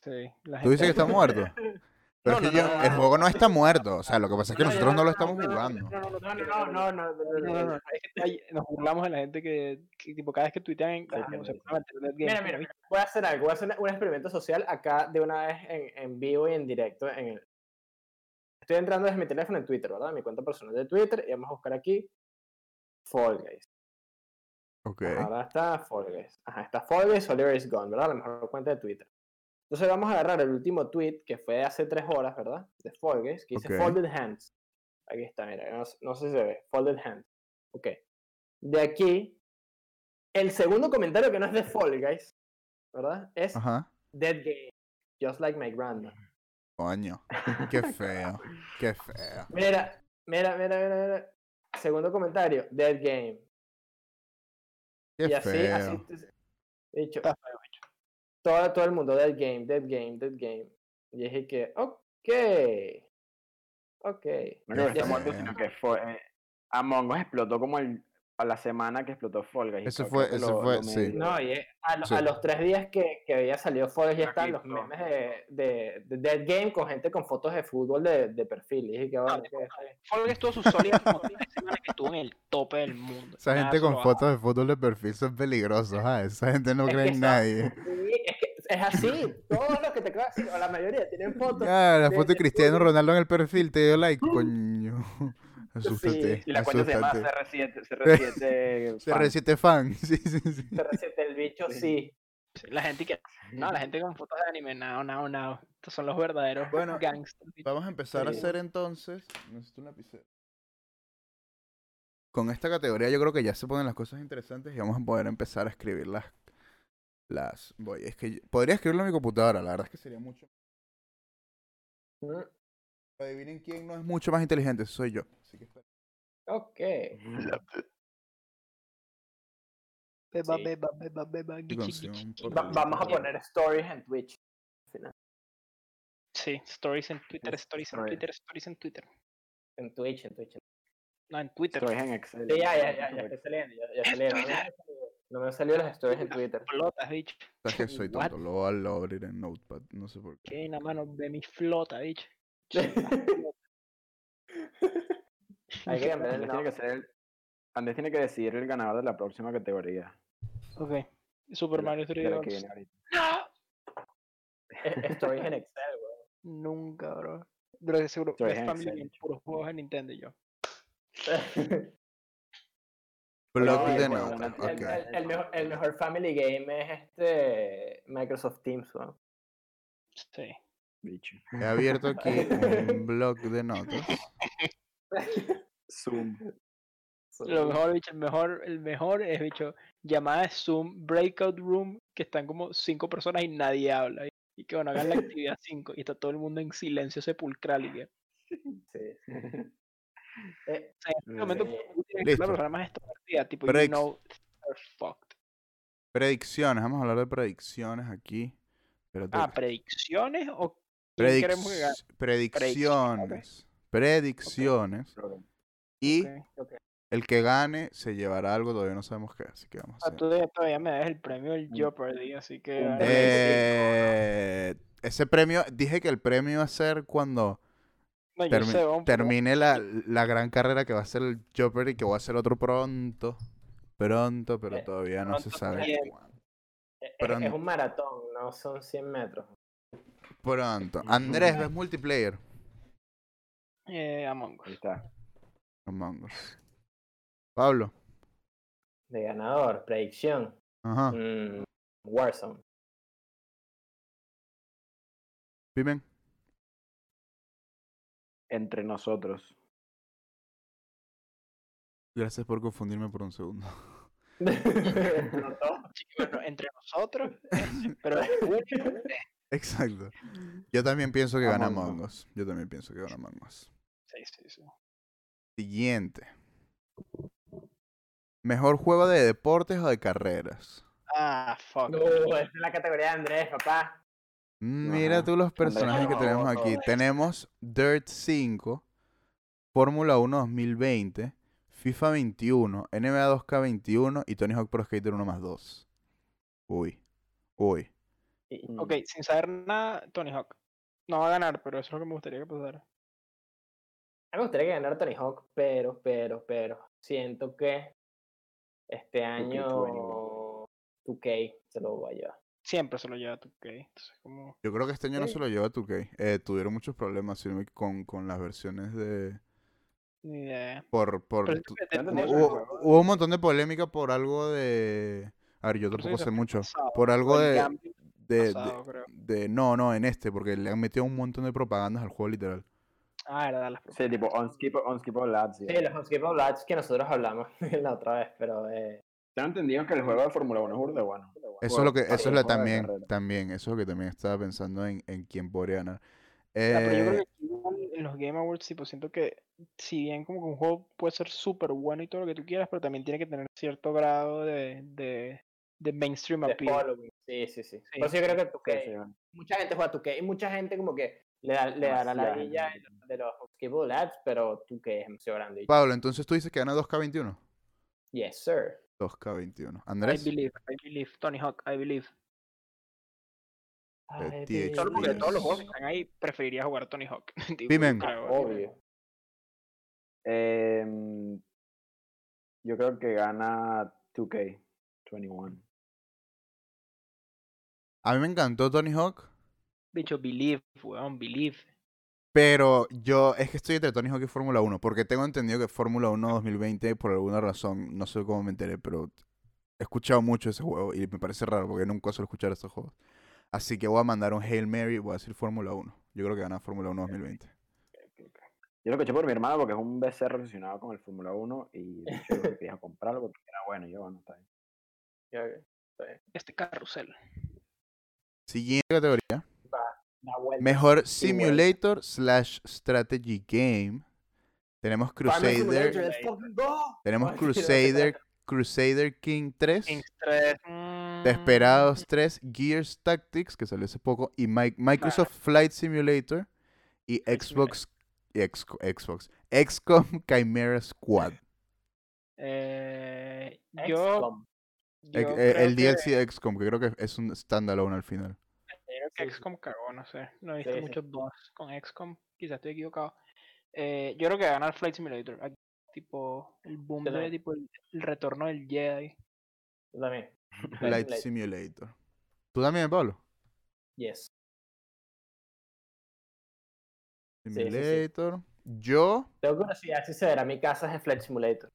Sí. La
¿Tú dices que está muerto? Pero
No,
es que
no,
yo-
no,
el
no.
juego no está muerto. O sea, lo que pasa es que
No,
nosotros no lo estamos jugando.
No, no, no, nos burlamos de la gente que, que tipo cada vez que tuitean
Mira, mira, voy a hacer algo, voy a hacer un experimento social acá de una vez en, en vivo y en directo. En el... Estoy entrando desde mi teléfono en Twitter, ¿verdad? Mi cuenta personal de Twitter y vamos a buscar aquí Fall Guys.
Ok.
Ahora está Fall Guys. Ajá, está Fall Guys, Oliver is Gone, ¿verdad? La mejor cuenta de Twitter. Entonces vamos a agarrar el último tweet que fue de hace tres horas, ¿verdad? De Fall Guys, que dice. Folded Hands. Aquí está, mira, no, sé- no sé si se ve. Folded Hands. Ok. De aquí, el segundo comentario que no es de Fall Guys, ¿verdad? Es
Ajá.
Dead Game. Just like my grandma.
Coño. Qué feo. Qué feo.
Mira, mira, mira, mira, mira. Segundo comentario, Dead Game.
Qué
y así,
feo.
así. te- Dicho. Todo, todo el mundo, Dead Game, Dead Game, Dead Game. Y dije que, ok. Ok.
No creo que está muerto, sino que fue. eh, Among Us explotó como el, a la semana que explotó Fall Guys.
Eso fue- eso
lo-
fue-
lo
sí.
No, y eh, a, lo-
Sí.
a los tres días que, que había salido Forest ya están los memes de, de, de Dead Game con gente con fotos de fútbol de, de perfil. Y dije que bueno,
No,
que sí.
Fall Guys tuvo su sólida como tres semanas que estuvo en el tope del mundo.
Esa
Nada
gente con fotos de fútbol de perfil son peligrosos. ah, Esa gente no
Es
cree en nadie.
Sí, es que es así. Todos los que te acabo de decir, o la mayoría, tienen fotos.
Ah, la
de-
foto de
de
Cristiano. Ronaldo en el perfil te dio like, coño. Asústate.
Y la cuenta se llama
asústate.
CR7. CR7 fan.
CR7 fan. Sí, sí, sí.
Se resete el bicho, sí.
Sí, La gente que. No, la gente con fotos de anime, no, no, no. Estos son los verdaderos
Bueno,
gangsters.
Vamos a empezar a
Sí.
hacer entonces. Necesito un lapicero. Con esta categoría yo creo que ya se ponen las cosas interesantes y vamos a poder empezar a escribir las. las voy, es que yo- podría escribirlo en mi computadora, la verdad es que sería mucho. Adivinen quién no es mucho más inteligente, soy yo. Así que.
Ok.
Beba,
Sí.
beba, beba, beba,
vamos a poner stories en Twitch. al final.
Sí, stories en Twitter, stories en. Twitter, stories en Twitter.
En Twitch, en Twitch.
No, en Twitter.
Stories en Excel.
Sí, ya, ya, ya, ya estoy saliendo, ya, ya salieron. No me han salido- No me han salido las stories en Twitter.
Flotas, bicho.
¿Sabes que soy tonto? Lo voy a abrir en Notepad, no sé por qué.
Que una mano de mi flota, bicho.
Hay que
Andrés tiene que ser el- Andrés tiene que decidir el ganador de la próxima categoría.
Ok. Super
de
Mario
de
3D
la que
World.
viene ahorita.
¡No!
Eh, Stories en Excel, weón.
Nunca, bro. Bro, de seguro.
Stories
Best
en
puros juegos en Nintendo y yo.
Block
No,
de
bueno, el, el- el mejor, el mejor Family Game es este Microsoft Teams, weón.
Sí.
Bicho.
He abierto aquí un blog de notas.
Zoom.
Lo mejor, bicho, el mejor, el mejor es, bicho, llamada de Zoom, Breakout Room, que están como cinco personas y nadie habla. Y, que bueno, hagan la actividad cinco y está todo el mundo en silencio sepulcral y que.
Sí, sí. Eh,
O sea, en este momento ser
Listo.
la persona más extrovertida, tipo, you know, fucked.
Predicciones, vamos a hablar de predicciones aquí. Espérate.
Ah, ¿predicciones o
predicciones. Predicciones. Y el que gane se llevará algo, todavía no sabemos qué, así que vamos a
Ah,
hacer.
tú todavía, todavía me das el premio del
Un-
Jeopardy, así que.
Eh, ese premio, dije que el premio iba a ser cuando
no, yo
termi-
sé, vamos, pero-
termine la, la gran carrera que va a ser el Jeopardy, que voy a hacer otro pronto. Pronto, pero
Eh,
todavía no se sabe cuándo.
Es- es- un maratón, no son 100 metros.
Pronto. Andrés, ¿ves multiplayer?
Eh, Among Us.
Ahí está.
Among Us. Pablo.
De ganador, predicción.
Ajá.
mm, Warzone.
Pimen.
entre nosotros.
Gracias por confundirme por un segundo.
Explotó.
Sí, bueno, entre nosotros, pero
Exacto. Yo también pienso que gana
Among
Us. Yo también pienso que gana Among Us.
Sí, sí, sí.
Siguiente. Mejor juego de deportes o de carreras.
Ah, fuck.
No, esa es la categoría de Andrés, papá.
Mm, Mira
Ajá.
tú los personajes que
no,
tenemos
no.
aquí. Tenemos Dirt 5, Fórmula 1 2020, FIFA 21, NBA 2K21 y Tony Hawk Pro Skater 1 más 2. Uy. Uy.
Mm,
Ok, sin saber nada, Tony Hawk. No va a ganar, pero eso es lo que me gustaría que pasara.
A mí me gustaría que ganara Tony Hawk, pero, pero, pero, siento que este año 2K se lo va a llevar.
Siempre se lo lleva 2K. Entonces, como...
Yo creo que este año no se lo lleva 2K. Eh, tuvieron muchos problemas con, con las versiones de...
Ni idea.
Por, por,
Pero
tu-
eso,
hubo, hubo un montón de polémica por algo de... A ver, yo tampoco sé mucho. Por algo
el
de,
gambling
de,
pasado, creo.
de- No, no, en este, porque le han metido un montón de propagandas al juego literal.
Ah, era las
Sí, tipo Unskippable, unskippable Lads.
Sí, los Unskippable Lads que nosotros hablamos la otra vez, pero eh,
Tengo entendido que el juego de Fórmula 1 es burda bueno.
Eso es lo que, eso es
de
también, también, eso es lo que también estaba pensando en, en quién podría ganar.
Ah, pero yo creo
Eh,
que en los Game Awards, tipo, siento que si bien como que un juego puede ser súper bueno y todo lo que tú quieras, pero también tiene que tener cierto grado de, de, de mainstream
de
appeal.
Sí, sí, sí.
Sí.
Por eso yo creo que 2K,
Sí, sí, bueno.
mucha gente juega 2K y mucha gente como que le, da, le dará la villa de los Unskippable Lads, pero 2K es demasiado grande.
Pablo, entonces tú dices que gana 2K21.
Yes, sir.
2K21.
I
Andrés,
believe, I believe. Tony Hawk, I believe. Solo porque todos los juegos que están ahí, preferiría jugar Tony Hawk.
Pimen.
Obvio.
Em, yo creo que gana 2K21.
A mí me encantó Tony Hawk,
Dicho, believe, weón, believe.
pero yo es que estoy entre Tony Hawk y Fórmula 1, porque tengo entendido que Fórmula 1 2020, por alguna razón, no sé cómo me enteré, pero he escuchado mucho ese juego y me parece raro porque nunca suelo escuchar estos juegos. Así que voy a mandar un Hail Mary y voy a decir Fórmula 1. Yo creo que gana Fórmula 1 2020.
Yo lo escuché por mi hermano porque es un becerro obsesionado con el Fórmula 1 y de hecho, yo quería comprarlo porque era bueno. Y yo, bueno, está bien.
Este carrusel.
Siguiente categoría. Mejor simulator slash strategy game. Tenemos Crusader. Tenemos Crusader. Crusader King 3.
Kings 3. mm,
Desperados 3, Gears Tactics, que salió hace poco, y Mi- Microsoft Flight Simulator, y Xbox, y Xbox, XCOM Chimera Squad.
Eh, yo, creo
el DLC de XCOM, que creo que es un standalone al final.
Sí, sí.
XCOM cagó, no sé. No he visto
Sí, sí.
muchos boss con XCOM. Quizás estoy equivocado. Eh, yo creo que gana el Flight Simulator. aquí, Tipo, el boom de tipo el, el retorno del Jedi.
Yo también.
Flight
Simulator.
Simulator. ¿Tú también, Pablo?
Yes. sí, sí.
Simulator. Yo,
Tengo curiosidad si se verá mi casa es en Flight Simulator.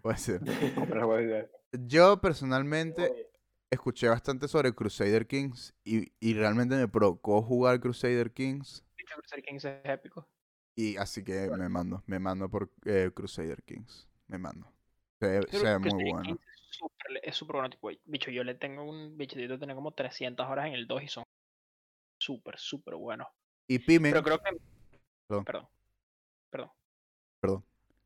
puede ser.
El.
Yo personalmente. Escuché bastante sobre Crusader Kings y, y realmente me provocó jugar Crusader Kings.
Dicho Crusader Kings es épico.
Y así que me mando, me mando por eh, Crusader Kings. Me mando. Se, ve muy
Crusader
bueno.
Kings es súper- Es súper bueno. Tipo, bicho, yo le tengo un bichito, tiene como 300 horas en el 2 y son súper, súper buenos.
Y Pimen,
Pero creo que.
Perdón.
Perdón. Perdón.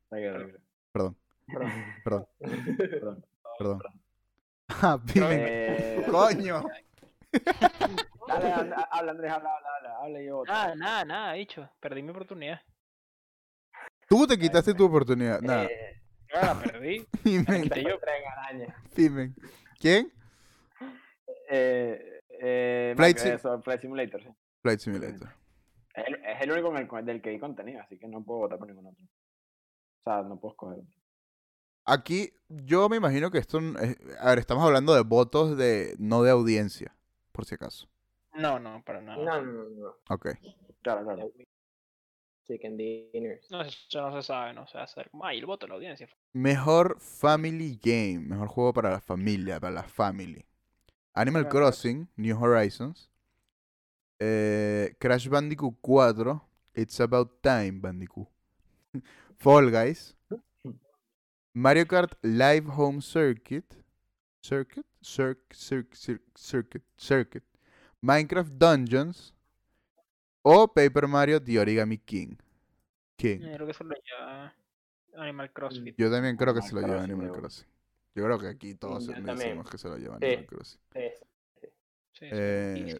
Tranquilo.
perdón,
Perdón.
perdón,
Perdón.
perdón. Ah,
Eh,
coño.
Dale, habla, habla, Andrés, habla, habla, habla, habla yo.
Nada, nada, nada, bicho. Perdí mi oportunidad.
Tú te quitaste tu oportunidad. Nada.
Eh,
Yo la perdí.
Pimen. ¿Quién?
Eh, eh,
Flight
Mac,
Sim-
eso, Flight Simulator, sí.
Flight Simulator.
Es el, es el único en el cu- del que hay contenido, así que no puedo votar por ningún otro. O sea, no puedo escoger otro.
Aquí, yo me imagino que esto. es- a ver, estamos hablando de votos de. no de audiencia, por si acaso.
No, no, para nada.
No, no, no. no.
Ok.
Claro, claro.
Chicken dinners.
No, eso no se sabe, no se va a hacer como, ay, el voto de la audiencia.
Mejor Family Game. Mejor juego para la familia, para la family. Animal
Animal
Crossing, New Horizons. Eh, Crash Bandicoot 4. It's About Time, Bandicoot. Fall Guys. Mario Kart Live Home Circuit. Circuit? Circ, circ, circ- circuit. Circuit. Minecraft Dungeons. O Paper Mario The Origami King. King.
Yo creo que eso lo lleva Animal CrossFit.
Yo también creo que se lo lleva
Crossing,
Animal. Crossing. Yo creo que aquí todos decimos que se lo lleva
Sí.
Animal Crossing.
Sí,
Sí,
Eh.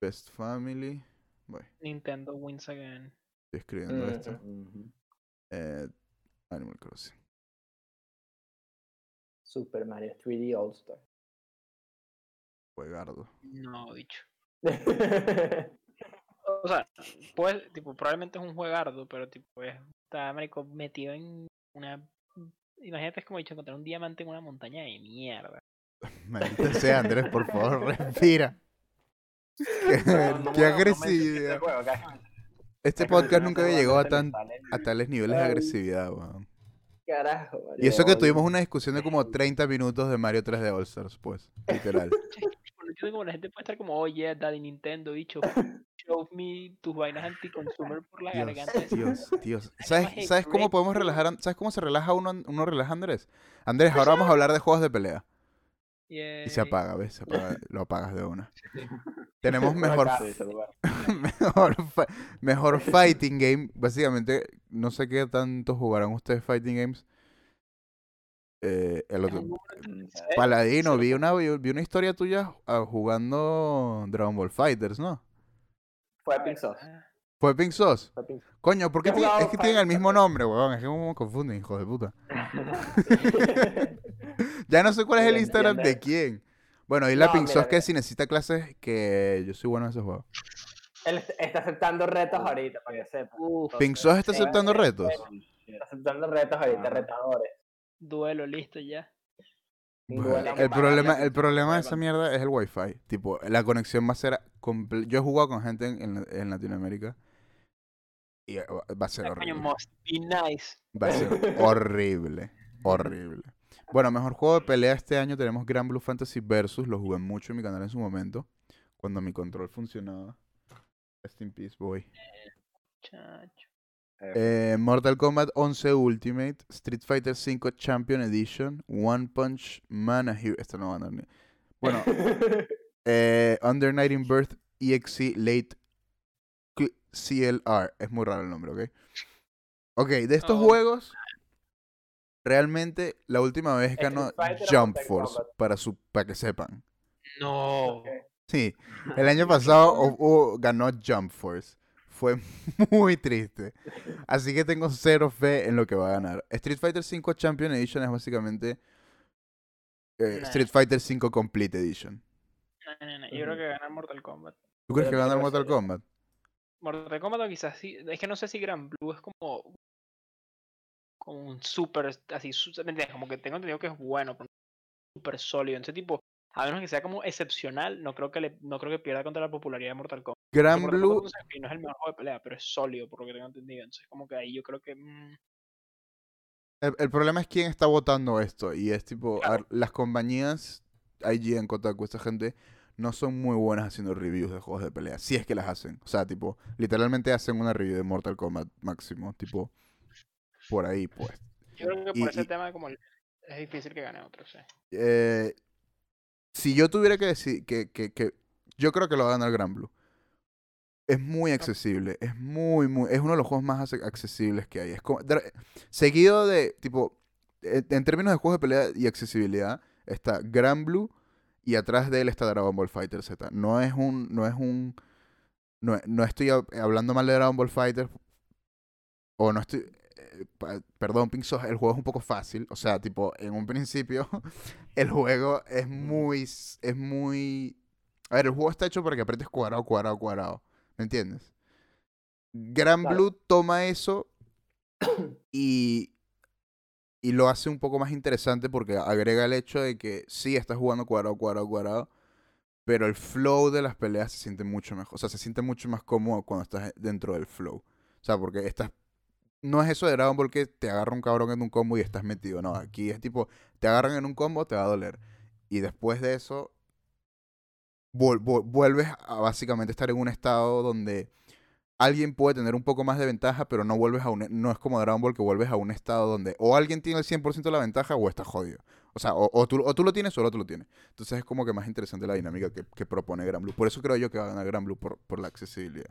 Best Family. Voy,
Nintendo wins again.
estoy escribiendo esto.
Ujú.
Eh, Animal Crossing.
Super Mario 3D All Star.
Juegardo.
No, dicho. O sea, pues, tipo, probablemente es un juegardo, pero tipo, es, está, marico, metido en una... Imagínate, es como dicho, encontrar un diamante en una montaña de mierda.
Maldita sea, Andrés, por favor, respira. Qué,
No, no
qué
me- no menciones
agresividad.
este.
Este podcast nunca había llegado a, tan, a tales niveles de agresividad, weón.
Carajo, Mario.
Y eso que tuvimos una discusión de como 30 minutos de Mario 3D All Stars, pues, literal.
No entiendo cómo la gente puede estar como, oye, Daddy Nintendo, bicho, show me tus vainas anti-consumer por la
Dios,
garganta.
Dios, Dios. ¿Sabes,
maje,
¿sabes cómo podemos relajar? ¿Sabes cómo se relaja uno, uno relaja Andrés? Andrés, ahora vamos a hablar de juegos de pelea. Y se apaga, ¿ves? Se apaga, lo apagas de una. Tenemos mejor, mejor, mejor fighting game. Básicamente, no sé qué tanto jugarán ustedes fighting games. Eh, el otro,
entre seis,
Paladino, vi una, vi, una historia tuya ah, jugando Dragon Ball Fighters, ¿no?
Fue Pink Sauce.
Fue Pink Sauce.
Fue Pink
Coño, ¿por qué tiene- es que tienen el mismo nombre, weón? Es que como me confunden, hijo de puta. Ya no sé cuál es el Instagram de quién. Bueno, y la
No,
Pink
mira, mira.
si necesita clases, que yo soy bueno en ese juego.
Él est- está aceptando retos ahorita, para que sepa.
Pink Sauce está
sí,
aceptando
sí,
retos.
Está aceptando retos ahorita,
Ah.
retadores.
duelo, listo ya.
Duelo
el problema, el problema de esa mierda es el wifi. Tipo, la conexión va a ser comple- Yo he jugado con gente en, en- Latinoamérica y eh, va a ser
Ah,
horrible.
must be nice.
Va a ser horrible, horrible. Bueno, mejor juego de pelea este año tenemos Grand Blue Fantasy Versus. Lo jugué mucho en mi canal en su momento, cuando mi control funcionaba. Rest in peace, boy. Eh, Mortal Kombat 11 Ultimate, Street Fighter 5 Champion Edition, One Punch Man a Hero. Esto no va a andar ni. Bueno, eh, Under Night in Birth EXE Late Cl- CLR. Es muy raro el nombre, ¿ok? Ok, de estos
Oh.
juegos, realmente la última vez
Street
ganó Jump Force, para, su, para que sepan.
No.
Sí, el año pasado ganó Jump Force. Fue muy triste. Así que tengo cero fe en lo que va a ganar. Street Fighter 5 Champion Edition es básicamente eh. Street Fighter 5 Complete Edition.
No, no, no, Yo creo que gana Mortal Kombat.
¿Tú crees que va a ganar
creo que
Mortal. Kombat?
Mortal Kombat o quizás sí. Es que no sé si Gran Blue es como. Como un super. Así. Como que tengo entendido que es bueno. pero Súper sólido. Ese tipo. A menos que sea como excepcional, no creo que le, no creo que pierda contra la popularidad de Mortal Kombat.
Gran
Mortal
Blue,
Kombat, no, sé, no es el mejor juego de pelea, pero es sólido, por lo que tengo entendido. Entonces, como que ahí yo creo que. mm,
el, el problema es quién está votando esto. Y es tipo,
Claro.
ver, las compañías, IGN, Kotaku, esta gente, no son muy buenas haciendo reviews de juegos de pelea. Si es que las hacen. O sea, tipo, literalmente hacen una review de Mortal Kombat máximo. Tipo, por ahí, pues.
Yo creo que
Y-
por ese
y-
tema como es difícil que gane otro, sí.
Eh, si yo tuviera que decir que, que, que yo creo que lo va a ganar Gran Blue. Es muy accesible, es muy, muy, es uno de los juegos más accesibles que hay. Es como, dra- seguido de, tipo, en, en términos de juegos de pelea y accesibilidad, está Gran Blue y atrás de él está Dragon Ball Fighter Z. No es un, no es un, no, no estoy hab- hablando mal de Dragon Ball Fighter o no estoy, perdón, Pink Sauce, el juego es un poco fácil. O sea, tipo, en un principio, el juego es muy. Es muy. A ver, el juego está hecho para que apretes cuadrado, cuadrado, cuadrado. ¿Me entiendes? Gran
Claro.
Blue toma eso y. Y lo hace un poco más interesante porque agrega el hecho de que sí estás jugando cuadrado, cuadrado, cuadrado. Pero el flow de las peleas se siente mucho mejor. O sea, se siente mucho más cómodo cuando estás dentro del flow. O sea, porque estás no es eso de Dragon Ball que te agarra un cabrón en un combo y estás metido. No, aquí es tipo, te agarran en un combo, te va a doler. Y después de eso, vuel- vuel- vuelves a básicamente estar en un estado donde alguien puede tener un poco más de ventaja, pero no vuelves a un, no es como Dragon Ball que vuelves a un estado donde o alguien tiene el 100% de la ventaja o está jodido. O sea, o, o tú, o tú lo tienes o el otro lo tiene. Entonces es como que más interesante la dinámica que, que propone Gran Blue. Por eso creo yo que va a ganar Gran Blue por, por la accesibilidad.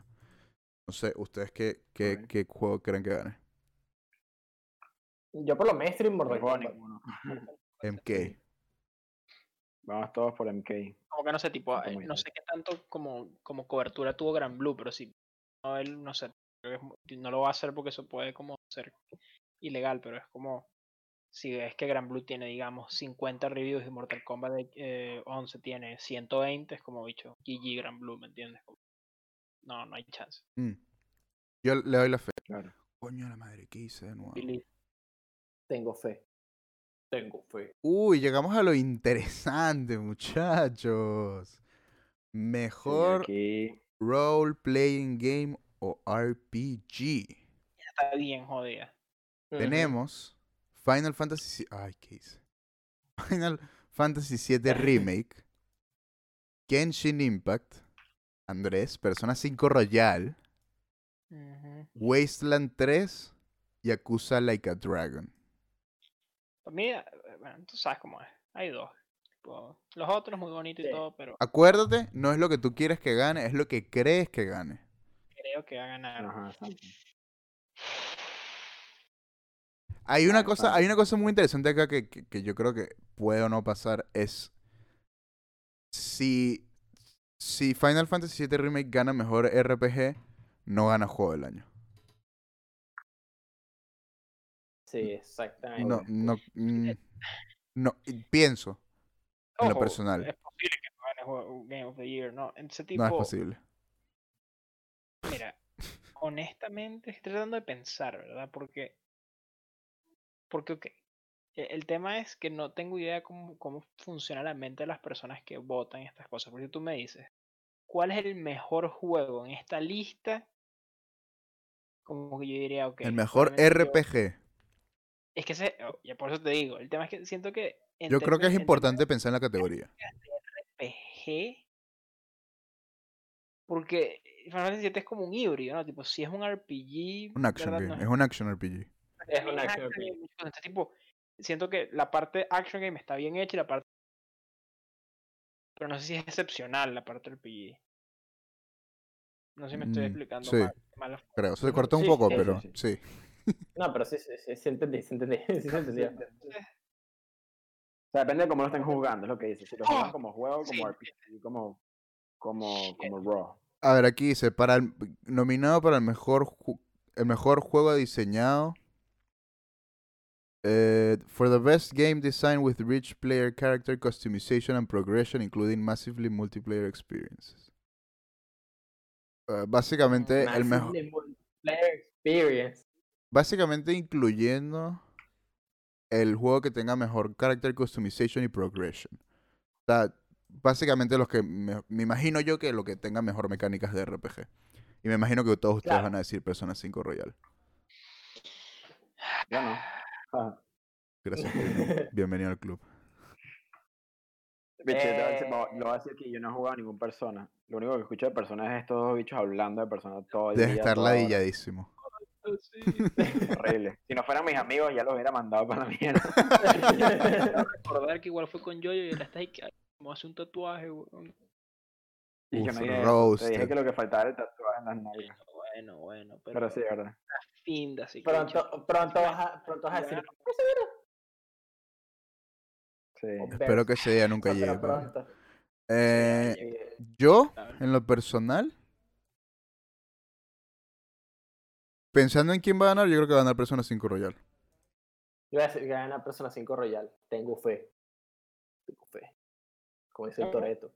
No sé, ¿ustedes qué, qué, qué juego creen que gane?
Yo por lo mainstream, Mortal Kombat.
MK.
Vamos todos por MK.
Como que no sé, tipo, eh, no sé qué tanto como, como cobertura tuvo Gran Blue, pero si no, él, no sé, no lo va a hacer porque eso puede como ser ilegal, pero es como, si ves que Gran Blue tiene, digamos, 50 reviews y Mortal Kombat de, eh, 11 tiene 120, es como, bicho, GG Gran Blue, ¿me entiendes? Como- no, no hay chance.
Mm. Yo le doy la fe.
Claro.
Coño la madre, ¿qué hice de nuevo?
Billy,
Tengo fe. Tengo fe.
Uy, llegamos a lo interesante, muchachos. Mejor role playing game o RPG.
está bien jodida.
Tenemos Final Fantasy. vi- Ay, ¿qué hice? Final Fantasy VII Remake. Genshin Impact. Andrés, Persona 5 Royal. Wasteland 3. Yakuza Like a Dragon.
Para mí, eh, bueno, tú sabes cómo es. Hay dos. Tipo, los otros muy bonitos y todo, pero
Acuérdate, no es lo que tú quieres que gane, es lo que crees que gane.
creo que va a ganar.
Ajá.
Hay una cosa, hay una cosa muy interesante acá que, que- que yo creo que puede o no pasar es si, si Final Fantasy VII Remake gana mejor RPG, no gana juego del año.
Sí, exactamente.
No, no, mm, no, pienso, en lo personal.
Es posible que no gane Game of the Year, ¿no? En ese
no
tipo,
es posible.
mira, honestamente estoy tratando de pensar, ¿verdad? Porque, porque, ok, e- el tema es que no tengo idea cómo, cómo funciona la mente de las personas que votan estas cosas. Porque tú me dices, ¿cuál es el mejor juego en esta lista? Como que yo diría, ok.
El mejor RPG.
Es que ese, oh, ya por eso te digo, el tema es que siento que...
Yo creo que es importante pensar en la categoría.
RPG. Porque Final Fantasy VII es como un híbrido, ¿no? Tipo, si es un RPG.
Un action
¿verdad?
game,
No
es un action RPG.
Es un
es
action
action
RPG.
game. Entonces, tipo, siento que la parte action game está bien hecha y la parte. Pero no sé si es excepcional la parte RPG. No sé si me estoy
Mm,
explicando
sí.
mal. mal.
Creo, se cortó un
sí,
poco,
sí,
pero
sí,
sí.
No, pero sí, sí, sí, sí entendí, sí entendí. Sí se entendió.
O sea, depende de cómo lo estén jugando, es lo que dice. Si lo juegan
Oh,
como juego,
sí.
como RPG, como, como, como Raw.
A ver, aquí dice, para el, nominado para el mejor, ju- el mejor juego diseñado. eh, for the best game design with rich player character customization and progression, including massively multiplayer experiences. Eh, básicamente, el mejor,
multiplayer experience.
Básicamente incluyendo el juego que tenga mejor character customization y progression. O sea, básicamente los que me, me imagino yo que lo que tenga mejor mecánicas de RPG. Y me imagino que todos ustedes
Claro.
van a decir Persona 5 Royal.
Yo no. Ah,
Gracias. Bienvenido al club.
Bicho,
Eh.
lo voy a decir que yo no he jugado a ningún persona. Lo único que escucho de personas es estos dos bichos hablando de personas todo el
Debe
día.
estar
toda Horrible. Si no fueran mis amigos, ya los hubiera mandado para la mierda.
Recordar que igual fue con Yoyo y ahora está ahí que como hace un tatuaje, weón.
Y yo no dije. Te dije que lo que faltaba era el tatuaje en las nalgas.
Bueno, bueno, pero,
Pero sí, verdad.
finda, así que
Pronto, pronto vas a, pronto vas a decir.
Sí.
Espero que ese día nunca
pero
llegue.
pronto.
Eh,
Eh,
yo, en lo personal, pensando en quién va a ganar, yo creo que va a ganar Persona 5 Royal.
Yo voy a decir que gana Persona 5 Royal. Tengo fe. Tengo fe. Como dice el Toreto.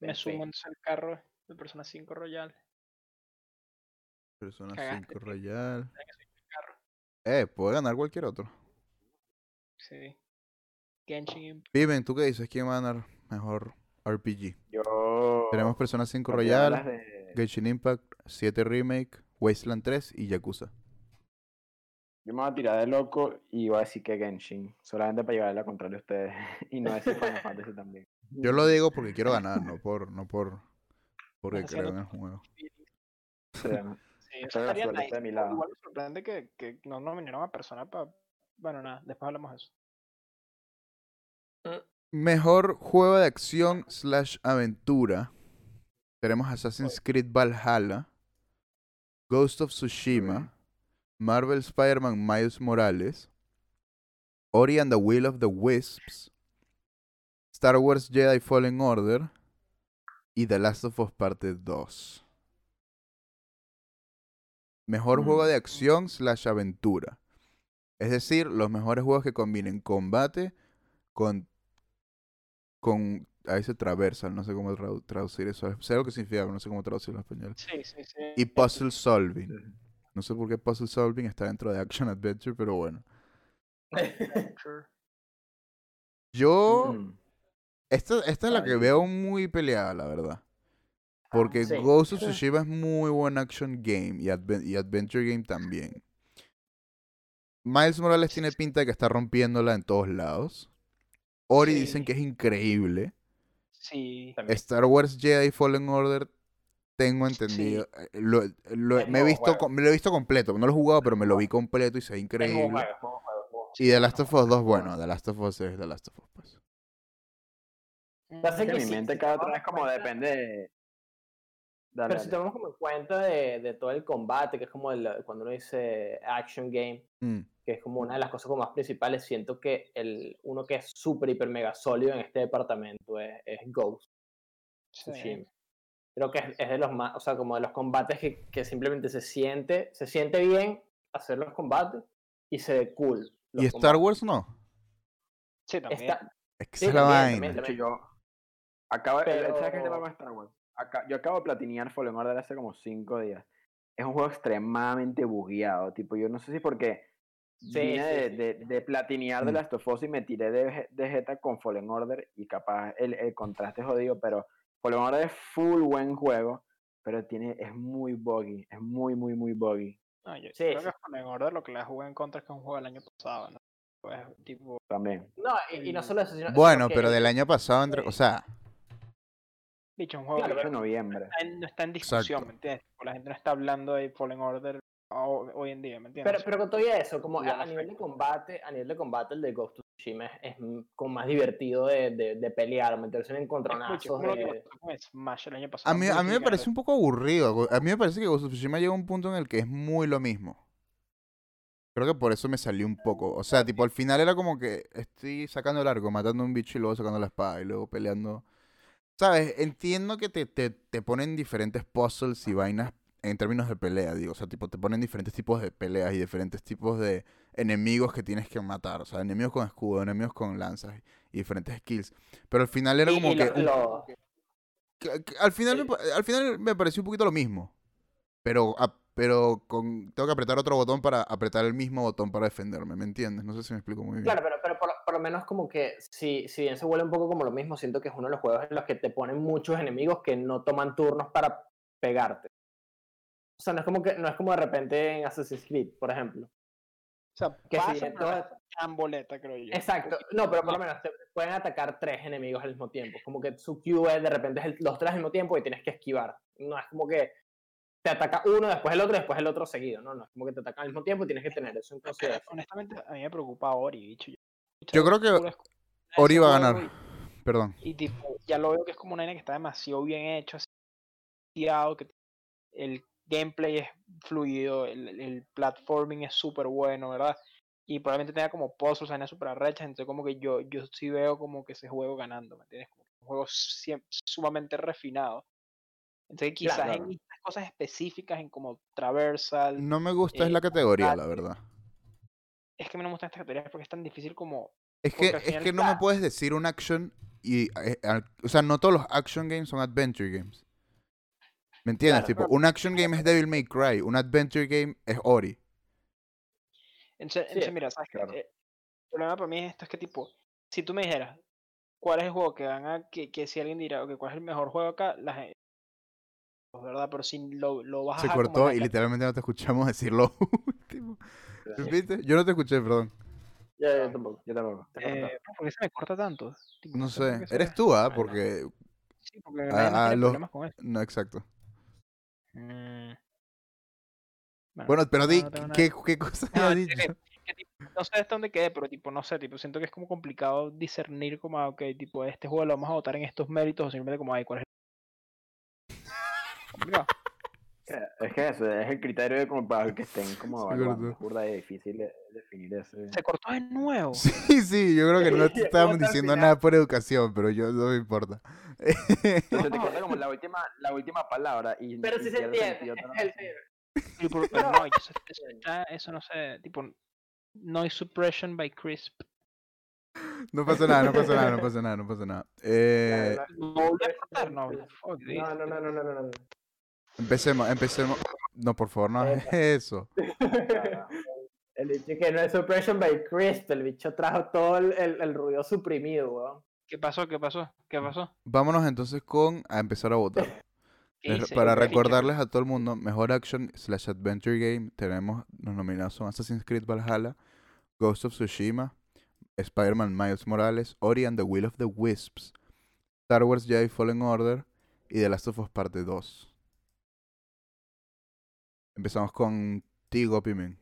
me sumo entonces al carro de Persona 5 Royal.
Persona
Cagaste,
5
tío.
Royal.
El.
Eh, puede ganar cualquier otro.
Sí. Genshin Impact.
Viven, ¿tú qué dices? ¿Quién va a ganar mejor RPG?
Yo.
Tenemos Persona 5
cuando ya hablas
Royal,
de-
Genshin Impact, 7 Remake, Wasteland 3 y Yakuza.
Yo me voy a tirar de loco y voy a decir que Genshin, solamente para llevarle la contraria a ustedes y no decir Final Fantasy también.
Yo lo digo porque quiero ganar, no por, no por, porque creo en el juego.
Sí, eso estaría nice.
de mi lado.
Igual me sorprende que, que no nominaron a persona para. Bueno, nada, después hablamos de eso.
Mejor juego de acción slash aventura. Tenemos Assassin's Creed Valhalla, Ghost of Tsushima, Marvel Spider-Man Miles Morales, Ori and the Will of the Wisps, Star Wars Jedi Fallen Order y The Last of Us Parte 2. Mejor juego de acción slash aventura. Es decir, los mejores juegos que combinen combate con con a veces traversal, no sé cómo tradu- traducir eso. Sé lo que significa, pero no sé cómo traducirlo en español.
Sí, sí, sí.
Y puzzle solving. No sé por qué puzzle solving está dentro de action adventure, pero bueno. Yo
mm,
esta, esta es la que veo muy peleada, la verdad. Porque
sí.
Ghost of Tsushima es muy buen action game y, adven- y adventure game también. Miles Morales tiene pinta de que está rompiéndola en todos lados. Ori
Sí.
dicen que es increíble.
Sí.
También.
Star Wars Jedi Fallen Order, tengo entendido. eh, lo- lo- me, he visto, me lo he visto completo. No lo he jugado, pero me lo vi completo y se ve increíble.
juego, juego, juego.
Y The Last of Us 2, bueno, The Last of Us es The Last of Us. Pues.
Pasa
que mi
sí,
mente cada
tomamos
vez como depende de... Dale,
Pero si
dale.
tomamos como en cuenta de, de todo el combate, que es como el- cuando uno dice action game,
Mm.
que es como una de las cosas como más principales, siento que el uno que es súper, hiper, mega sólido en este departamento es, es Ghost.
Sí.
Creo que es, es de los más, o sea, como de los combates que, que simplemente se siente, se siente bien hacer los combates y se ve cool.
Y Star. Wars no.
Sí, también.
Está-
Es que
Sí, también,
vaina.
también,
De yo acabo, de-
Pero-
¿sabes qué es el tema con Star Wars? Acá- yo acabo de platinear Fallen Order hace como 5 días. Es un juego extremadamente bugueado, tipo, yo no sé si porque
Sí,
vine
sí,
de,
sí.
de, de platinear de
Mm.
Last of Us y me tiré de, de Jetta con Fallen Order y capaz el, el contraste es jodido, pero Fallen Order es full buen juego, pero tiene, es muy buggy, es muy, muy, muy buggy
No, yo
Sí,
creo
sí.
que el Order lo que le jugué en contra es que es un juego del año pasado, ¿no? Pues, tipo,
también.
No, y, y no solo eso, sino
Bueno, pero
el-
del año pasado, entre, o sea,
dicho, un juego
Claro,
que
en noviembre.
está en- no está en discusión,
Exacto.
¿me entiendes? Tipo, La gente no está hablando de Fallen Order ho- hoy en día, ¿me entiendes?
Pero, pero con todo eso, como a, nivel de combate, a nivel de combate, el de Ghost of Tsushima es, es como más divertido de, de, de pelear, meterse en encontronazos. de-
Smash el año pasado.
a mí, a mí me parece un poco aburrido. A mí me parece que Ghost of Tsushima llega a un punto en el que es muy lo mismo. Creo que por eso me salió un poco. O sea, tipo, al final era como que estoy sacando el arco, matando a un bicho y luego sacando la espada y luego peleando. ¿Sabes? Entiendo que te, te, te ponen diferentes puzzles y vainas en términos de pelea, digo. O sea, tipo, te ponen diferentes tipos de peleas y diferentes tipos de enemigos que tienes que matar. O sea, enemigos con escudo, enemigos con lanzas y diferentes skills. Pero al final era como
y
que...
lo-
un-
lo-
que- que al final, me, al final me pareció un poquito lo mismo. Pero, a- pero con, tengo que apretar otro botón para apretar el mismo botón para defenderme, ¿me entiendes? No sé si me explico muy bien.
Claro, pero, pero por, por lo menos como que si, si bien se vuelve un poco como lo mismo, siento que es uno de los juegos en los que te ponen muchos enemigos que no toman turnos para pegarte. O sea, no es como que no es como de repente en Assassin's Creed, por ejemplo.
O sea,
Que
pasa,
si
pero
todo-
no es tan boleta, creo yo.
Exacto. No, pero por lo menos te pueden atacar tres enemigos al mismo tiempo. Como que su Q es de repente es el- los tres al mismo tiempo y tienes que esquivar. No es como que te ataca uno, después el otro, después el otro seguido. No, no, es como que te atacan al mismo tiempo y tienes que tener eso en consideración.
honestamente, a mí me preocupa Ori, bicho.
Yo creo que Ori va a ganar. Perdón.
Y, tipo, ya lo veo que es como una vaina que está demasiado bien hecho, así, que el gameplay es fluido, el, el platforming es súper bueno, ¿verdad? Y probablemente tenga como puzzles, vainas súper arrechas, entonces como que yo, yo sí veo como que ese juego ganando, ¿me entiendes? Como un juego sumamente refinado. Entonces quizás
Claro,
en
claro.
estas cosas específicas, en como traversal,
No me gusta es
eh,
la categoría, la verdad.
es que a mí no me gustan estas categorías porque es tan difícil como...
Es que, es que no me puedes decir un action y... eh, al- o sea, no todos los action games son adventure games. ¿Me entiendes?
Claro,
tipo, un action game es Devil May Cry, un adventure game es Ori.
Entonces,
Sí,
entonces, mira, ¿sabes qué?
claro.
Eh, El problema para mí es esto, es que tipo, si tú me dijeras, ¿cuál es el juego que van a, que, que si alguien dirá, ok, ¿cuál es el mejor juego acá? La gente, ¿verdad? Pero si lo, lo vas
Se
a
cortó y literalmente no te escuchamos decir lo último. ¿Viste? Yo no te escuché, perdón.
Yo, yo tampoco, yo tampoco.
Eh, ¿Por qué se me corta tanto? Tipo,
No
sé
Eres tú, ¿ah? Porque...
Sí, porque
a-
nadie más
a
tiene
los-
problemas con eso.
No, exacto.
Mm.
Bueno, pero di,
no.
¿qué, qué cosa
No,
has
es
dicho?
que- que tipo, no sé hasta dónde quedé, pero tipo, no sé, tipo, siento que es como complicado discernir como, ah, ok, tipo, este juego lo vamos a votar en estos méritos o simplemente como, ay, ¿cuál es el... Complicado.
Es que eso es el criterio de como para el que estén como
Sí,
evaluando.
verdad.
Es burda de difícil de- definir ese.
Se cortó de nuevo.
Sí, sí, yo creo que no te estábamos diciendo
final.
nada por educación, pero yo no me importa.
Entonces te corta como la última, la última palabra y
Pero
y
sí se
pierde
entiende.
sentido
es.
Sí, pero, pero no, eso, eso, está- eso no sé, tipo, noise suppression by Crisp.
No pasa nada, no pasa nada, no pasa nada, no pasa nada. Eh,
¿Lo volví a cortar? No, fuck this.
No, no, no, no, no, no, no.
Empecemos, empecemos. No, por favor, no hagas eso.
El bicho que no es Suppression by Crisp, el bicho trajo todo el, el, el ruido suprimido, weón.
¿Qué pasó? ¿Qué pasó? ¿Qué pasó?
Vámonos entonces con a empezar a votar. Para recordarles a todo el mundo, mejor action slash adventure game, tenemos, los nominados son Assassin's Creed Valhalla, Ghost of Tsushima, Spider-Man Miles Morales, Ori and the Will of the Wisps, Star Wars Jedi Fallen Order y The Last of Us Parte 2. Empezamos con Tigo Pimen.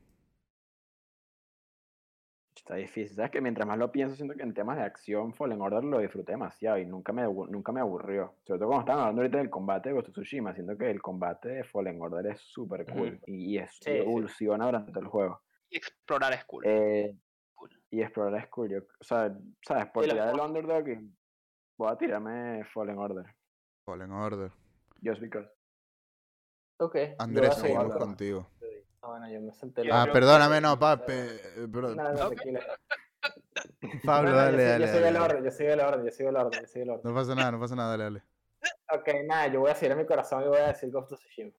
Está difícil. Sabes que mientras más lo pienso, siento que en temas de acción, Fallen Order lo disfruté demasiado y nunca me, nunca me aburrió. Sobre todo cuando estaban hablando ahorita del combate de Ghost of Tsushima. Siento que el combate de Fallen Order es súper cool y, y es,
Sí,
y
sí.
evoluciona durante todo el juego.
Y explorar es cool.
Eh,
Cool.
y explorar es cool. Yo, o sea, ¿sabes? Por tirar el underdog y voy a tirarme Fallen Order.
Fallen Order.
Just because.
Ok.
Andrés, seguimos contigo.
Ah, bueno, yo me salté
Yo
Ah, perdóname, no, papi. eh, pero-
No, no, tranquilo.
Pablo,
No, no,
dale,
yo,
dale.
yo sigo el orden, yo sigo el orden, yo sigo el orden, yo sigo el orden.
No pasa nada, no pasa nada, dale, dale.
Ok, nada, yo voy a seguir a mi corazón y voy a decir Ghost of Tsushima.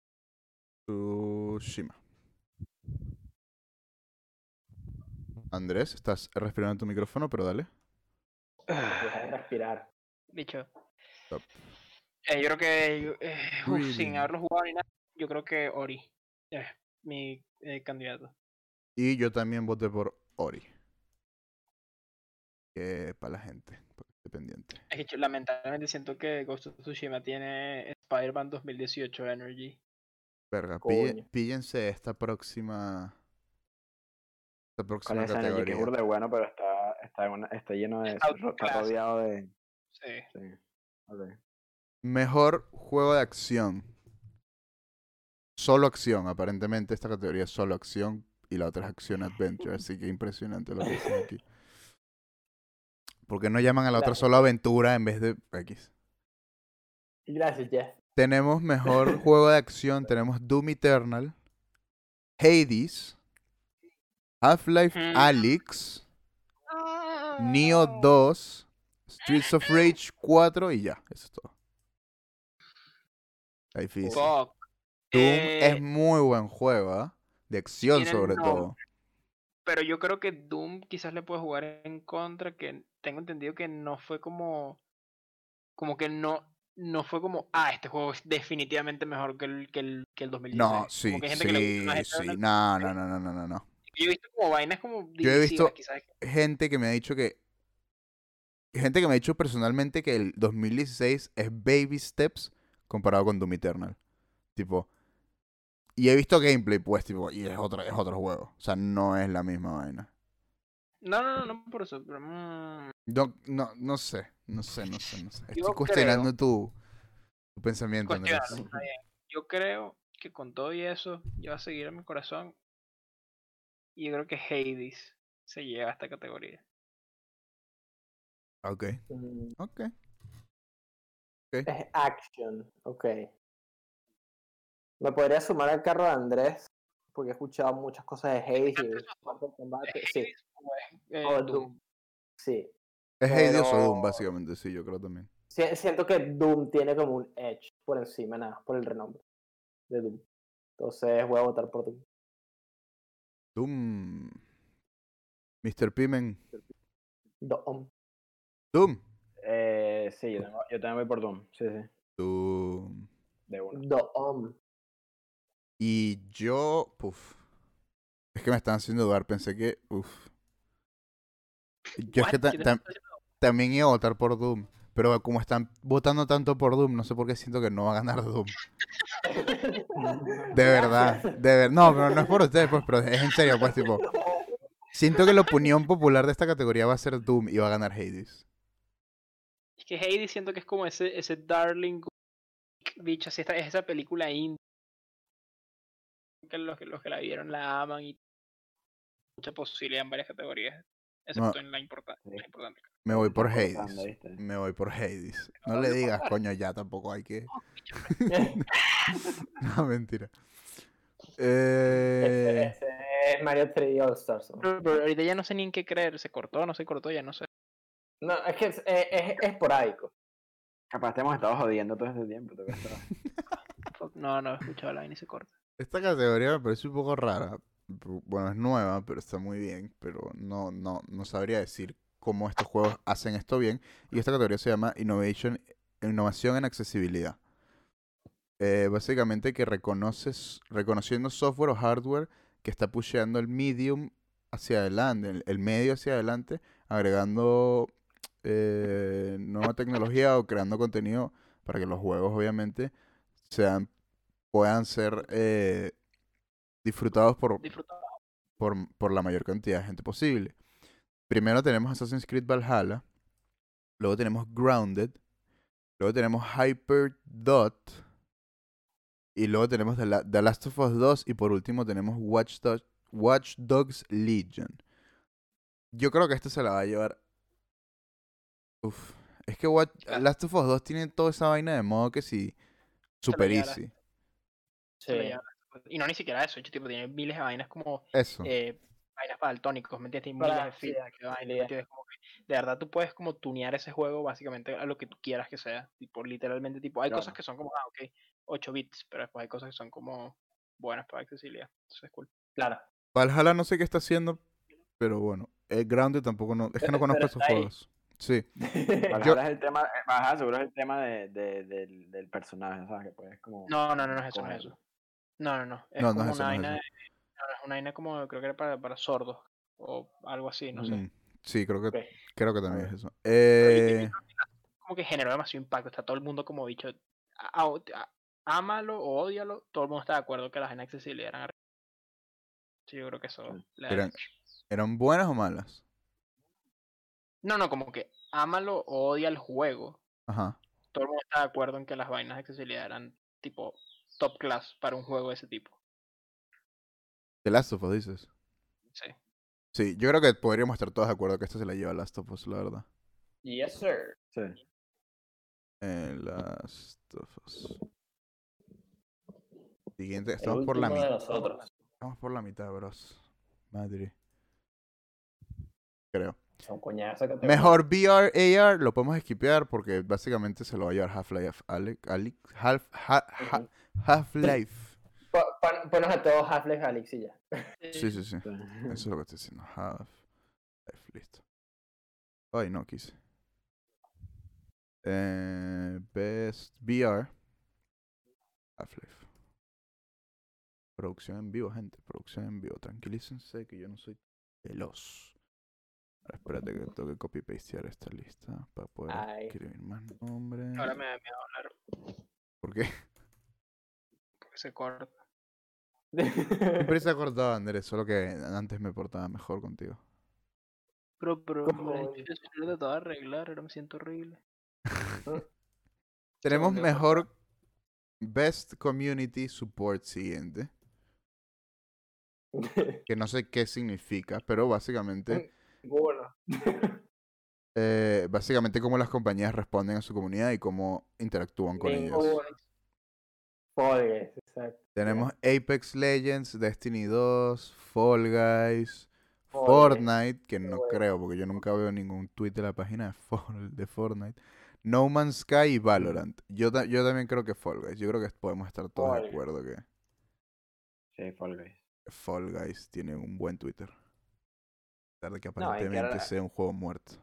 Tsushima. Andrés, estás respirando en tu micrófono, pero dale.
Deja de respirar.
Stop.
Eh, yo creo que, eh, uf, sin haberlo jugado ni nada, yo creo que Ori es mi eh, candidato.
Y yo también voté por Ori. Que para la gente, para que esté pendiente.
Es que yo lamentablemente siento que Ghost of Tsushima tiene Spider-Man 2018 Energy.
Verga, pille- píllense esta próxima. Esta
¿Cuál
próxima
es? Que es
categoría.
burda de bueno, pero está, está, en una- está lleno de.
Está
rodeado de.
Sí.
Sí. ok.
Mejor juego de acción. Solo acción, aparentemente esta categoría es solo acción y la otra es acción adventure, así que impresionante lo que dicen aquí. Porque no llaman a la otra solo aventura en vez de X.
Gracias, Jeff.
Tenemos mejor juego de acción, tenemos Doom Eternal, Hades, Half-Life
Mm.
Alyx, Neo 2, Streets of Rage 4 y ya, eso es todo.
Fuck.
Doom
Eh,
es muy buen juego, ¿ah? De acción sobre
nombre.
todo.
Pero yo creo que Doom quizás le puede jugar en contra, que tengo entendido que no fue como. Como que no. No fue como, ah, este juego es definitivamente mejor que el, que el, que el 2016.
No, sí,
como que hay gente que le gusta
sí, sí. No, no, no, no, no, no, no.
Yo he visto como vainas como
Yo he visto-
quizás.
Gente que me ha dicho que... Gente que me ha dicho personalmente que el 2016 es baby steps comparado con Doom Eternal. Tipo... Y he visto gameplay, pues, tipo, y es otro, es otro juego. O sea, no es la misma vaina.
No, no, no, no por eso, pero. mm,
No, no, no sé, no sé, no sé, no sé. Estoy
Yo
cuestionando tu, tu pensamiento, Andrés.
cuestionarlo, está bien. Yo creo que con todo y eso, yo voy a seguir a mi corazón. Y yo creo que Hades se lleva a esta categoría.
Ok,
Mm,
ok.
Es action, ok. Me podría sumar al carro de Andrés, porque he escuchado muchas cosas de Hades y de parte del combate.
¿Es
Sí,
Hades o es, eh,
o
Doom?
Sí.
Es Hades o Doom, básicamente, sí, yo creo también.
Si- Siento que Doom tiene como un edge por encima, nada, por el renombre de Doom. Entonces voy a votar por Doom.
Doom. Mr. Pimen.
Doom.
Doom.
Eh, sí, yo, tengo- yo también voy por Doom. Sí, sí.
Doom.
De uno.
Doom.
Y yo, puf. Es que me están haciendo dudar, pensé que. Uff. Yo es que también iba a votar por Doom. Pero como están votando tanto por Doom, no sé por qué siento que no va a ganar Doom. De verdad, de verdad. No, pero no es por ustedes, pues, pero es en serio, pues, tipo. Siento que la opinión popular de esta categoría va a ser Doom y va a ganar Hades.
Es que Heidi siento que es como ese, ese darling bicho, así esta, es esa película indie. Que los, que los que la vieron la aman y mucha posibilidad en varias categorías. Excepto en la, importa-
Sí.
la importante.
Me voy por Hades. Me voy por Hades. No le digas, coño, ya tampoco hay que. No, mentira.
Ese,
Eh,
ese es Mario 3D All Stars. ¿no?
Pero, pero ahorita ya no sé ni en qué creer. Se cortó, no se cortó, ya no sé.
No, es que es, es, es esporádico.
Capaz te hemos estado jodiendo todo este tiempo.
No, no he escuchado la vaina y se corta.
Esta categoría me parece un poco rara. Bueno, es nueva, pero está muy bien. Pero no, no, no sabría decir cómo estos juegos hacen esto bien. Y esta categoría se llama Innovation, Innovación en Accesibilidad. Eh, básicamente que reconoces, reconociendo software o hardware que está pusheando el medium hacia adelante, el, el medio hacia adelante, agregando eh, nueva tecnología o creando contenido para que los juegos obviamente sean puedan ser eh, disfrutados por,
Disfrutado.
por, por la mayor cantidad de gente posible. Primero tenemos Assassin's Creed Valhalla, luego tenemos Grounded, luego tenemos Hyper Dot, y luego tenemos The, La- The Last of Us 2, y por último tenemos Watch, Dog- Watch Dogs Legion. Yo creo que este se la va a llevar. Uf. Es que Watch,
Ah.
Last of Us 2 tiene toda esa vaina de modo que sí. Super easy.
Sí.
Y no ni siquiera eso, hecho, tipo, tiene miles de vainas como
Eso.
eh, vainas para daltónicos, ¿me entiendes? Miles de feedback, de vainas, ¿me
accesibilidad.
entiendes? Como que de verdad tú puedes como tunear ese juego básicamente a lo que tú quieras que sea. Tipo, literalmente, tipo, hay cosas que son como, ah, ok, 8 bits, pero después hay cosas que son como buenas para accesibilidad. Eso es cool.
Claro.
Valhalla no sé qué está haciendo, pero bueno. El Grounded tampoco no. Es que no conozco esos
ahí.
juegos. Sí.
Valhalla es el tema, eh, Valhalla seguro es el tema de, de- del, del personaje, ¿sabes? Que puedes como...
No, no, no, no es eso, no es
cogerlo.
eso. No, no, no. Es
No, no
como
es eso,
una
no es
vaina,
eso.
de- no, es una vaina como, creo que era para, para sordos o algo así, no sé.
Mm, Sí, creo que, creo que también es eso. Eh,
como que generó demasiado impacto. Está todo el mundo como dicho, ámalo o odialo, todo el mundo está de acuerdo que las vainas accesibles eran Sí, yo creo que eso. Da
Eran-. ¿Eran buenas o malas?
No, no, como que ámalo o odia el juego.
Ajá.
Todo el mundo está de acuerdo en que las vainas de accesibilidad eran tipo top class para un juego de ese tipo.
The Last of Us dices.
Sí.
Sí, yo creo que podríamos estar todos de acuerdo que esta se la lleva Last of Us, la verdad.
yes, sir.
Sí.
Eh, Last of Us. Siguiente,
El
estamos por la mitad. Estamos por la mitad, bros. Madre. Creo.
Son coñazo que te
Mejor VR, AR, lo podemos esquipear porque básicamente se lo va a llevar Half-Life. Ale- Ale- Half, Ha- Ha-
Ujú.
Half-Life.
Po- pon- Ponos a todos Half-Life Alyx y ya.
Sí, sí, sí. Eso es lo que estoy diciendo. Half-Life, listo. Ay, no quise. Eh, best VR. Half-Life. Producción en vivo, gente. Producción en vivo. Tranquilícense que yo no soy veloz. Ahora espérate que tengo que copy-pastear esta lista para poder
Ay.
escribir más nombres.
Ahora me da miedo hablar
¿Por qué?
Se corta.
Siempre se ha cortado, Andrés. Solo que antes me portaba mejor contigo.
Pero, pero,
¿Cómo?
me he hecho- yo de arreglar, ahora me siento horrible.
Tenemos mejor Best Community Support siguiente. Que no sé qué significa, pero básicamente,
bueno.
eh, básicamente cómo las compañías responden a su comunidad y cómo interactúan con ellos.
Fall Guys, exacto.
Tenemos Apex Legends, Destiny 2, Fall Guys,
Fall
Fortnite, que no
bueno.
creo porque yo nunca veo ningún tweet de la página de, For- de Fortnite. No Man's Sky y Valorant. Yo, ta- yo también creo que Fall Guys. Yo creo que podemos estar todos
Fall
de acuerdo que
Sí, Fall Guys.
Fall Guys tiene un buen Twitter. A pesar de que
No, y que
aparentemente
ahora-
sea un juego muerto.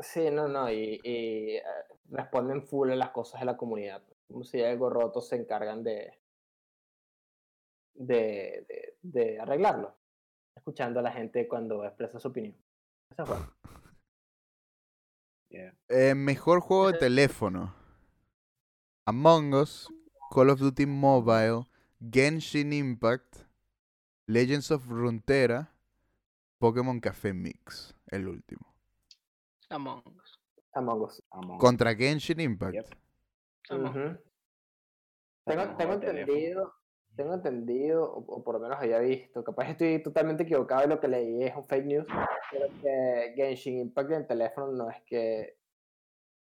Sí, no, no, y, y, eh, responden full a las cosas de la comunidad. Como si hay algo roto, se encargan de, de, de, de arreglarlo. escuchando a la gente cuando expresa su opinión. Eso es bueno.
Yeah.
Eh, mejor juego de teléfono. Among Us, Call of Duty Mobile, Genshin Impact, Legends of Runeterra, Pokémon Café Mix, el último.
Among Us.
Among Us.
Among Us.
Contra Genshin Impact.
Yep.
Tengo, tengo entendido, tengo entendido, o, o por lo menos había visto, capaz estoy totalmente equivocado y lo que leí es un fake news, pero que Genshin Impact en teléfono no es que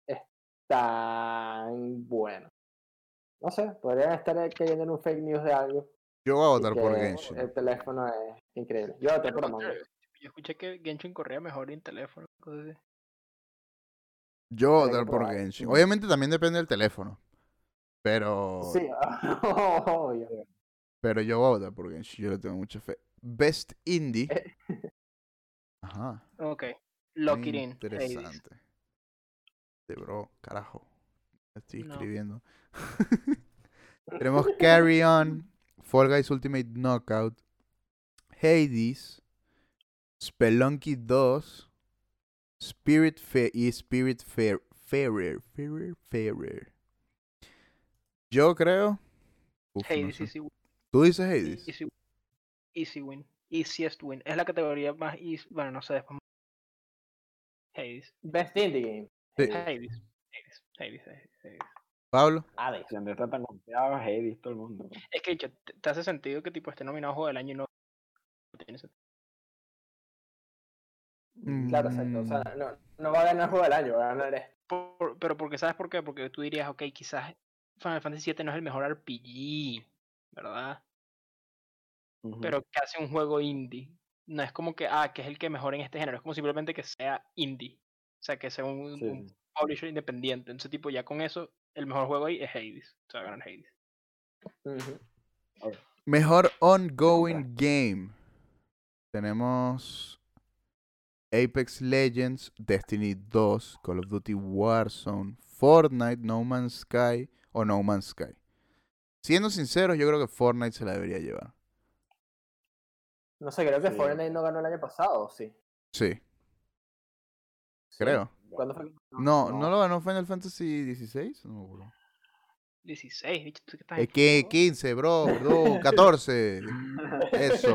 es tan bueno. No sé, podrían estar cayendo en un fake news de algo.
Yo voy a votar por Genshin.
El teléfono es increíble. Yo voté por.
Yo escuché que Genshin corría mejor en teléfono. cosas así.
Yo votar por. Genshin. Obviamente también depende del teléfono. Pero,
Sí, obvio.
pero yo voy a votar por Genshin. Yo le tengo mucha fe. Best Indie.
Eh.
Ajá.
Ok. Lock it in. Hades.
Interesante. De bro, carajo. Estoy
No.
escribiendo. Tenemos Carry On, Fall Guys Ultimate Knockout, Hades, Spelunky 2, Spirit Fe y Spirit Fair Fairer. Fairer, Fairer. Yo creo. Uf, no
Hades,
sé.
easy win.
¿Tú dices Hades?
Easy, easy win. Easiest win. Es la categoría más easy. Bueno, no sé. después- Hades.
Best Indie Game.
Sí.
Hades. Hades. Hades. Hades. Hades.
Pablo.
Hades.
Si Andrés está tan confiado, Hades, todo el mundo.
Es que te, hace sentido que tipo esté nominado a juego del año y no. no
Claro, exacto. O sea,
Mm,
no, no va a ganar juego del año, va a ganar este.
Por- pero porque, ¿sabes por qué? Porque tú dirías, ok, quizás Final Fantasy VII no es el mejor RPG, ¿verdad? Pero que hace un juego indie. No es como que, ah, que es el que mejor en este género. Es como simplemente que sea indie. O sea, que sea un,
Sí,
un
sí.
publisher independiente. Entonces, tipo, ya con eso, el mejor juego ahí es Hades. O sea, ganar Hades.
Mejor ongoing game. Tenemos Apex Legends, Destiny 2, Call of Duty Warzone, Fortnite, No Man's Sky o No Man's Sky. Siendo sinceros, yo creo que Fortnite se la debería llevar.
No sé, creo que
Sí.
Fortnite no ganó el año pasado, ¿o sí.
Sí,
Sí.
creo.
¿Cuándo fue?
No, no,
no.
lo ganó Final Fantasy 16. No me acuerdo.
16, bicho, tú que estás
Es que
enfermo.
15, bro, bro, 14. Eso.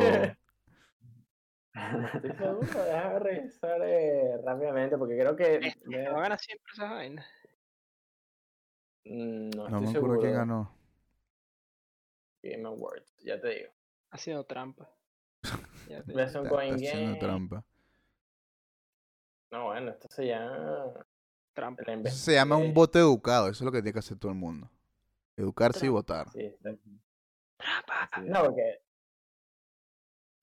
Estoy seguro, déjame revisar eh, rápidamente porque creo que.
Este,
de-
no gana siempre esa vaina.
Mm, No,
No
estoy
me acuerdo
seguro.
quién ganó.
Game Awards, ya te digo.
Ha sido trampa. Ya te digo.
Está haciendo
Game.
trampa.
No, bueno, esto se llama.
Trampa.
se llama un voto educado. Eso es lo que tiene que hacer todo el mundo. Educarse y
Trampa.
votar.
Sí, está-
Trampa.
No, porque.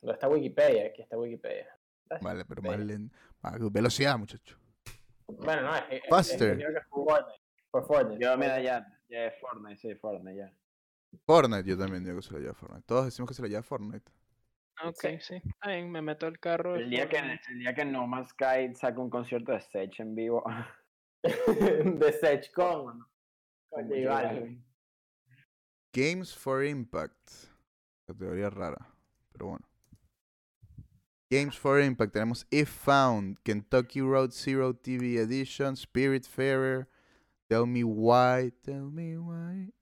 No está Wikipedia, aquí está Wikipedia.
Vale, pero más lento. Velocidad, muchacho.
Bueno, no, es que. es- es que
Faster.
creo que fue Fortnite. Fue Fortnite.
Yo, mira, ya, ya es Fortnite, sí, Fortnite, ya.
Fortnite, yo también digo que se lo lleva Fortnite. Todos decimos que se lo lleva Fortnite.
Ok,
Sí.
sí. Bien, me meto al carro.
El día, que, el día que No Man's Sky saca un concierto de Sech en vivo.
de Sech con.
con.
Games for Impact. Categoría rara, pero bueno. Games for Impact. Tenemos If Found, Kentucky Road Zero TV Edition, Spirit Fairer, Tell Me Why, Tell Me Why.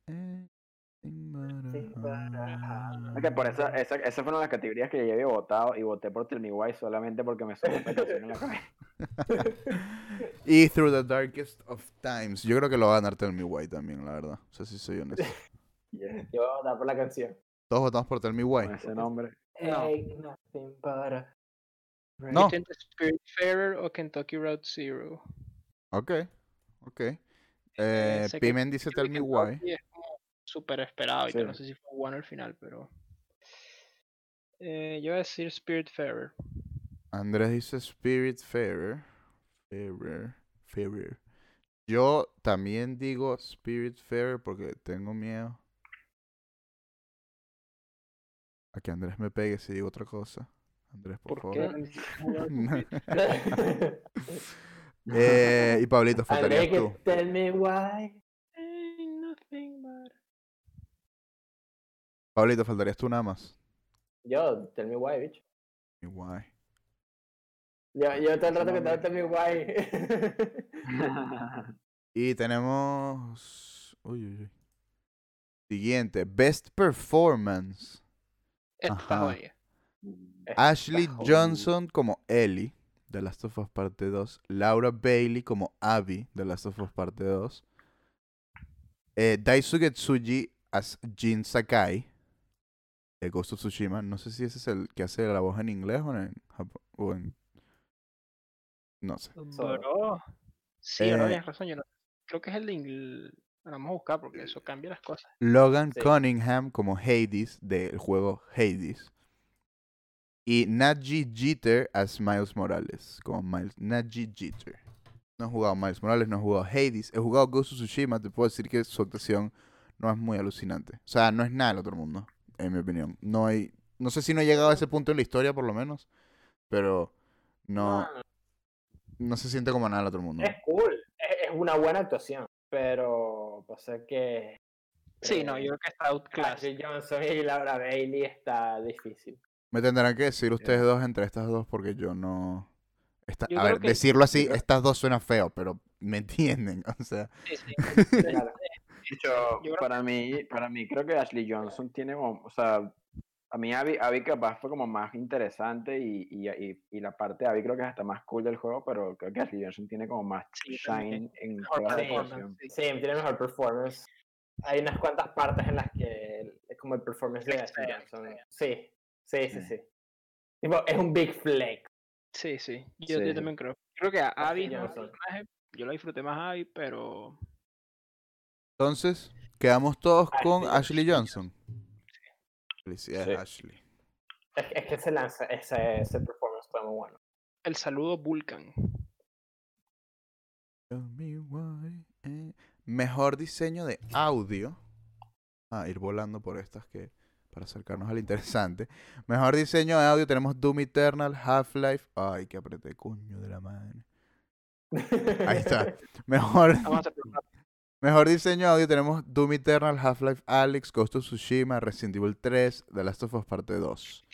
que por esa, esa, esa fue una de las categorías que yo ya había votado y voté por Tell Me Why solamente porque me sonó en la cabeza.
y Through the Darkest of Times. Yo creo que lo va a ganar Tell Me Why también, la verdad. O sea, si soy honesto.
Yo voy a votar por la canción.
Todos votamos por Tell Me Why.
Con ese nombre.
No.
Ain't nothing but a-
No.
¿Viste entre Spiritfarer o Kentucky Road Zero?
Ok, ok. Eh,
que-
Pimen dice Tell Me Why.
Es como súper esperado y
Sí.
no sé si fue bueno al final, pero... Eh, yo voy a decir Spiritfarer.
Andrés dice Spirit Fairer. Fairer. Fairer. Yo también digo Spirit Fairer porque tengo miedo. A que Andrés me pegue si digo otra cosa. Andrés, por,
¿Por
favor.
qué?
Eh, y Pablito, faltarías tú.
tell me why.
But-
Pablito, faltarías tú nada más.
Yo, tell me why, bitch.
Muy guay.
Yo, yo todo el rato que estaba mi guay.
Y tenemos. Uy, uy, uy. Siguiente. Best Performance.
Esta
Ajá.
joya.
Ashley. Johnson como Ellie, de Last of Us Parte 2. Laura Bailey como Abby, de Last of Us Parte 2. Eh, Daisuke Tsuji as Jin Sakai, de Ghost of Tsushima. No sé si ese es el que hace la voz en inglés o en japo- o en... No sé.
Bro. Sí,
Eh,
tienes razón. Yo no... Creo que es el de inglés. Vamos a buscar porque eso cambia las cosas.
Logan
Sí.
Cunningham como Hades del juego Hades. Y Naji Jeter as Miles Morales. Como Miles, Naji Jeter. No he jugado Miles Morales, no he jugado Hades. He jugado Ghost of Tsushima. Te puedo decir que su actuación no es muy alucinante. O sea, no es nada del otro mundo, en mi opinión. No hay. No sé si no he llegado a ese punto en la historia, por lo menos. Pero no,
No,
no se siente como nada del otro mundo.
es cool. Es, una buena actuación. Pero pasa que.
Sí, no,
eh,
yo creo que está outclass.
Ashley Johnson y Laura Bailey está difícil.
Me tendrán que decir ustedes dos entre estas dos porque yo no... esta-
Yo
a ver,
que-
decirlo así,
yo
estas dos suena feo, pero me entienden. O sea,
Sí, sí.
Claro.
De hecho,
Yo
para mí, para mí creo que Ashley Johnson tiene como, o sea, a mí Abby, Abby capaz fue como más interesante y, y, y, y la parte de Abby creo que es hasta más cool del juego, pero creo que Ashley Johnson tiene como más
Sí,
shine
también.
en
Mejor
toda la
sí.
Sí, tiene mejor performance. Hay unas cuantas partes en las que es como el performance de Ashley. Johnson. Sí, sí, sí,
Mm.
sí. Tipo, es un big flex.
Sí, sí. Yo, también creo. Creo que a Abby personaje. Yo la disfruté más a Abby, pero.
entonces, quedamos todos con
Ashley
Johnson. Felicidades, Ashley.
Es, es que ese, lanza, ese, ese performance está muy bueno.
El saludo Vulcan.
Eh. Mejor diseño de audio. Ah, ir volando por estas que para acercarnos al interesante. Mejor diseño de audio tenemos Doom Eternal, Half-Life. Ay, que apreté, coño de la madre. Ahí está. Mejor, mejor diseño de audio tenemos Doom Eternal, Half-Life Alyx, Ghost of Tsushima, Resident Evil 3, The Last of Us Parte 2.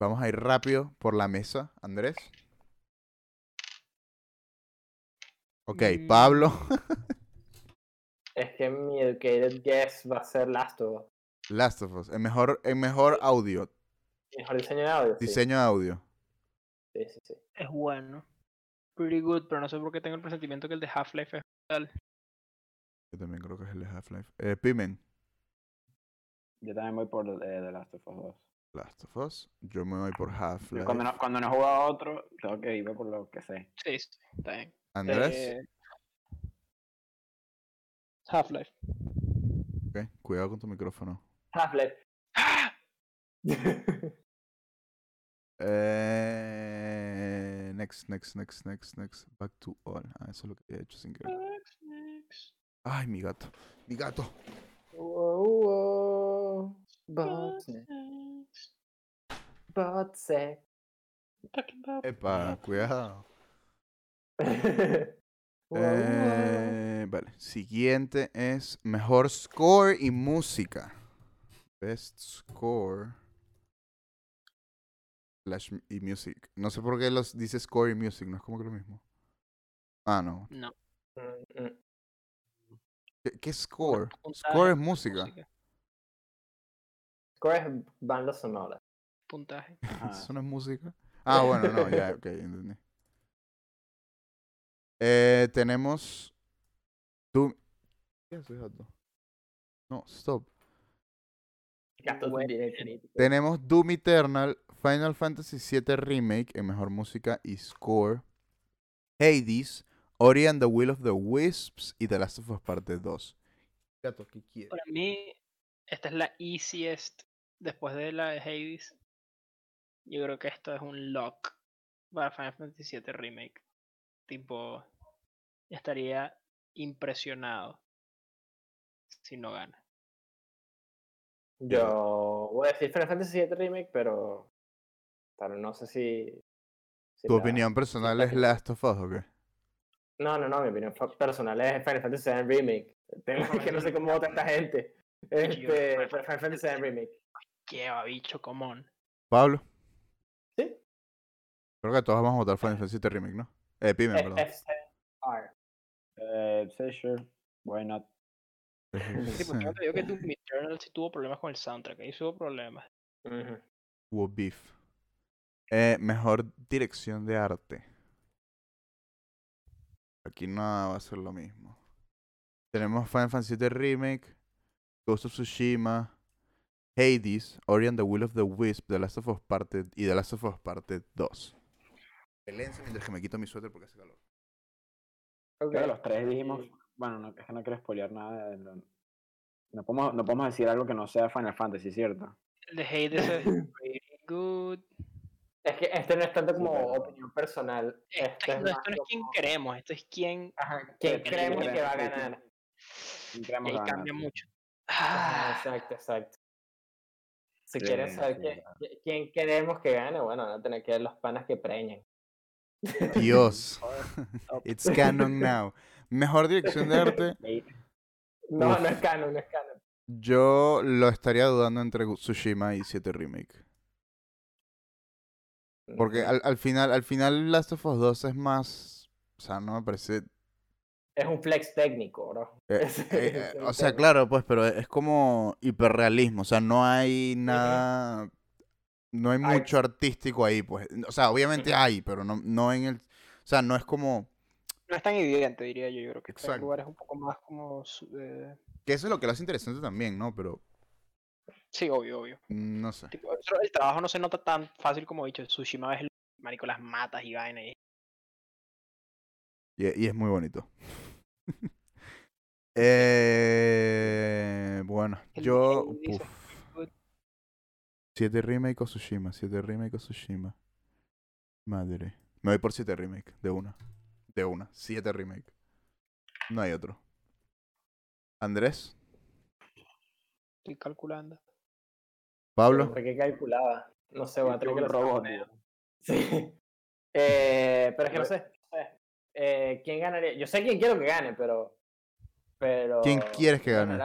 Vamos a ir rápido por la mesa, Andrés. Ok,
Mm.
Pablo.
Es que mi educated guess va a ser Last of Us.
Last of Us, el mejor, el mejor audio,
Mejor diseño de audio. sí.
diseño de audio.
Sí, sí, sí.
Es bueno. Pretty good, pero no sé por qué tengo el presentimiento que el de Half-Life es brutal.
Yo también creo que es el de Half-Life. Eh, Pimen,
Yo también voy por eh, The Last of Us 2.
Last of Us. Yo me voy por Half-Life.
Cuando no, cuando no he jugado a otro, tengo que irme por lo que sé.
Sí, sí, está bien.
Andrés,
Eh, Half-Life.
ok, cuidado con tu micrófono.
Half-Life.
Eh, next, next, next, next, next. Back to all. Ah, eso es lo que he hecho sin querer. Ay, mi gato. Mi gato.
Wow, wow. But, but sex.
Epa, cuidado. Eh, vale. Siguiente es mejor score y música. Best score. Slash y music. No sé por qué los dice score y music, no es como que lo mismo. Ah, no.
No.
Mm, mm.
¿Qué, qué score? Score es música.
Score es banda sonora.
Puntaje.
¿Eso no es música? Ah, bueno, no, ya, ok, entendí. Eh, tenemos. Doom. ¿Qué hace, gato? No, stop.
Bueno.
Tenemos Doom Eternal, Final Fantasy VII Remake en mejor música y score. Hades, Ori and the Will of the Wisps y The Last of Us Parte 2. Gato, ¿qué quieres?
Para mí, esta es la easiest después de la de Hades. Yo creo que esto es un lock para Final Fantasy VII Remake. Tipo, estaría impresionado si no gana.
Yo voy a decir Final Fantasy VII Remake, pero. Pero no sé si. si
¿Tu
la-
opinión personal es Last of Us o qué?
No, no, no, mi opinión personal es Final Fantasy VII Remake. El tema es que no sé cómo vota esta gente. Este,
Final
Fantasy VII Remake.
Lleva bicho, común.
Pablo, Creo que todos vamos a votar Final Fantasy VII Remake, ¿no? Eh, Pimen,
F-
perdón.
F7R.
Eh, sí, sure. Why not?
Sí, porque yo te digo que Doom Eternal sí tuvo problemas con el soundtrack. Ahí sí hubo problemas.
Ujú.
Hubo beef. Eh, mejor dirección de arte. Aquí nada va a ser lo mismo. Tenemos Final Fantasy VII Remake, Ghost of Tsushima, Hades, Ori and the Will of the Wisp, The Last of Us Parte y The Last of Us Parte 2. Pelense mientras que me quito mi suéter porque hace calor.
Ok.
Creo que los tres dijimos, bueno, no, es que no quiero spoilear nada. de lo- no, podemos, no podemos decir algo que no sea Final Fantasy, ¿cierto?
El de Hades es pretty good.
Es que este no es tanto como
pero-
opinión personal.
Esto,
Este
es- no, esto no es quien
como-
queremos, esto es quien.
Ajá, ¿Quién
que
creemos que va a ganar?
¿Quién
Y ahí
a
cambia
ganar?
mucho. Ah,
exacto, exacto. Si
Sí,
quieres saber
sí,
quién, queremos que gane, bueno, van a tener que ver los panas que preñen.
Dios. It's canon now. Mejor dirección de arte.
No,
Uf.
no es canon, no es canon.
Yo lo estaría dudando entre Tsushima y 7 Remake. Porque
Ujú.
al, al final, al final Last of Us 2 es más. O sea, no me parece.
Es un flex técnico, bro.
eh, eh, eh, o sea, claro, pues, pero es como hiperrealismo. O sea, no hay nada. No hay
Ay.
mucho artístico ahí, pues. O sea, obviamente hay, pero no, no en el. O sea, no es como.
No es tan evidente, diría yo. Yo creo que está en
Exacto.
lugares un poco más como. eh,
Que eso es lo que lo hace interesante también, ¿no? Pero.
Sí, obvio, obvio.
mm, No sé.
Tipo, el trabajo no se nota tan fácil como he dicho. Tsushima es el marico las matas y vaina. Y...
Y, y es muy bonito. eh, bueno,
El
yo. Uf. 7 remake o Tsushima, 7 remake o Tsushima. Madre. Me voy por 7 remake, de una. De una, 7 remake. No hay otro. Andrés,
Estoy calculando.
Pablo,
¿Por qué calculaba? No sé, voy a tener que lo
robot.
Sí. Eh, pero es que no sé. Eh, ¿Quién ganaría? Yo sé quién quiero que gane, pero. pero
¿quién quieres que gane?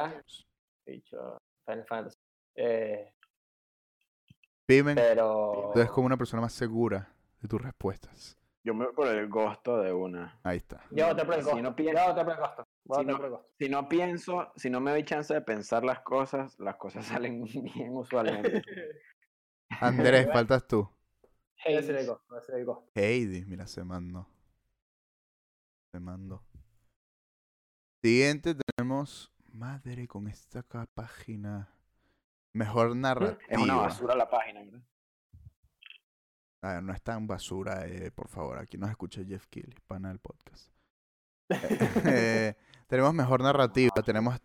Dicho Final Fantasy. Eh,
Pimen,
pero.
tú eres como una persona más segura de tus respuestas.
Yo me voy por el Gosto de una.
Ahí está.
Yo voté por el
Si no pi-
Yo voté por el costo. Voy a
Si no-
por el costo.
Si no pienso, si no me doy chance de pensar las cosas, las cosas salen bien usualmente.
Andrés, faltas tú.
Voy a decir el
Hades.
costo. Voy a decir el.
Heidi, mira, se mandó. Se mandó. Siguiente tenemos. Madre, con esta página. Mejor narrativa.
es una basura la página, ¿verdad?
A ver, no es tan basura, eh, por favor. Aquí nos escucha Jeff Keighley, pana del podcast. Eh, tenemos mejor narrativa. Tenemos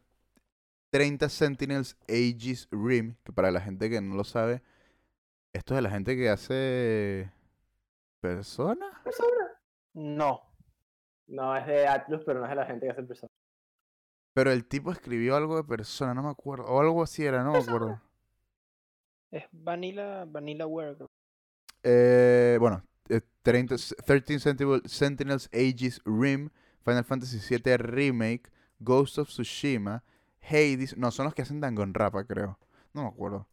30 Sentinels Aegis Rim. Que para la gente que no lo sabe, esto es de la gente que hace. ¿Persona?
No.
No, es de Atlus, pero no es de la gente que hace persona.
Pero el tipo escribió algo de persona, no me acuerdo. O algo así era, no me acuerdo.
Es Vanilla, Vanillaware. creo.
Eh, bueno, eh, 30 13 Sentinel- Sentinels Aegis Rim, Final Fantasy VII Remake, Ghost of Tsushima, Hades. No, son los que hacen Danganronpa, creo. No me acuerdo.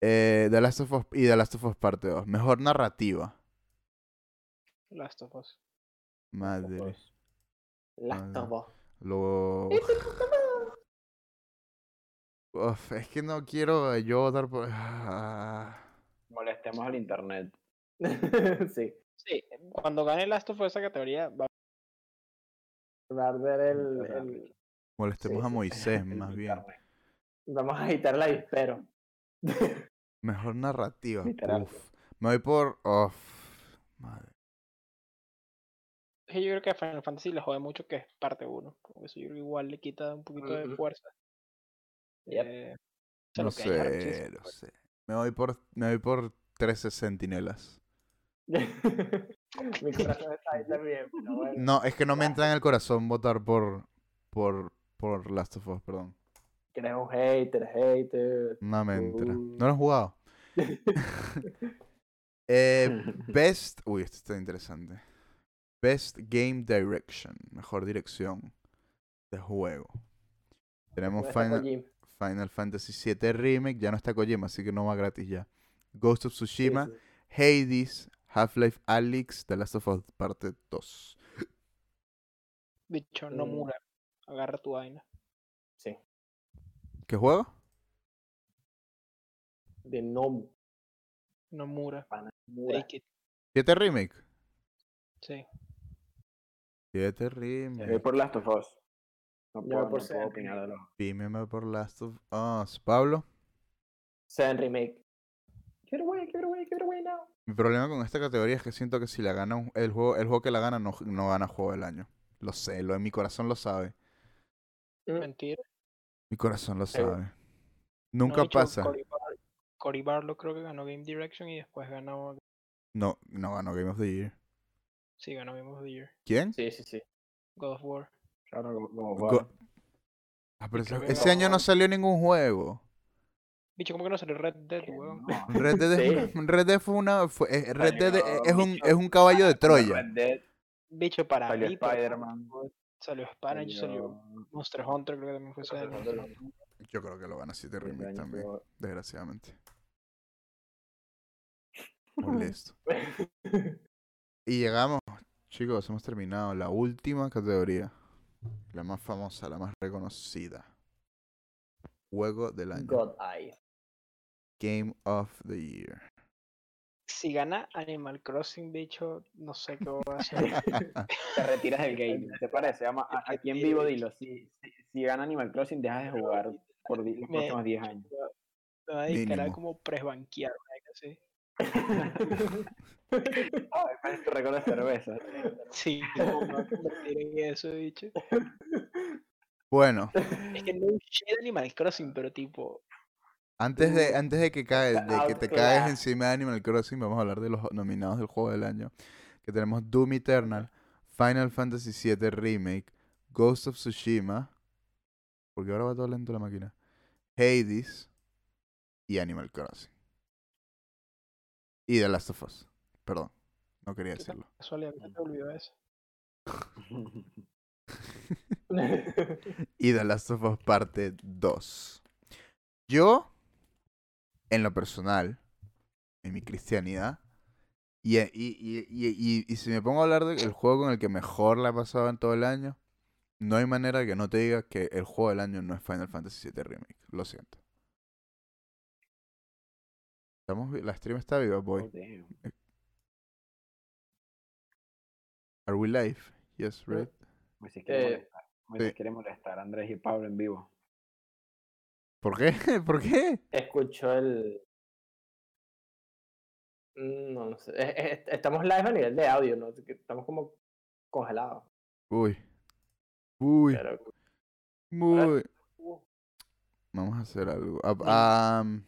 Eh, The Last of Us y The Last of Us Parte 2. Mejor narrativa.
Last of Us.
Madre.
Last of Us.
Lo... Uf, es que no quiero yo votar por... Ah.
Molestemos al internet.
sí.
Sí, cuando gane Last of Us esa categoría, va
Va a arder el, el-
Molestemos
Sí,
a Moisés, más bien.
Vamos a agitar la dispero.
Mejor narrativa.
Literal.
Uf. Me voy por. Uf. Madre.
Yo creo que a Final Fantasy le jode mucho que es parte 1. Como eso yo creo que igual le quita un poquito de fuerza.
Yep.
Eh,
No sé, no
pues.
sé. Me voy por. Me voy por 13 centinelas.
Mi corazón está ahí también, pero bueno.
No, es que no me entra en el corazón votar por. Por. Por Last of Us, perdón.
Que eres un hater, hater.
No me entra.
Uh.
No lo he jugado. Eh, best. Uy, esto está interesante. Best Game Direction. Mejor dirección de juego. Tenemos
¿Dónde está
Final? Final Fantasy VII Remake. Ya no está Kojima, así que no va gratis ya. Ghost of Tsushima.
sí.
Hades, Half-Life Alyx, The Last of Us Parte 2.
Bicho, no
Mm.
mura. Agarra tu vaina.
Sí.
¿Qué juego?
De Nomu.
No mura.
pana, Mura.
Take it.
7 Remake.
Sí.
7
Voy
Remake.
por Last of Us. No puedo,
por
no puedo opinar de los.
Pímeme por Last of Us. Pablo,
Seven Remake. Give it away, give it away, give it away now.
mi problema con esta categoría es que siento que si la gana un- el juego, el juego que la gana no, no gana juego del año. Lo sé, lo en mi corazón lo sabe.
Mm.
Mentira.
Mi corazón lo
Seguro.
sabe. Nunca pasa.
Cory Bar- Cory Barlow creo que ganó Game Direction y después ganó.
No, no ganó Game of the Year.
Sí, ganó Game of the Year.
¿Quién?
Sí, sí, sí.
God of War.
Claro, como-.
Ah, pero ese, año no salió ningún juego.
Bicho, ¿cómo que no salió Red Dead, weón?
no.
Red Dead, es,
Sí.
Red Dead fue una. fue- eh, Red Dead
Salió,
es un,
bicho,
es un caballo de Troya.
Red Dead,
Bicho, para
Salió
mí.
Spider-Man.
Salió Spanish, salió Monster Hunter, creo que también fue ese año.
Yo creo que lo gana 7
Ese
Remake
año
también,
fue-
desgraciadamente. Molesto. Y llegamos, chicos, hemos terminado la última categoría. La más famosa, la más reconocida. Juego del año.
God Eye.
Game of the Year.
Si gana Animal Crossing, bicho, no sé qué voy a hacer.
Te retiras del game. ¿Te parece? Ama- Aquí en vivo dilo. Si, si, si gana Animal Crossing, dejas de jugar por los
Me-
próximos 10 años.
Me va a dedicar a como presbanquear, ¿verdad?
Ay, cerveza.
Sí, no, me voy a convertir en eso, bicho.
Bueno,
Es que no shit Animal Crossing, pero tipo,
antes de, antes de que, cae- de que te caes encima de Animal Crossing, vamos a hablar de los nominados del juego del año. Que tenemos Doom Eternal, Final Fantasy VII Remake, Ghost of Tsushima. Porque ahora va todo lento la máquina. Hades y Animal Crossing. Y The Last of Us. Perdón, no quería decirlo.
casualidad, se te olvidó eso.
y The Last of Us parte 2. Yo, en lo personal, en mi cristianidad, y, y, y, y, y- y si me pongo a hablar del juego con el que mejor la he pasado en todo el año, no hay manera que no te diga que el juego del año no es Final Fantasy VII Remake. Lo siento. Estamos, la stream está viva, boy.
Oh, damn.
Are we live? Yes, right?
Moisés quiere
Eh,
molestar.
Sí.
quiere molestar a Andrés y Pablo en vivo.
¿Por qué? ¿Por qué?
Escucho el. Mm, No, no sé. Es- es- Estamos live a nivel de audio, ¿no? Estamos como congelados.
Uy. Uy.
Pero
Muy.
Uh.
Vamos a hacer algo. Ah, am,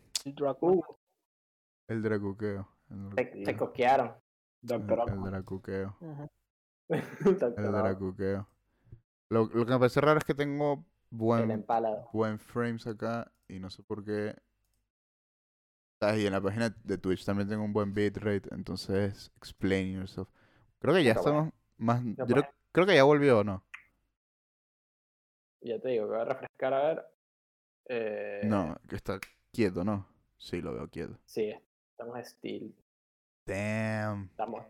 El
dracuqueo. El,
te, te coquearon.
Doctor
el, el dracuqueo. El dracuqueo. Lo, lo que me parece raro es que tengo buen, buen frames acá y no sé por qué. Y en la página de Twitch también tengo un buen bitrate, entonces explain yourself. Creo que ya
Pero bueno.
estamos más.
No
yo creo, que ya volvió o no.
Ya te digo, voy a refrescar a ver. Eh,
No, que está quieto, ¿no? Sí, lo veo quieto.
Sí, estamos still.
Damn,
Estamos,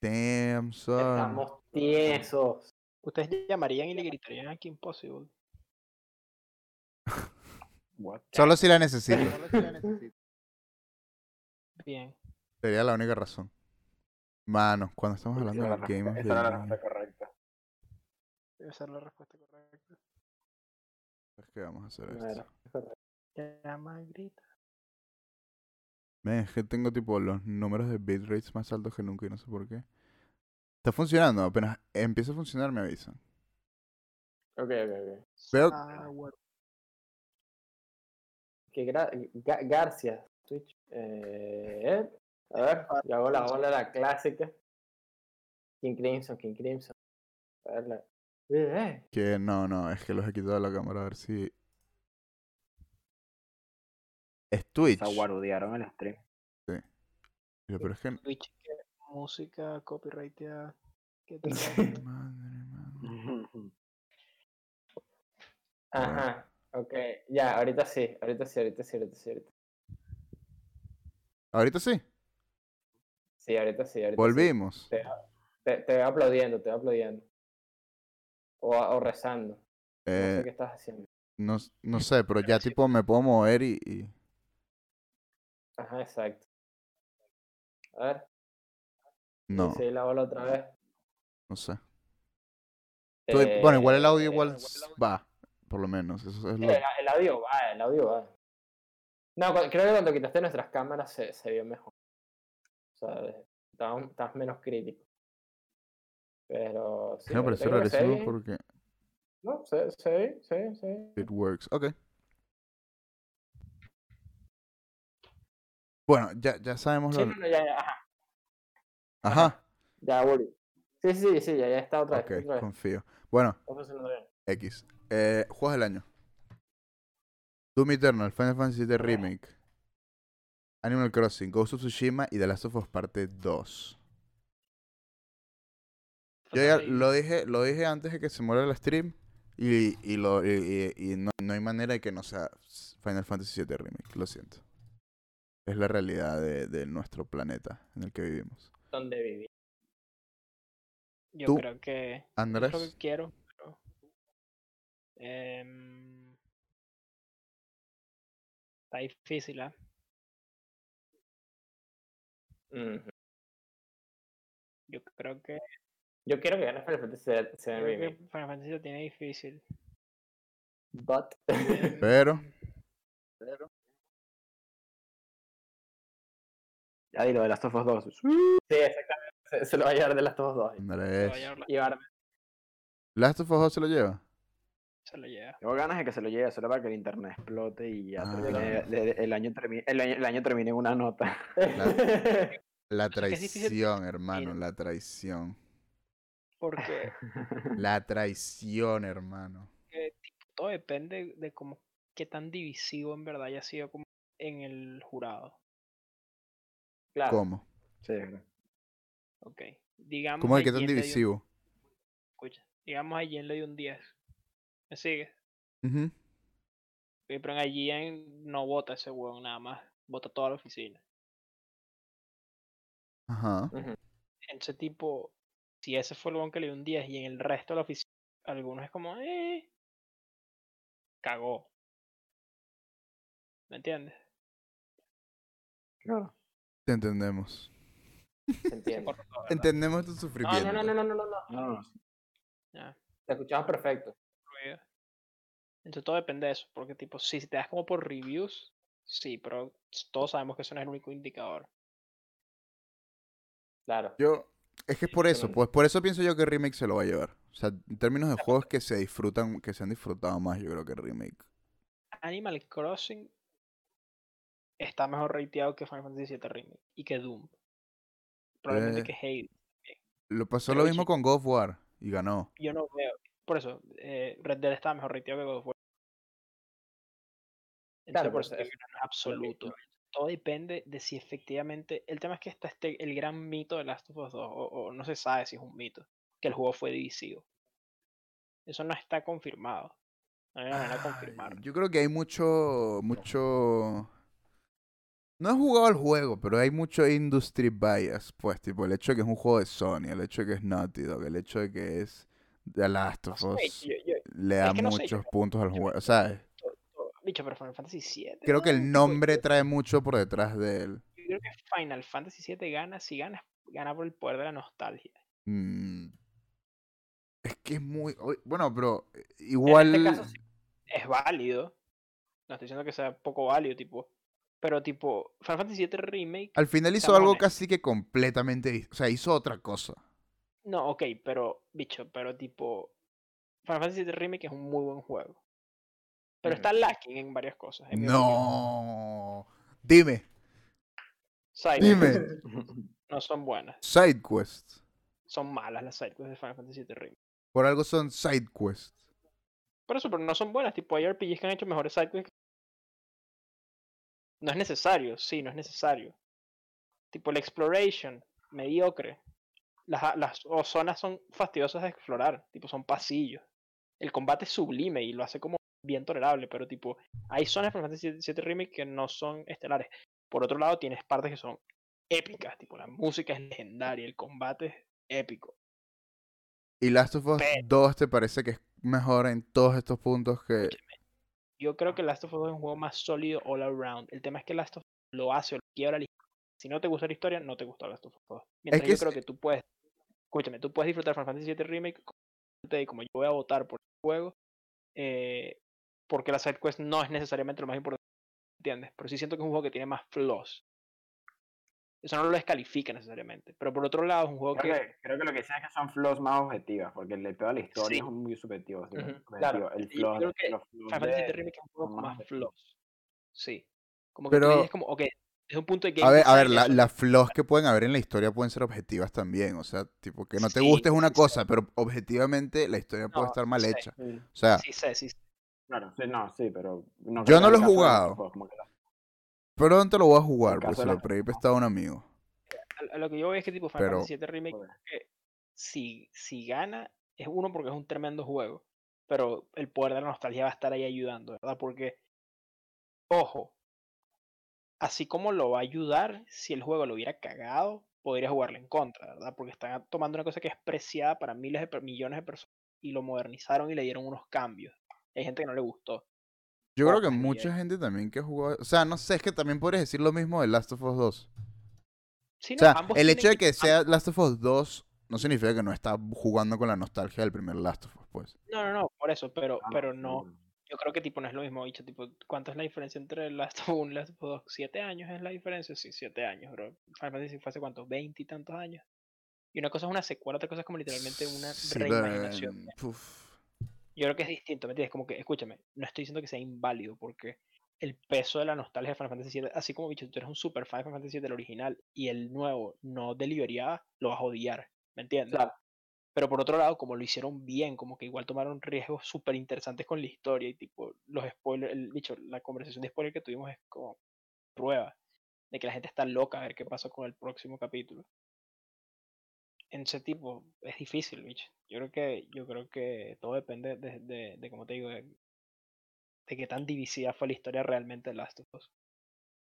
damn, son.
estamos tiesos.
Ustedes llamarían y le gritarían a Kim Possible.
What?
Solo si la necesito.
Bien.
Sería la única razón. Mano, cuando estamos hablando
era
del
la
Game of
respuesta-
the
esa era la respuesta correcta.
Debe ser la respuesta correcta.
es que vamos a hacer esto.
Llama, grita.
Es que tengo tipo los números de bitrates más altos que nunca y no sé por qué. Está funcionando, apenas empieza a funcionar me avisan.
Ok, ok, ok.
Veo-
Ah, bueno.
Que gra- Ga- Garcia, Twitch. Eh, a ver, yo hago la ola la clásica. King Crimson, King Crimson. A ver, la... Eh,
Que no, no, es que los he quitado de la cámara a ver si. Twitch.
Se guarudearon el stream.
Pero pero es que.
Twitch, que música, copyrighted. ¿Qué te
Madre, madre.
Ajá, ok. Ya, ahorita sí, ahorita sí, ahorita sí, ahorita sí. Ahorita.
Ahorita sí.
Sí, ahorita sí. Ahorita sí.
Volvimos.
Te, te, te veo aplaudiendo, te veo aplaudiendo. O, o rezando. No sé
Eh,
qué estás haciendo.
no, no sé, pero ya tipo me puedo mover y... y-
Ajá, exacto. A ver.
No,
Sí, la bola otra vez.
no sé. Tú- bueno, igual el audio
Eh,
igual va, por lo menos. Eso es
sí,
lo...
el, el audio va, el audio va. No, creo que cuando quitaste nuestras cámaras se, se vio mejor. O sea, estabas menos crítico. Pero sí,
Me pareció
se bien.
porque
No, se, se se ve, se ve.
it works. Ok. Bueno, ya, ya sabemos
Sí,
lo...
no, ya, ya, ajá,
Ajá.
ya volví. Sí, sí, sí, ya, ya está otra
Ok,
vez. Vez.
confío. Bueno. X. Eh, juegos del año. Doom Eternal, Final Fantasy VII Remake, Animal Crossing, Ghost of Tsushima y The Last of Us Parte 2. Yo ya lo dije, lo dije antes de que se muera el stream y, y, lo, y, y- y no, no hay manera de que no sea Final Fantasy VII Remake, lo siento. Es la realidad de, de nuestro planeta en el que vivimos.
Donde viví.
Yo
Tú,
creo que es
Andrés,
lo que quiero, pero em, está difícil, ¿ah?
Ujú.
Yo creo que,
Yo quiero que gane Final Fantasy VII
yo creo que
Remake.
Final Fantasy lo tiene difícil.
But.
pero
Ya di lo de Last of Us 2.
sí, exactamente. Se, se lo va a llevar de las dos dos.
se lo va a llevar
ahora
Last of Us 2 se lo lleva.
se lo lleva.
Tengo ganas de que se lo lleve solo para que el internet explote y ya
Ah.
termine- de- de- el, año termine, el, año, el año termine una nota.
La traición, hermano, la traición.
Porque
La traición, hermano.
tipo, todo depende de cómo qué tan divisivo en verdad haya sido como en el jurado.
Claro.
¿Cómo?
Sí, es.
Ok. Digamos
¿Cómo de
a
qué tan
Jen le dio un-
divisivo?
escucha, digamos a Jen le dio un 10. ¿Me sigue?
Ujú.
Pero en Jen no vota ese hueón nada más. Vota toda la oficina.
Ajá.
Ujú.
Ese tipo, si ese fue el hueón que le dio un 10 y en el resto de la oficina, algunos es como, eh, cagó. ¿Me entiendes?
Claro.
Te entendemos.
¿verdad?
Entendemos tu
No,
sufrimiento.
no, no, no, no, no, no, no.
No, no,
Te escuchaba perfecto.
Entonces todo depende de eso, porque tipo, si te das como por reviews, sí, pero todos sabemos que eso no es el único indicador.
Claro.
Yo, es que es por eso, pues por eso pienso yo que Remake se lo va a llevar. O sea, en términos de juegos que se disfrutan, que se han disfrutado más, yo creo que Remake.
Animal Crossing está mejor rateado que Final Fantasy VII Remake y que Doom. Probablemente
Eh.
que Hades.
Lo pasó
Pero
lo mismo
sí.
con God of War y ganó.
Yo no veo. Por eso, eh, Red Dead está mejor rateado que God of War.
Claro,
Entonces, por eso es absoluto. Todo depende de si efectivamente. El tema es que está este, el gran mito de Last of Us 2, o, o no se sabe si es un mito, que el juego fue divisivo. Eso no está confirmado. No hay una manera de confirmarlo.
Yo creo que hay mucho, mucho... No he jugado al juego, pero hay mucho industry bias, pues, tipo, el hecho de que es un juego de Sony, el hecho de que es Naughty Dog, el hecho de que es The Last
No
of
sé,
Us,
yo- yo-
le da
sé,
muchos puntos al juego, ¿sabes?
Bicho, pero Final Fantasy 7.
Creo que el nombre trae mucho por detrás de él.
Yo creo que Final Fantasy 7 gana, si gana, gana por el poder de la nostalgia.
Mm, Es que es muy... Bueno, pero eh,
En
igual...
este caso, sí.
Es válido. No estoy diciendo que sea poco válido, tipo. Pero tipo, Final Fantasy 7 Remake.
Al final hizo algo casi que completamente... O sea, hizo otra cosa.
No, ok, pero, bicho, pero tipo. Final Fantasy 7 Remake es un muy buen juego. Pero
Ujú.
está lacking en varias cosas. en.
No. Dime,
Side
dime.
No son buenas.
Side quests.
Son malas las side quests de Final Fantasy 7 Remake.
Por algo son side quests.
Por eso, pero no son buenas. Tipo, hay RPGs que han hecho mejores side quests. No es necesario, sí, no es necesario. Tipo, la exploration, mediocre. Las, las o zonas son fastidiosas de explorar. Tipo, son pasillos. El combate es sublime y lo hace como bien tolerable, pero tipo, hay zonas de Final Fantasy VII Remake que no son estelares. Por otro lado, tienes partes que son épicas, tipo la música es legendaria, el combate es épico.
¿Y Last of Us
Pero-
2 te parece que es mejor en todos estos puntos que...
Yo creo que Last of Us es un juego más sólido all around. El tema es que Last of Us lo hace o lo quiebra la historia. Si no te gusta la historia, no te gusta Last of Us 2. Mientras
que
yo
es-
creo que tú puedes, escúchame, tú puedes disfrutar Final Fantasy VII Remake como- y como yo voy a votar por el juego, eh, porque la side quest no es necesariamente lo más importante, ¿entiendes? Pero sí siento que es un juego que tiene más flaws. Eso no lo descalifica necesariamente. Pero por otro lado, es un juego
Creo
que...
que, creo que lo que dicen es que son flows más objetivas, porque el peor de la historia
Sí.
es muy subjetivo. sí,
claro.
El flow,
creo que
los flows
Final Fantasy
de-
es un juego con
más
flaws. Sí. Como que tú
Pero-
dices como, ok, desde un punto de
A
game
ver, a ver,
design,
la- las flaws que pueden haber en la historia pueden ser objetivas también. O sea, tipo, que no te
Sí,
guste es una
sí, sí.
cosa, pero objetivamente la historia puede estar mal
sí.
hecha.
Sí,
O sea,
Sí sí sé.
claro, sí, no, sí, pero... No
Yo no
que
lo he jugado.
Como que la-
pronto lo voy a jugar, porque se lo pedí prestado a un amigo.
A, lo que yo voy es que tipo Final Fantasy VII Remake, que si, si gana, es uno porque es un tremendo juego, pero el poder de la nostalgia va a estar ahí ayudando, ¿verdad? Porque, ojo, así como lo va a ayudar, si el juego lo hubiera cagado, podría jugarle en contra, ¿verdad? Porque están tomando una cosa que es preciada para miles de millones de personas y lo modernizaron y le dieron unos cambios. Hay gente que no le gustó.
Yo creo que mucha gente también que jugó. O sea, no sé, es que también podrías decir lo mismo de Last of Us 2.
Sí,
O
no,
sea,
ambos
el hecho de que sea Last of Us 2 no significa que no está jugando con la nostalgia del primer Last of Us, pues.
No, no, no, por eso, pero,
Ah,
pero no, yo creo que tipo no es lo mismo, bicho, tipo, ¿cuánto es la diferencia entre Last of Us y Last of Us 2? ¿Siete años es la diferencia? Sí, siete años, bro. Final Fantasy fue hace cuántos, veinte y tantos años. Y una cosa es una secuela, otra cosa es como literalmente una
Sí, pero,
reimaginación.
puf.
Yo creo que es distinto, ¿me entiendes? Como que, escúchame, no estoy diciendo que sea inválido, porque el peso de la nostalgia de Final Fantasy VII, así como, bicho, tú eres un super fan de Final Fantasy VII del original, y el nuevo no deliberaría, lo vas a odiar, ¿me entiendes?
Claro.
Pero por otro lado, como lo hicieron bien, como que igual tomaron riesgos súper interesantes con la historia y tipo los spoilers, el dicho, la conversación de spoiler que tuvimos es como prueba de que la gente está loca a ver qué pasa con el próximo capítulo. En ese tipo es difícil, bicho. Yo creo que, yo creo que todo depende de, de, de como te digo, de, de qué tan divisiva fue la historia realmente de Last of Us.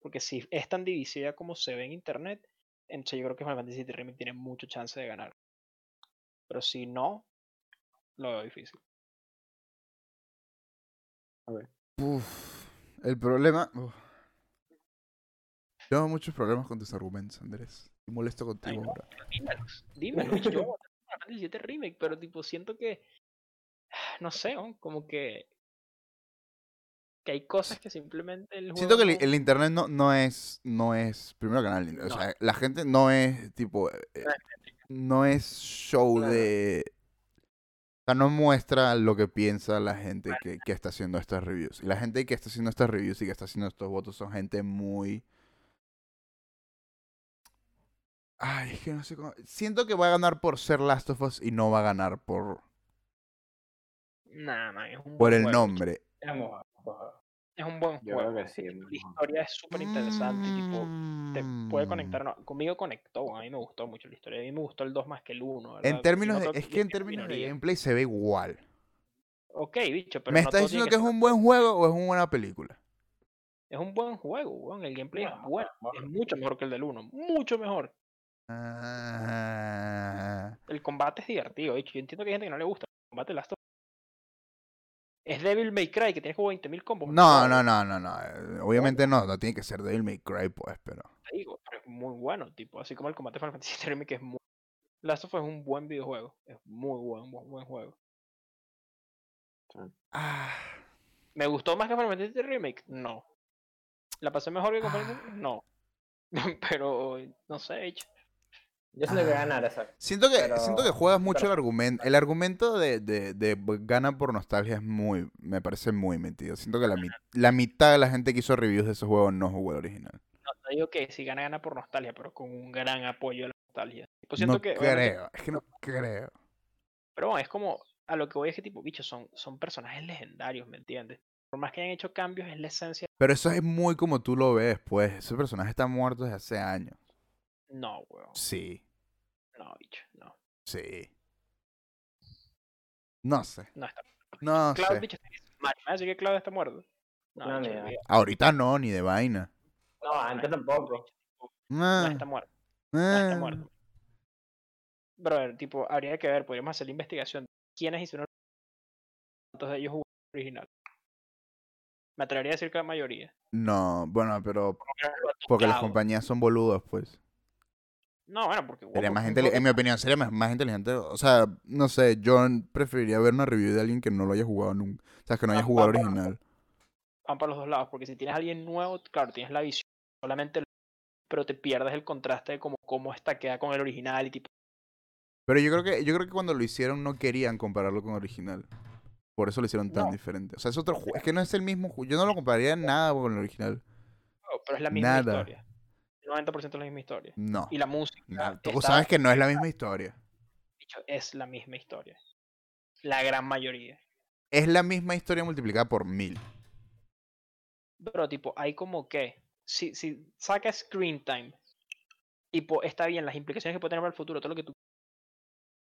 Porque si es tan divisiva como se ve en internet, entonces yo creo que Final Fantasy VII Remake tiene mucho chance de ganar. Pero si no, lo veo difícil.
Uf, el problema. uf. Tengo muchos problemas con tus argumentos, Andrés. Estoy molesto contigo
no.
ahora.
Dímelos, dímelos, bicho, yo voy a votar por Final Fantasy VII Remake, pero tipo siento que, no sé, ¿no? como que que hay cosas que simplemente el juego
Siento que el,
no-
el internet no, no es. No es. Primero que nada, el- o
No.
sea, la gente no es tipo. eh,
No es
No es show
Claro.
de. O sea, no muestra lo que piensa la gente que, que está haciendo estas reviews. Y la gente que está haciendo estas reviews y que está haciendo estos votos son gente muy. Ay, es que no sé cómo. Siento que va a ganar por ser Last of Us y no va a ganar por,
Nah, man, es un
por
buen
el
juego,
nombre.
A- vamos a-
Es un buen
Yo
juego.
creo que sí.
La historia es súper interesante tipo, te puede
Mm.
conectar. no, conmigo conectó, a mí me gustó mucho la historia. A mí me gustó el 2 más que el 1.
En términos de, es que en términos de gameplay se ve igual.
Ok, bicho, pero
¿Me
no
estás diciendo que es un buen juego o es una buena película?
es un buen juego, weón. El gameplay es
bueno.
Es mucho mejor que el del 1. Mucho mejor.
Ah,
El combate es divertido. Yo entiendo que hay gente que no le gusta el combate de Last of Us. Es Devil May Cry, que tienes como 20.000 combos.
No, no, no, no, no. eh, Obviamente no, no tiene que ser Devil May Cry, pues, pero.
te digo, pero es muy bueno, tipo, así como el combate de Final Fantasy VII Remake es muy... Last of Us es un buen videojuego, es muy buen, buen, buen juego.
Ah,
¿Me gustó más que Final Fantasy VII Remake? No. ¿La pasé mejor que con Final
Ah.
Fantasy? No. Pero, no sé, bicho.
Yo siento que
Ah.
ganar esa.
siento que
Pero-
siento que juegas mucho
pero-
el argumento. El argumento de, de, de gana por nostalgia es muy. Me parece muy mentido. Siento que la, la mitad de la gente que hizo reviews de esos juegos no jugó el original.
No, no digo que si gana, gana por nostalgia, pero con un gran apoyo a la nostalgia. Siento
No
que,
creo, es que no creo.
Pero bueno, es como, a lo que voy es que tipo, bicho, son, son personajes legendarios, ¿me entiendes? Por más que hayan hecho cambios, es la esencia.
Pero eso es muy como tú lo ves, pues. Ese personaje está muerto desde hace años.
No, weón.
Sí,
No, bicho, no.
sí. No sé.
No está.
No
Cloud,
sé.
bicho, está Mario, ¿me decir que Cloud está muerto? No,
No,
olvídate,
Ahorita no, ni de vaina.
No, antes tampoco.
No
Ah,
está muerto. Ah, está
Eh,
muerto. Brother, tipo, habría que ver, podríamos hacer la investigación. de ¿Quiénes hicieron cuántos de ellos jugaron el original? Me atrevería a decir que la mayoría.
No, bueno, pero porque las compañías son boludas, pues.
No, bueno, porque.
Sería más
un
inteli-
juego
en mi opinión, sería más, más inteligente. O sea, no sé, yo preferiría ver una review de alguien que no lo haya jugado nunca. O sea, que no haya
Ah,
jugado
ah, ah,
original.
van para los dos lados, porque si tienes a alguien nuevo, claro, tienes la visión solamente, pero te pierdes el contraste de cómo, cómo esta queda con el original y tipo,
Pero yo creo que yo creo que cuando lo hicieron no querían compararlo con el original. Por eso lo hicieron tan
No.
diferente. O sea, es otro juego. Es que no es el mismo juego. Yo no lo compararía nada con el original.
pero es la misma
Nada.
historia. El 90% es la misma historia.
No.
Y la música.
no. Tú
está-
sabes que no es la misma historia.
dicho, es la misma historia. La gran mayoría.
Es la misma historia multiplicada por mil.
Pero tipo, hay como que, si, si sacas screen time, tipo, está bien las implicaciones que puede tener para el futuro, todo lo que tú...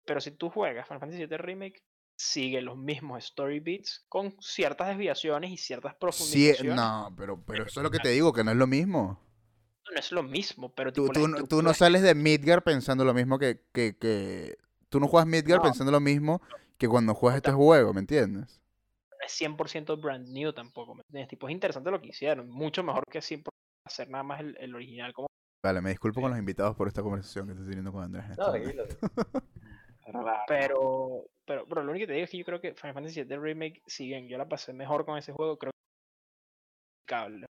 Pero si tú juegas Final Fantasy VII Remake, sigue los mismos story beats con ciertas desviaciones y ciertas
Sí,
profundizaciones.
no, pero, pero eso es lo que te digo, que no es lo mismo.
No es lo mismo, pero
Tú, tú, no- tú no
es-
sales de Midgar pensando lo mismo que, que, que... Tú no juegas Midgar
No.
pensando lo mismo que cuando juegas este juego, ¿me entiendes?
no es 100% brand new tampoco. ¿me entiendes? Tipo, es interesante lo que hicieron. Mucho mejor que 100% hacer nada más el, el original. Como...
Vale, me disculpo con los invitados por esta conversación que estoy teniendo con Andrés. en este
No.
Pero, pero, pero lo único que te digo es que yo creo que Final Fantasy VII Remake, si bien yo la pasé mejor con ese juego, creo que cable.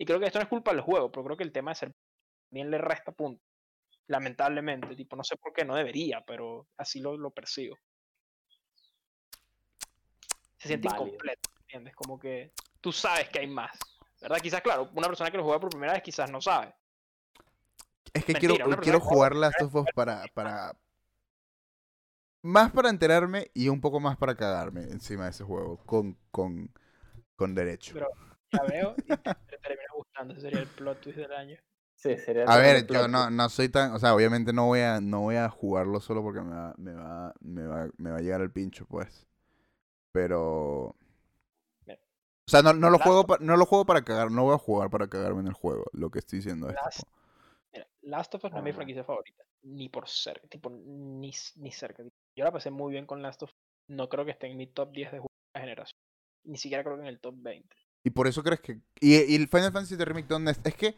Y creo que esto no es culpa del juego, pero creo que el tema de ser también le resta punto. Lamentablemente, tipo, no sé por qué, no debería, pero así lo, lo percibo. Se siente
Válido.
incompleto, ¿entiendes? Como que tú sabes que hay más. ¿Verdad? Quizás, claro, una persona que lo juega por primera vez quizás no sabe.
Es que
Mentira,
quiero, quiero jugar Last of Us para, para... Más para enterarme y un poco más para cagarme encima de ese juego. Con, con, con derecho.
Pero- Ya veo y te, te termina gustando. Ese sería el plot twist del año.
Sí, sería el
A ver, yo no, no soy tan... O sea, obviamente no voy a, no voy a jugarlo solo porque me va, me va, me va, me va a llegar el pincho, pues. Pero... O sea, no, no lo juego pa- no lo juego para cagar, no voy a jugar para cagarme en el juego, lo que estoy diciendo es
Last-
tipo,
Mira, Last of Us no es mi franquicia favorita, ni por cerca, tipo, ni, ni cerca. Yo la pasé muy bien con Last of Us, no creo que esté en mi top 10 de juegos de la generación, ni siquiera creo que en el top 20.
Y por eso crees que... Y, y el Final Fantasy VII Remake, ¿dónde es? Es que...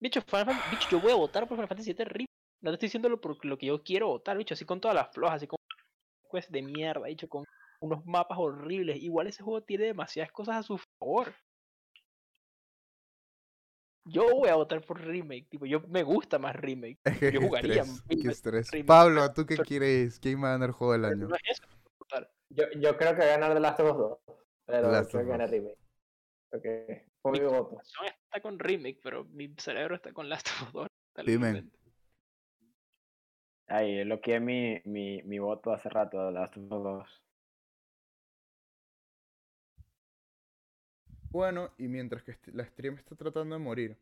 Bicho, Final Fan- bicho, yo voy a votar por Final Fantasy VII Remake, no te estoy diciendo lo, por lo que yo quiero votar, bicho, así con todas las flojas, así con quest de mierda, bicho, con unos mapas horribles. Igual ese juego tiene demasiadas cosas a su favor. Yo voy a votar por remake, tipo, yo me gusta más remake. Yo jugaría
estrés, qué estrés.
remake,
Pablo, ¿tú qué
pero-
quieres? ¿Quién va a ganar el juego del año?
no es eso, votar.
Yo, yo creo que va a ganar The Last of Us 2. Pero
Last
creo que gana. Remake. Porque mi
corazón está con remake, pero mi cerebro está con Last of Us 2.
Dime.
Ahí, lo que es mi, mi, mi voto hace rato de Last of Us 2.
Bueno, y mientras que la stream está tratando de morir.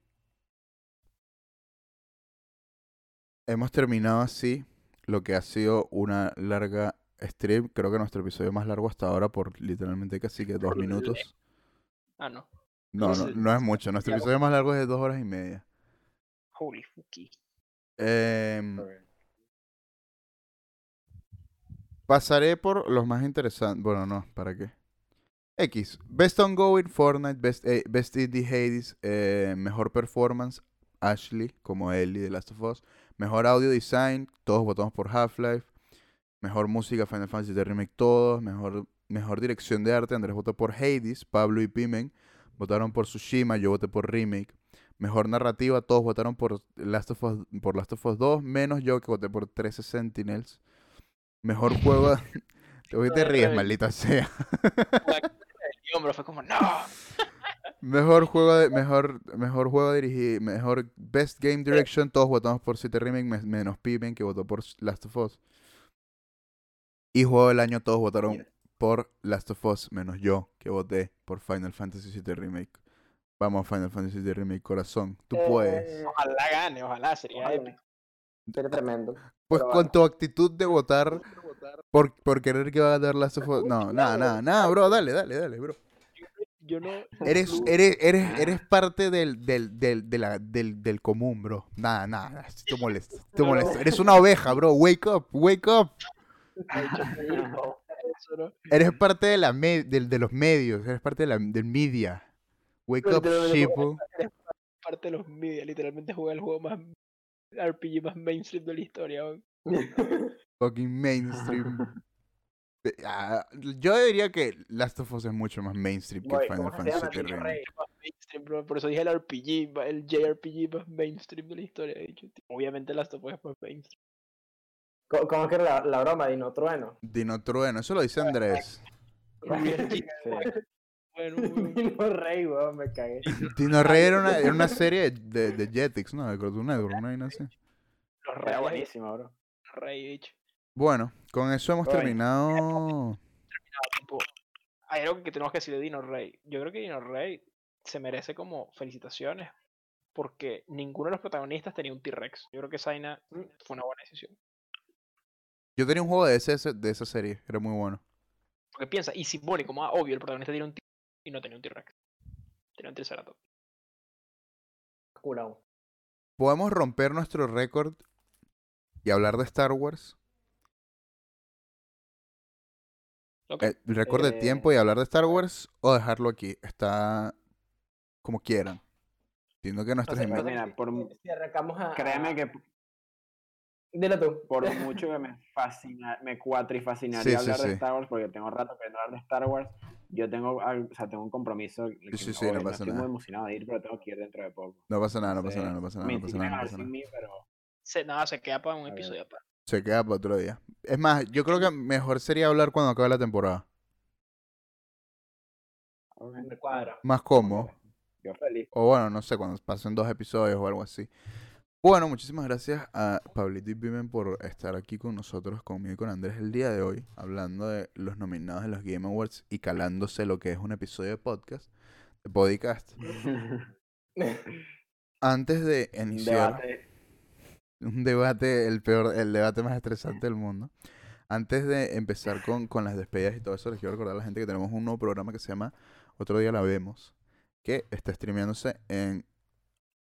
Hemos terminado así lo que ha sido una larga stream. Creo que nuestro episodio más largo hasta ahora por literalmente casi que dos minutos.
Ah, no.
No, no, no es mucho. Nuestro
Ya.
episodio más largo es de dos horas y media.
Holy fucky.
Em, pasaré por los más interesantes. Bueno, no, ¿para qué? X. Best Ongoing, Fortnite, Best, eh, Best Indie Hades, eh, Mejor Performance, Ashley, como Ellie de Last of Us. Mejor Audio Design, todos votamos por Half-Life. Mejor Música, Final Fantasy The Remake, todos. Mejor, mejor Dirección de Arte, Andrés votó por Hades, Pablo y Pimen votaron por Tsushima, yo voté por Remake. Mejor narrativa, todos votaron por Last of Us, por Last of Us 2, menos yo que voté por 13 Sentinels. Mejor juego. Te voy te ríes, maldita sea.
El hombro fue como, no.
Mejor juego de, mejor, mejor juego dirigido, mejor Best Game Direction, todos votamos por City Remake, me- menos Pimen que votó por Last of Us. Y juego del año todos votaron. Por Last of Us, menos yo que voté por Final Fantasy VII Remake. Vamos Final Fantasy VII Remake, corazón. Tú puedes.
Eh,
Ojalá gane, ojalá, sería
Ojalá.
épico.
Sería tremendo.
Pues
pero
con tu actitud de votar por, por querer que va a ganar Last of Us. No, nada, nada, nada, bro, dale, dale, dale, bro.
Yo no.
Eres, eres, eres, eres parte del, del, del, de la- del, del común, bro. Nada, nada, te molesta, te
No, no.
molesta. Eres una oveja, bro. Wake up, wake up.
eso, ¿no?
Eres parte de, la me- del, de los medios, eres parte de la, del media. Wake up,
digo,
sheeple.
Parte de los media, literalmente juega el juego más RPG más mainstream de la historia.
Fucking mainstream. Ah, yo diría que Last of Us es mucho más mainstream que Final
¿cómo se
Fantasy? VII Remake.
Por eso dije el RPG, el JRPG más mainstream de la historia. Obviamente Last of Us es más mainstream.
¿Cómo, cómo es que era la, la broma? Dino Trueno.
Dino Trueno, eso lo dice Andrés.
Bueno.
Dino Rey, weón, me cagué.
Dino Rey era una, era una serie de, de Jetix, ¿no? De Cartoon Network, ¿no? Y no sé.
Los
Era
reales,
buenísimo, bro.
rey, bicho.
Bueno, con eso hemos
Oye.
terminado.
Tipo, hay algo que tenemos que decir de Dino Rey. Yo creo que Dino Rey se merece como felicitaciones porque ninguno de los protagonistas tenía un T-Rex. Yo creo que Zaina fue una buena decisión.
Yo tenía un juego de, ese, de esa serie, era muy bueno.
Porque piensa, y simbólico, como ah, obvio, el protagonista tiene un T y no tenía un T-Rex. Tenía un Triceratops.
Curado.
¿Podemos romper nuestro récord y hablar de Star Wars?
Ok,
Eh, El récord de
Eh,
tiempo y hablar de Star Wars o dejarlo aquí. Está como quieran. Entiendo que
sea,
invi-
Pues mira, por,
Si- arrancamos a.
créeme que
Dilo tú.
por mucho que me fascina, me cuatrifascinaría
Sí, sí,
hablar
sí.
de Star Wars, porque tengo rato queriendo hablar de Star Wars, yo tengo, o sea, tengo un compromiso. que
sí, sí, no pasa
estoy
nada.
muy emocionado de ir, pero tengo que ir dentro de poco.
No pasa nada, no pasa nada, no pasa nada,
me
no pasa nada, no no
sin
nada.
mí, pero
se, nada, se queda para un episodio aparte.
Se queda para otro día. Es más, yo creo que mejor sería hablar cuando acabe la temporada. Más cómodo.
yo feliz.
O bueno, no sé, cuando pasen dos episodios o algo así. Bueno, muchísimas gracias a Pablito y Pimen por estar aquí con nosotros, conmigo y con Andrés el día de hoy, hablando de los nominados de los Game Awards y calándose lo que es un episodio de podcast, de podcast. Antes de iniciar
debate.
un debate, el peor, el debate más estresante del mundo. Antes de empezar con, con las despedidas y todo eso, les quiero recordar a la gente que tenemos un nuevo programa que se llama Otro Día La Vemos, que está streameándose en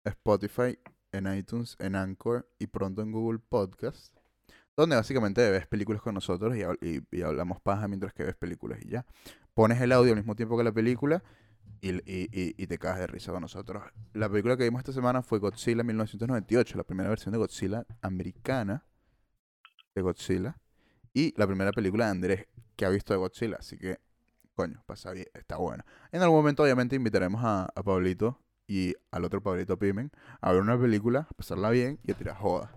Spotify, en iTunes, en Anchor y pronto en Google Podcast, donde básicamente ves películas con nosotros y, y- y hablamos paja mientras que ves películas y ya. Pones el audio al mismo tiempo que la película y- y te cagas de risa con nosotros. La película que vimos esta semana fue Godzilla 1998, la primera versión de Godzilla americana de Godzilla y la primera película de Andrés que ha visto de Godzilla, así que coño, pasa bien, está buena. En algún momento obviamente invitaremos a, a Pablito y al otro Pablito Pimen a ver una película, a pasarla bien y a tirar joda.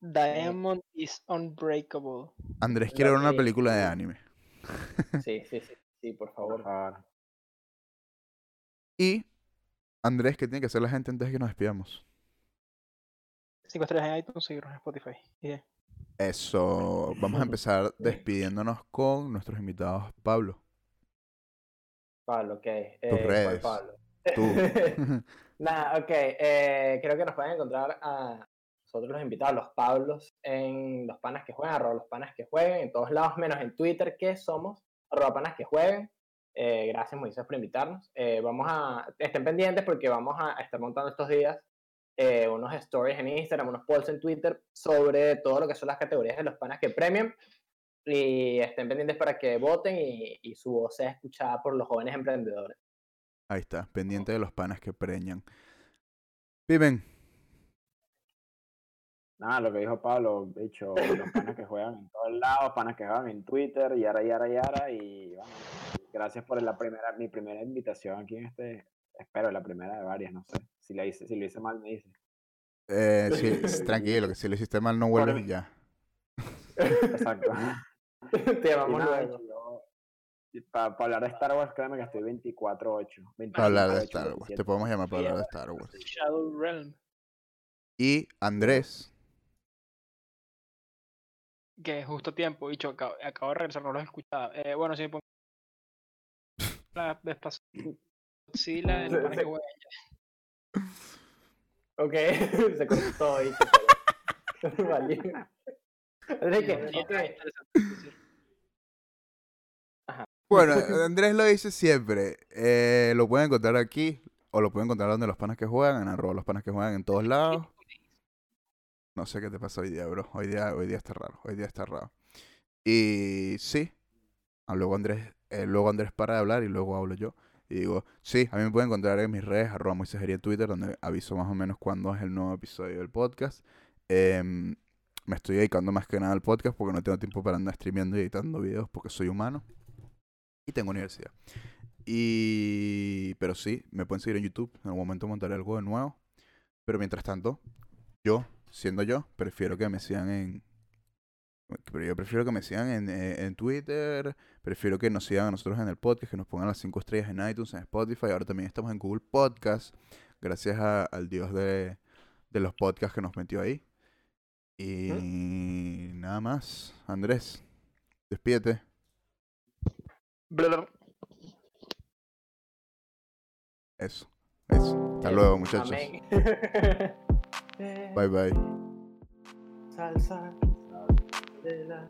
Diamond is unbreakable.
Andrés quiere ver una película de anime.
Sí, sí, sí. Sí, por favor.
favor.
Y Andrés, ¿qué tiene que hacer la gente antes de que nos despidamos?
5 estrellas en iTunes, seguirnos en Spotify. Y ya.
Eso, vamos a empezar despidiéndonos con nuestros invitados. Pablo,
Pablo, ok. Eh,
Tus
¿cuál
redes.
Pablo?
Tú.
Nada, ok. eh, creo que nos pueden encontrar a nosotros los invitados, los Pablos, en los panas que juegan, arroba los panas que jueguen, en todos lados, menos en Twitter, que somos arroba panas que jueguen. Eh, gracias, Moisés, por invitarnos. Eh, vamos a, estén pendientes porque vamos a estar montando estos días eh, unos stories en Instagram, unos polls en Twitter sobre todo lo que son las categorías de los panas que premian. Y estén pendientes para que voten y, y su voz sea escuchada por los jóvenes emprendedores.
Ahí está, pendiente de los panas que preñan. Pimen,
Nada, lo que dijo Pablo, dicho, los panas que juegan en todos lados, panas que juegan en Twitter, yara, yara, yara, y bueno, gracias por la primera, mi primera invitación aquí en este, espero la primera de varias, no sé, si la hice, si lo hice mal me dice.
eh, sí, tranquilo, que si lo hiciste mal no vuelves ya.
Exacto.
Te llamamos luego.
Para hablar de Star Wars, créeme que estoy 24-8.
Para hablar de
25-8,
Star Wars,
27.
te podemos llamar para hablar de Star Wars.
Shadow Realm.
Y Andrés,
Que justo tiempo, dicho, acabo, acabo de regresar, no los escuchaba. Eh, bueno, sí, pon- la vez pasada. Godzilla, el
Se-
pana
se-
que juega.
Ok, se cortó todo ahí. pero- Vale. Así que,
Bueno, Andrés lo dice siempre. eh, lo pueden encontrar aquí o lo pueden encontrar donde los panas que juegan, en arroba los panas que juegan en todos lados. No sé qué te pasa hoy día, bro. Hoy día, hoy día está raro. Hoy día está raro. Y sí. ah, luego Andrés, eh, luego Andrés para de hablar y luego hablo yo. Y digo, sí, a mí me pueden encontrar en mis redes, arroba Moisejería en Twitter, donde aviso más o menos cuándo es el nuevo episodio del podcast. Em, me estoy dedicando más que nada al podcast porque no tengo tiempo para andar streameando y editando videos porque soy humano. Y tengo universidad. Y... Pero sí, me pueden seguir en YouTube. En algún momento montaré algo de nuevo. Pero mientras tanto, yo, siendo yo, prefiero que me sigan en... Pero yo prefiero que me sigan en, eh, en Twitter, prefiero que nos sigan a nosotros en el podcast, que nos pongan las 5 estrellas en iTunes, en Spotify, ahora también estamos en Google Podcast, gracias a- al dios de, de los podcasts que nos metió ahí. Y nada más, Andrés, despídete. Eso, eso. Hasta luego, muchachos.
Amén.
Bye bye.
Salsa de la